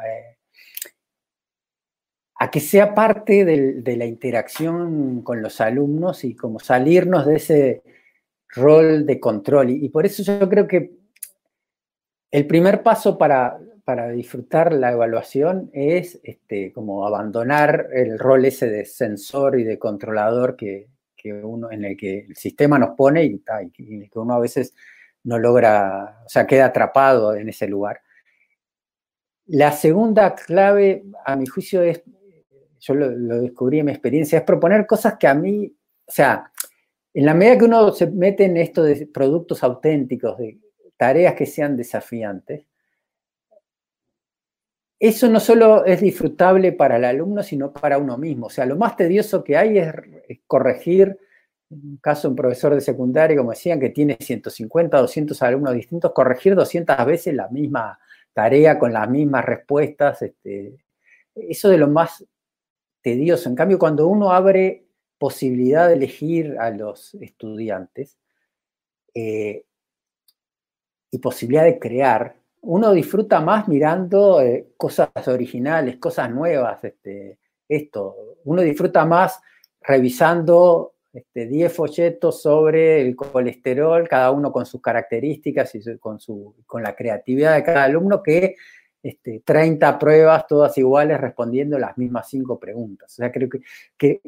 que sea parte de la interacción con los alumnos y como salirnos de ese rol de control. y por eso yo creo que el primer paso para para disfrutar la evaluación es este, como abandonar el rol ese de sensor y de controlador que, uno, en el que el sistema nos pone y, y, que uno a veces no logra, o sea, queda atrapado en ese lugar. La segunda clave, a mi juicio, es, yo lo, lo descubrí en mi experiencia, es proponer cosas que a mí, o sea, en la medida que uno se mete en esto de productos auténticos, de tareas que sean desafiantes, eso no solo es disfrutable para el alumno, sino para uno mismo. O sea, lo más tedioso que hay es corregir, en caso un profesor de secundaria, como decían, que tiene 150, 200 alumnos distintos, corregir 200 veces la misma tarea con las mismas respuestas. Este, eso de lo más tedioso. En cambio, cuando uno abre posibilidad de elegir a los estudiantes eh, y posibilidad de crear, uno disfruta más mirando eh, cosas originales, cosas nuevas, este, esto. Uno disfruta más revisando este, 10 folletos sobre el colesterol, cada uno con sus características y con, su, con la creatividad de cada alumno, que este, 30 pruebas todas iguales respondiendo las mismas 5 preguntas. O sea, creo que, que,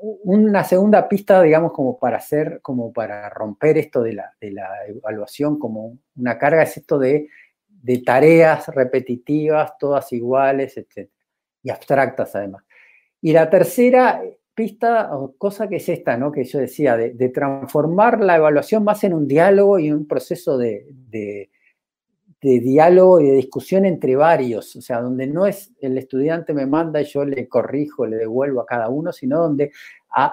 una segunda pista, digamos, como para hacer, como para romper esto de la, de la evaluación como una carga, es esto de de tareas repetitivas, todas iguales, etc. Y abstractas además. Y la tercera pista o cosa que es esta, ¿no? Que yo decía, de, transformar la evaluación más en un diálogo y un proceso de, de, diálogo y de discusión entre varios, o sea, donde no es el estudiante me manda y yo le corrijo, le devuelvo a cada uno, sino donde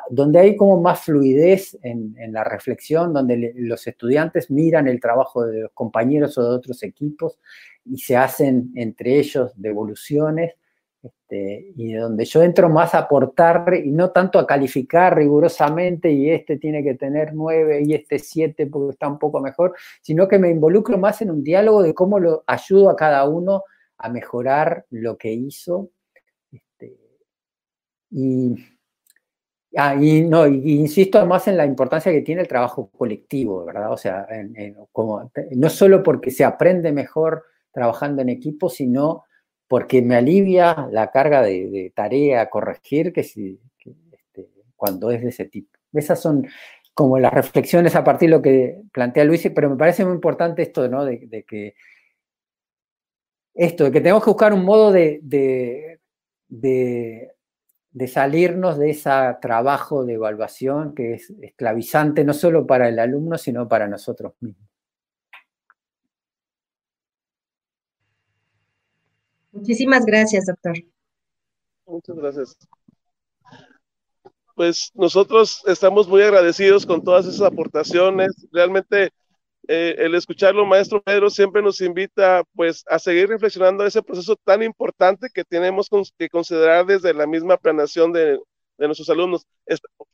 donde hay como más fluidez en, la reflexión, donde los estudiantes miran el trabajo de los compañeros o de otros equipos y se hacen entre ellos devoluciones, este, y donde yo entro más a aportar y no tanto a calificar rigurosamente y este tiene que tener nueve y este siete porque está un poco mejor, sino que me involucro más en un diálogo de cómo lo ayudo a cada uno a mejorar lo que hizo. Este, y Ah, y no, insisto más en la importancia que tiene el trabajo colectivo, ¿verdad? O sea, no solo porque se aprende mejor trabajando en equipo, sino porque me alivia la carga de, tarea a corregir que, si, este, cuando es de ese tipo. Esas son como las reflexiones a partir de lo que plantea Luis, pero me parece muy importante esto, ¿no? De, que esto, de que tenemos que buscar un modo de salirnos de ese trabajo de evaluación que es esclavizante no solo para el alumno, sino para nosotros mismos. Muchísimas gracias, doctor. Muchas gracias. Pues nosotros estamos muy agradecidos con todas esas aportaciones. Realmente eh, el escucharlo, maestro Pedro, siempre nos invita pues a seguir reflexionando ese proceso tan importante que tenemos que considerar desde la misma planeación de, de nuestros alumnos.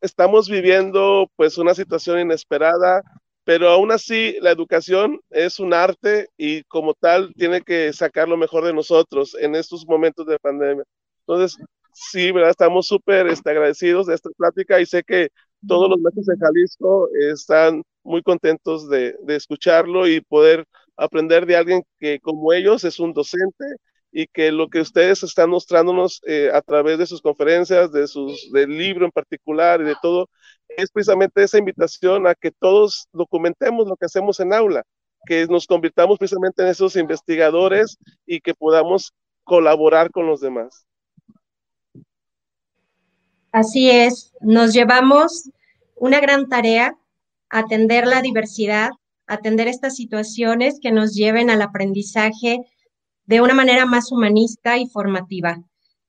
estamos viviendo pues una situación inesperada, pero aún así la educación es un arte y como tal tiene que sacar lo mejor de nosotros en estos momentos de pandemia. Entonces, sí, ¿verdad? Estamos súper este, agradecidos de esta plática y sé que todos los maestros de Jalisco están muy contentos de, escucharlo y poder aprender de alguien que como ellos es un docente y que lo que ustedes están mostrándonos eh, a través de sus conferencias, de sus, del libro en particular y de todo, es precisamente esa invitación a que todos documentemos lo que hacemos en aula, que nos convirtamos precisamente en esos investigadores y que podamos colaborar con los demás. Así es, nos llevamos una gran tarea, atender la diversidad, atender estas situaciones que nos lleven al aprendizaje de una manera más humanista y formativa.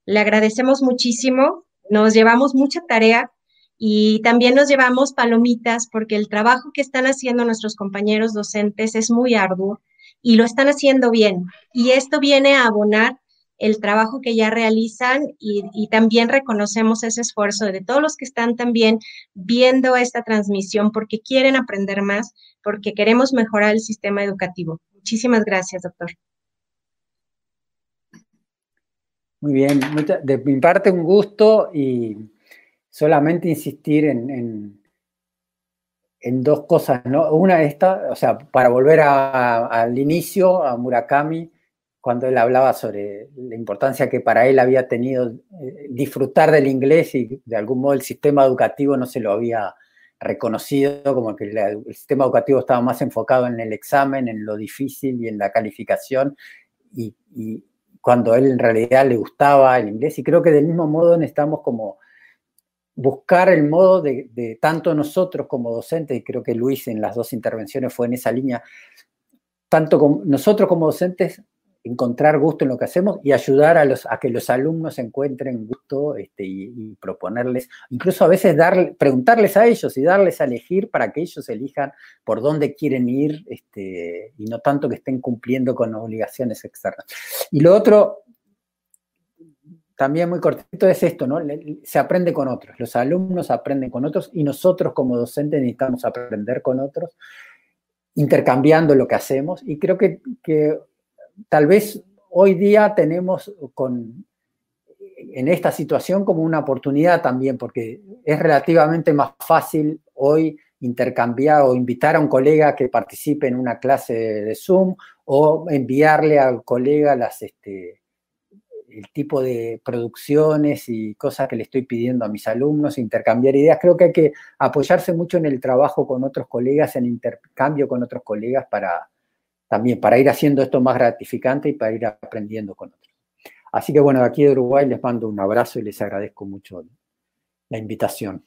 Le agradecemos muchísimo, nos llevamos mucha tarea y también nos llevamos palomitas porque el trabajo que están haciendo nuestros compañeros docentes es muy arduo y lo están haciendo bien. Y esto viene a abonar el trabajo que ya realizan y, también reconocemos ese esfuerzo de todos los que están también viendo esta transmisión porque quieren aprender más, porque queremos mejorar el sistema educativo. Muchísimas gracias, doctor. Muy bien, de mi parte un gusto y solamente insistir en, en, dos cosas, ¿no? Una esta, o sea, para volver al inicio, a Murakami, cuando él hablaba sobre la importancia que para él había tenido eh, disfrutar del inglés y de algún modo el sistema educativo no se lo había reconocido, como que el sistema educativo estaba más enfocado en el examen, en lo difícil y en la calificación, y, cuando a él en realidad le gustaba el inglés, y creo que del mismo modo necesitamos como buscar el modo de, de tanto nosotros como docentes, y creo que Luis en las dos intervenciones fue en esa línea, tanto como nosotros como docentes encontrar gusto en lo que hacemos y ayudar a, los, a que los alumnos encuentren gusto este, y, proponerles, incluso a veces dar, preguntarles a ellos y darles a elegir para que ellos elijan por dónde quieren ir este, y no tanto que estén cumpliendo con obligaciones externas. Y lo otro, también muy cortito, es esto, ¿no? Se aprende con otros, los alumnos aprenden con otros y nosotros como docentes necesitamos aprender con otros intercambiando lo que hacemos y creo que, que tal vez hoy día tenemos con, en esta situación como una oportunidad también, porque es relativamente más fácil hoy intercambiar o invitar a un colega que participe en una clase de Zoom o enviarle al colega las, este, el tipo de producciones y cosas que le estoy pidiendo a mis alumnos, intercambiar ideas. Creo que hay que apoyarse mucho en el trabajo con otros colegas, en intercambio con otros colegas para, también para ir haciendo esto más gratificante y para ir aprendiendo con otros. Así que bueno, aquí de Uruguay les mando un abrazo y les agradezco mucho la invitación.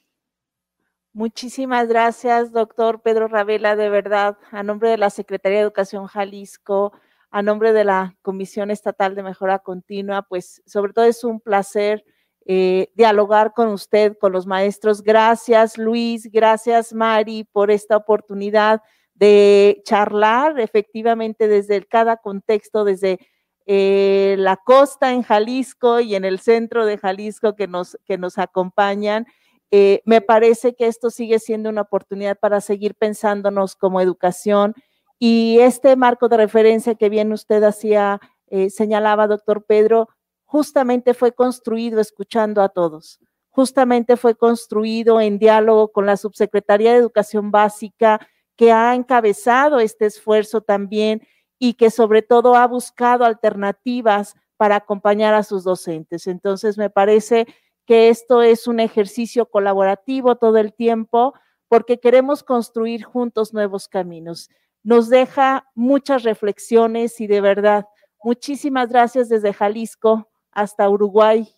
Muchísimas gracias, doctor Pedro Ravela, de verdad, a nombre de la Secretaría de Educación Jalisco, a nombre de la Comisión Estatal de Mejora Continua, pues sobre todo es un placer eh, dialogar con usted, con los maestros. Gracias, Luis, gracias, Mari, por esta oportunidad de charlar efectivamente desde cada contexto, desde eh, la costa en Jalisco y en el centro de Jalisco que nos, que nos acompañan. Eh, me parece que esto sigue siendo una oportunidad para seguir pensándonos como educación y este marco de referencia que bien usted hacía, eh, señalaba, doctor Pedro, justamente fue construido escuchando a todos justamente fue construido en diálogo con la Subsecretaría de Educación Básica, que ha encabezado este esfuerzo también y que sobre todo ha buscado alternativas para acompañar a sus docentes. Entonces, me parece que esto es un ejercicio colaborativo todo el tiempo porque queremos construir juntos nuevos caminos. Nos deja muchas reflexiones y de verdad, muchísimas gracias desde Jalisco hasta Uruguay.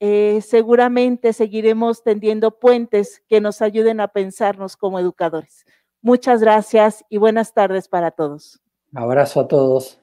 Eh, seguramente seguiremos tendiendo puentes que nos ayuden a pensarnos como educadores. Muchas gracias y buenas tardes para todos. Abrazo a todos.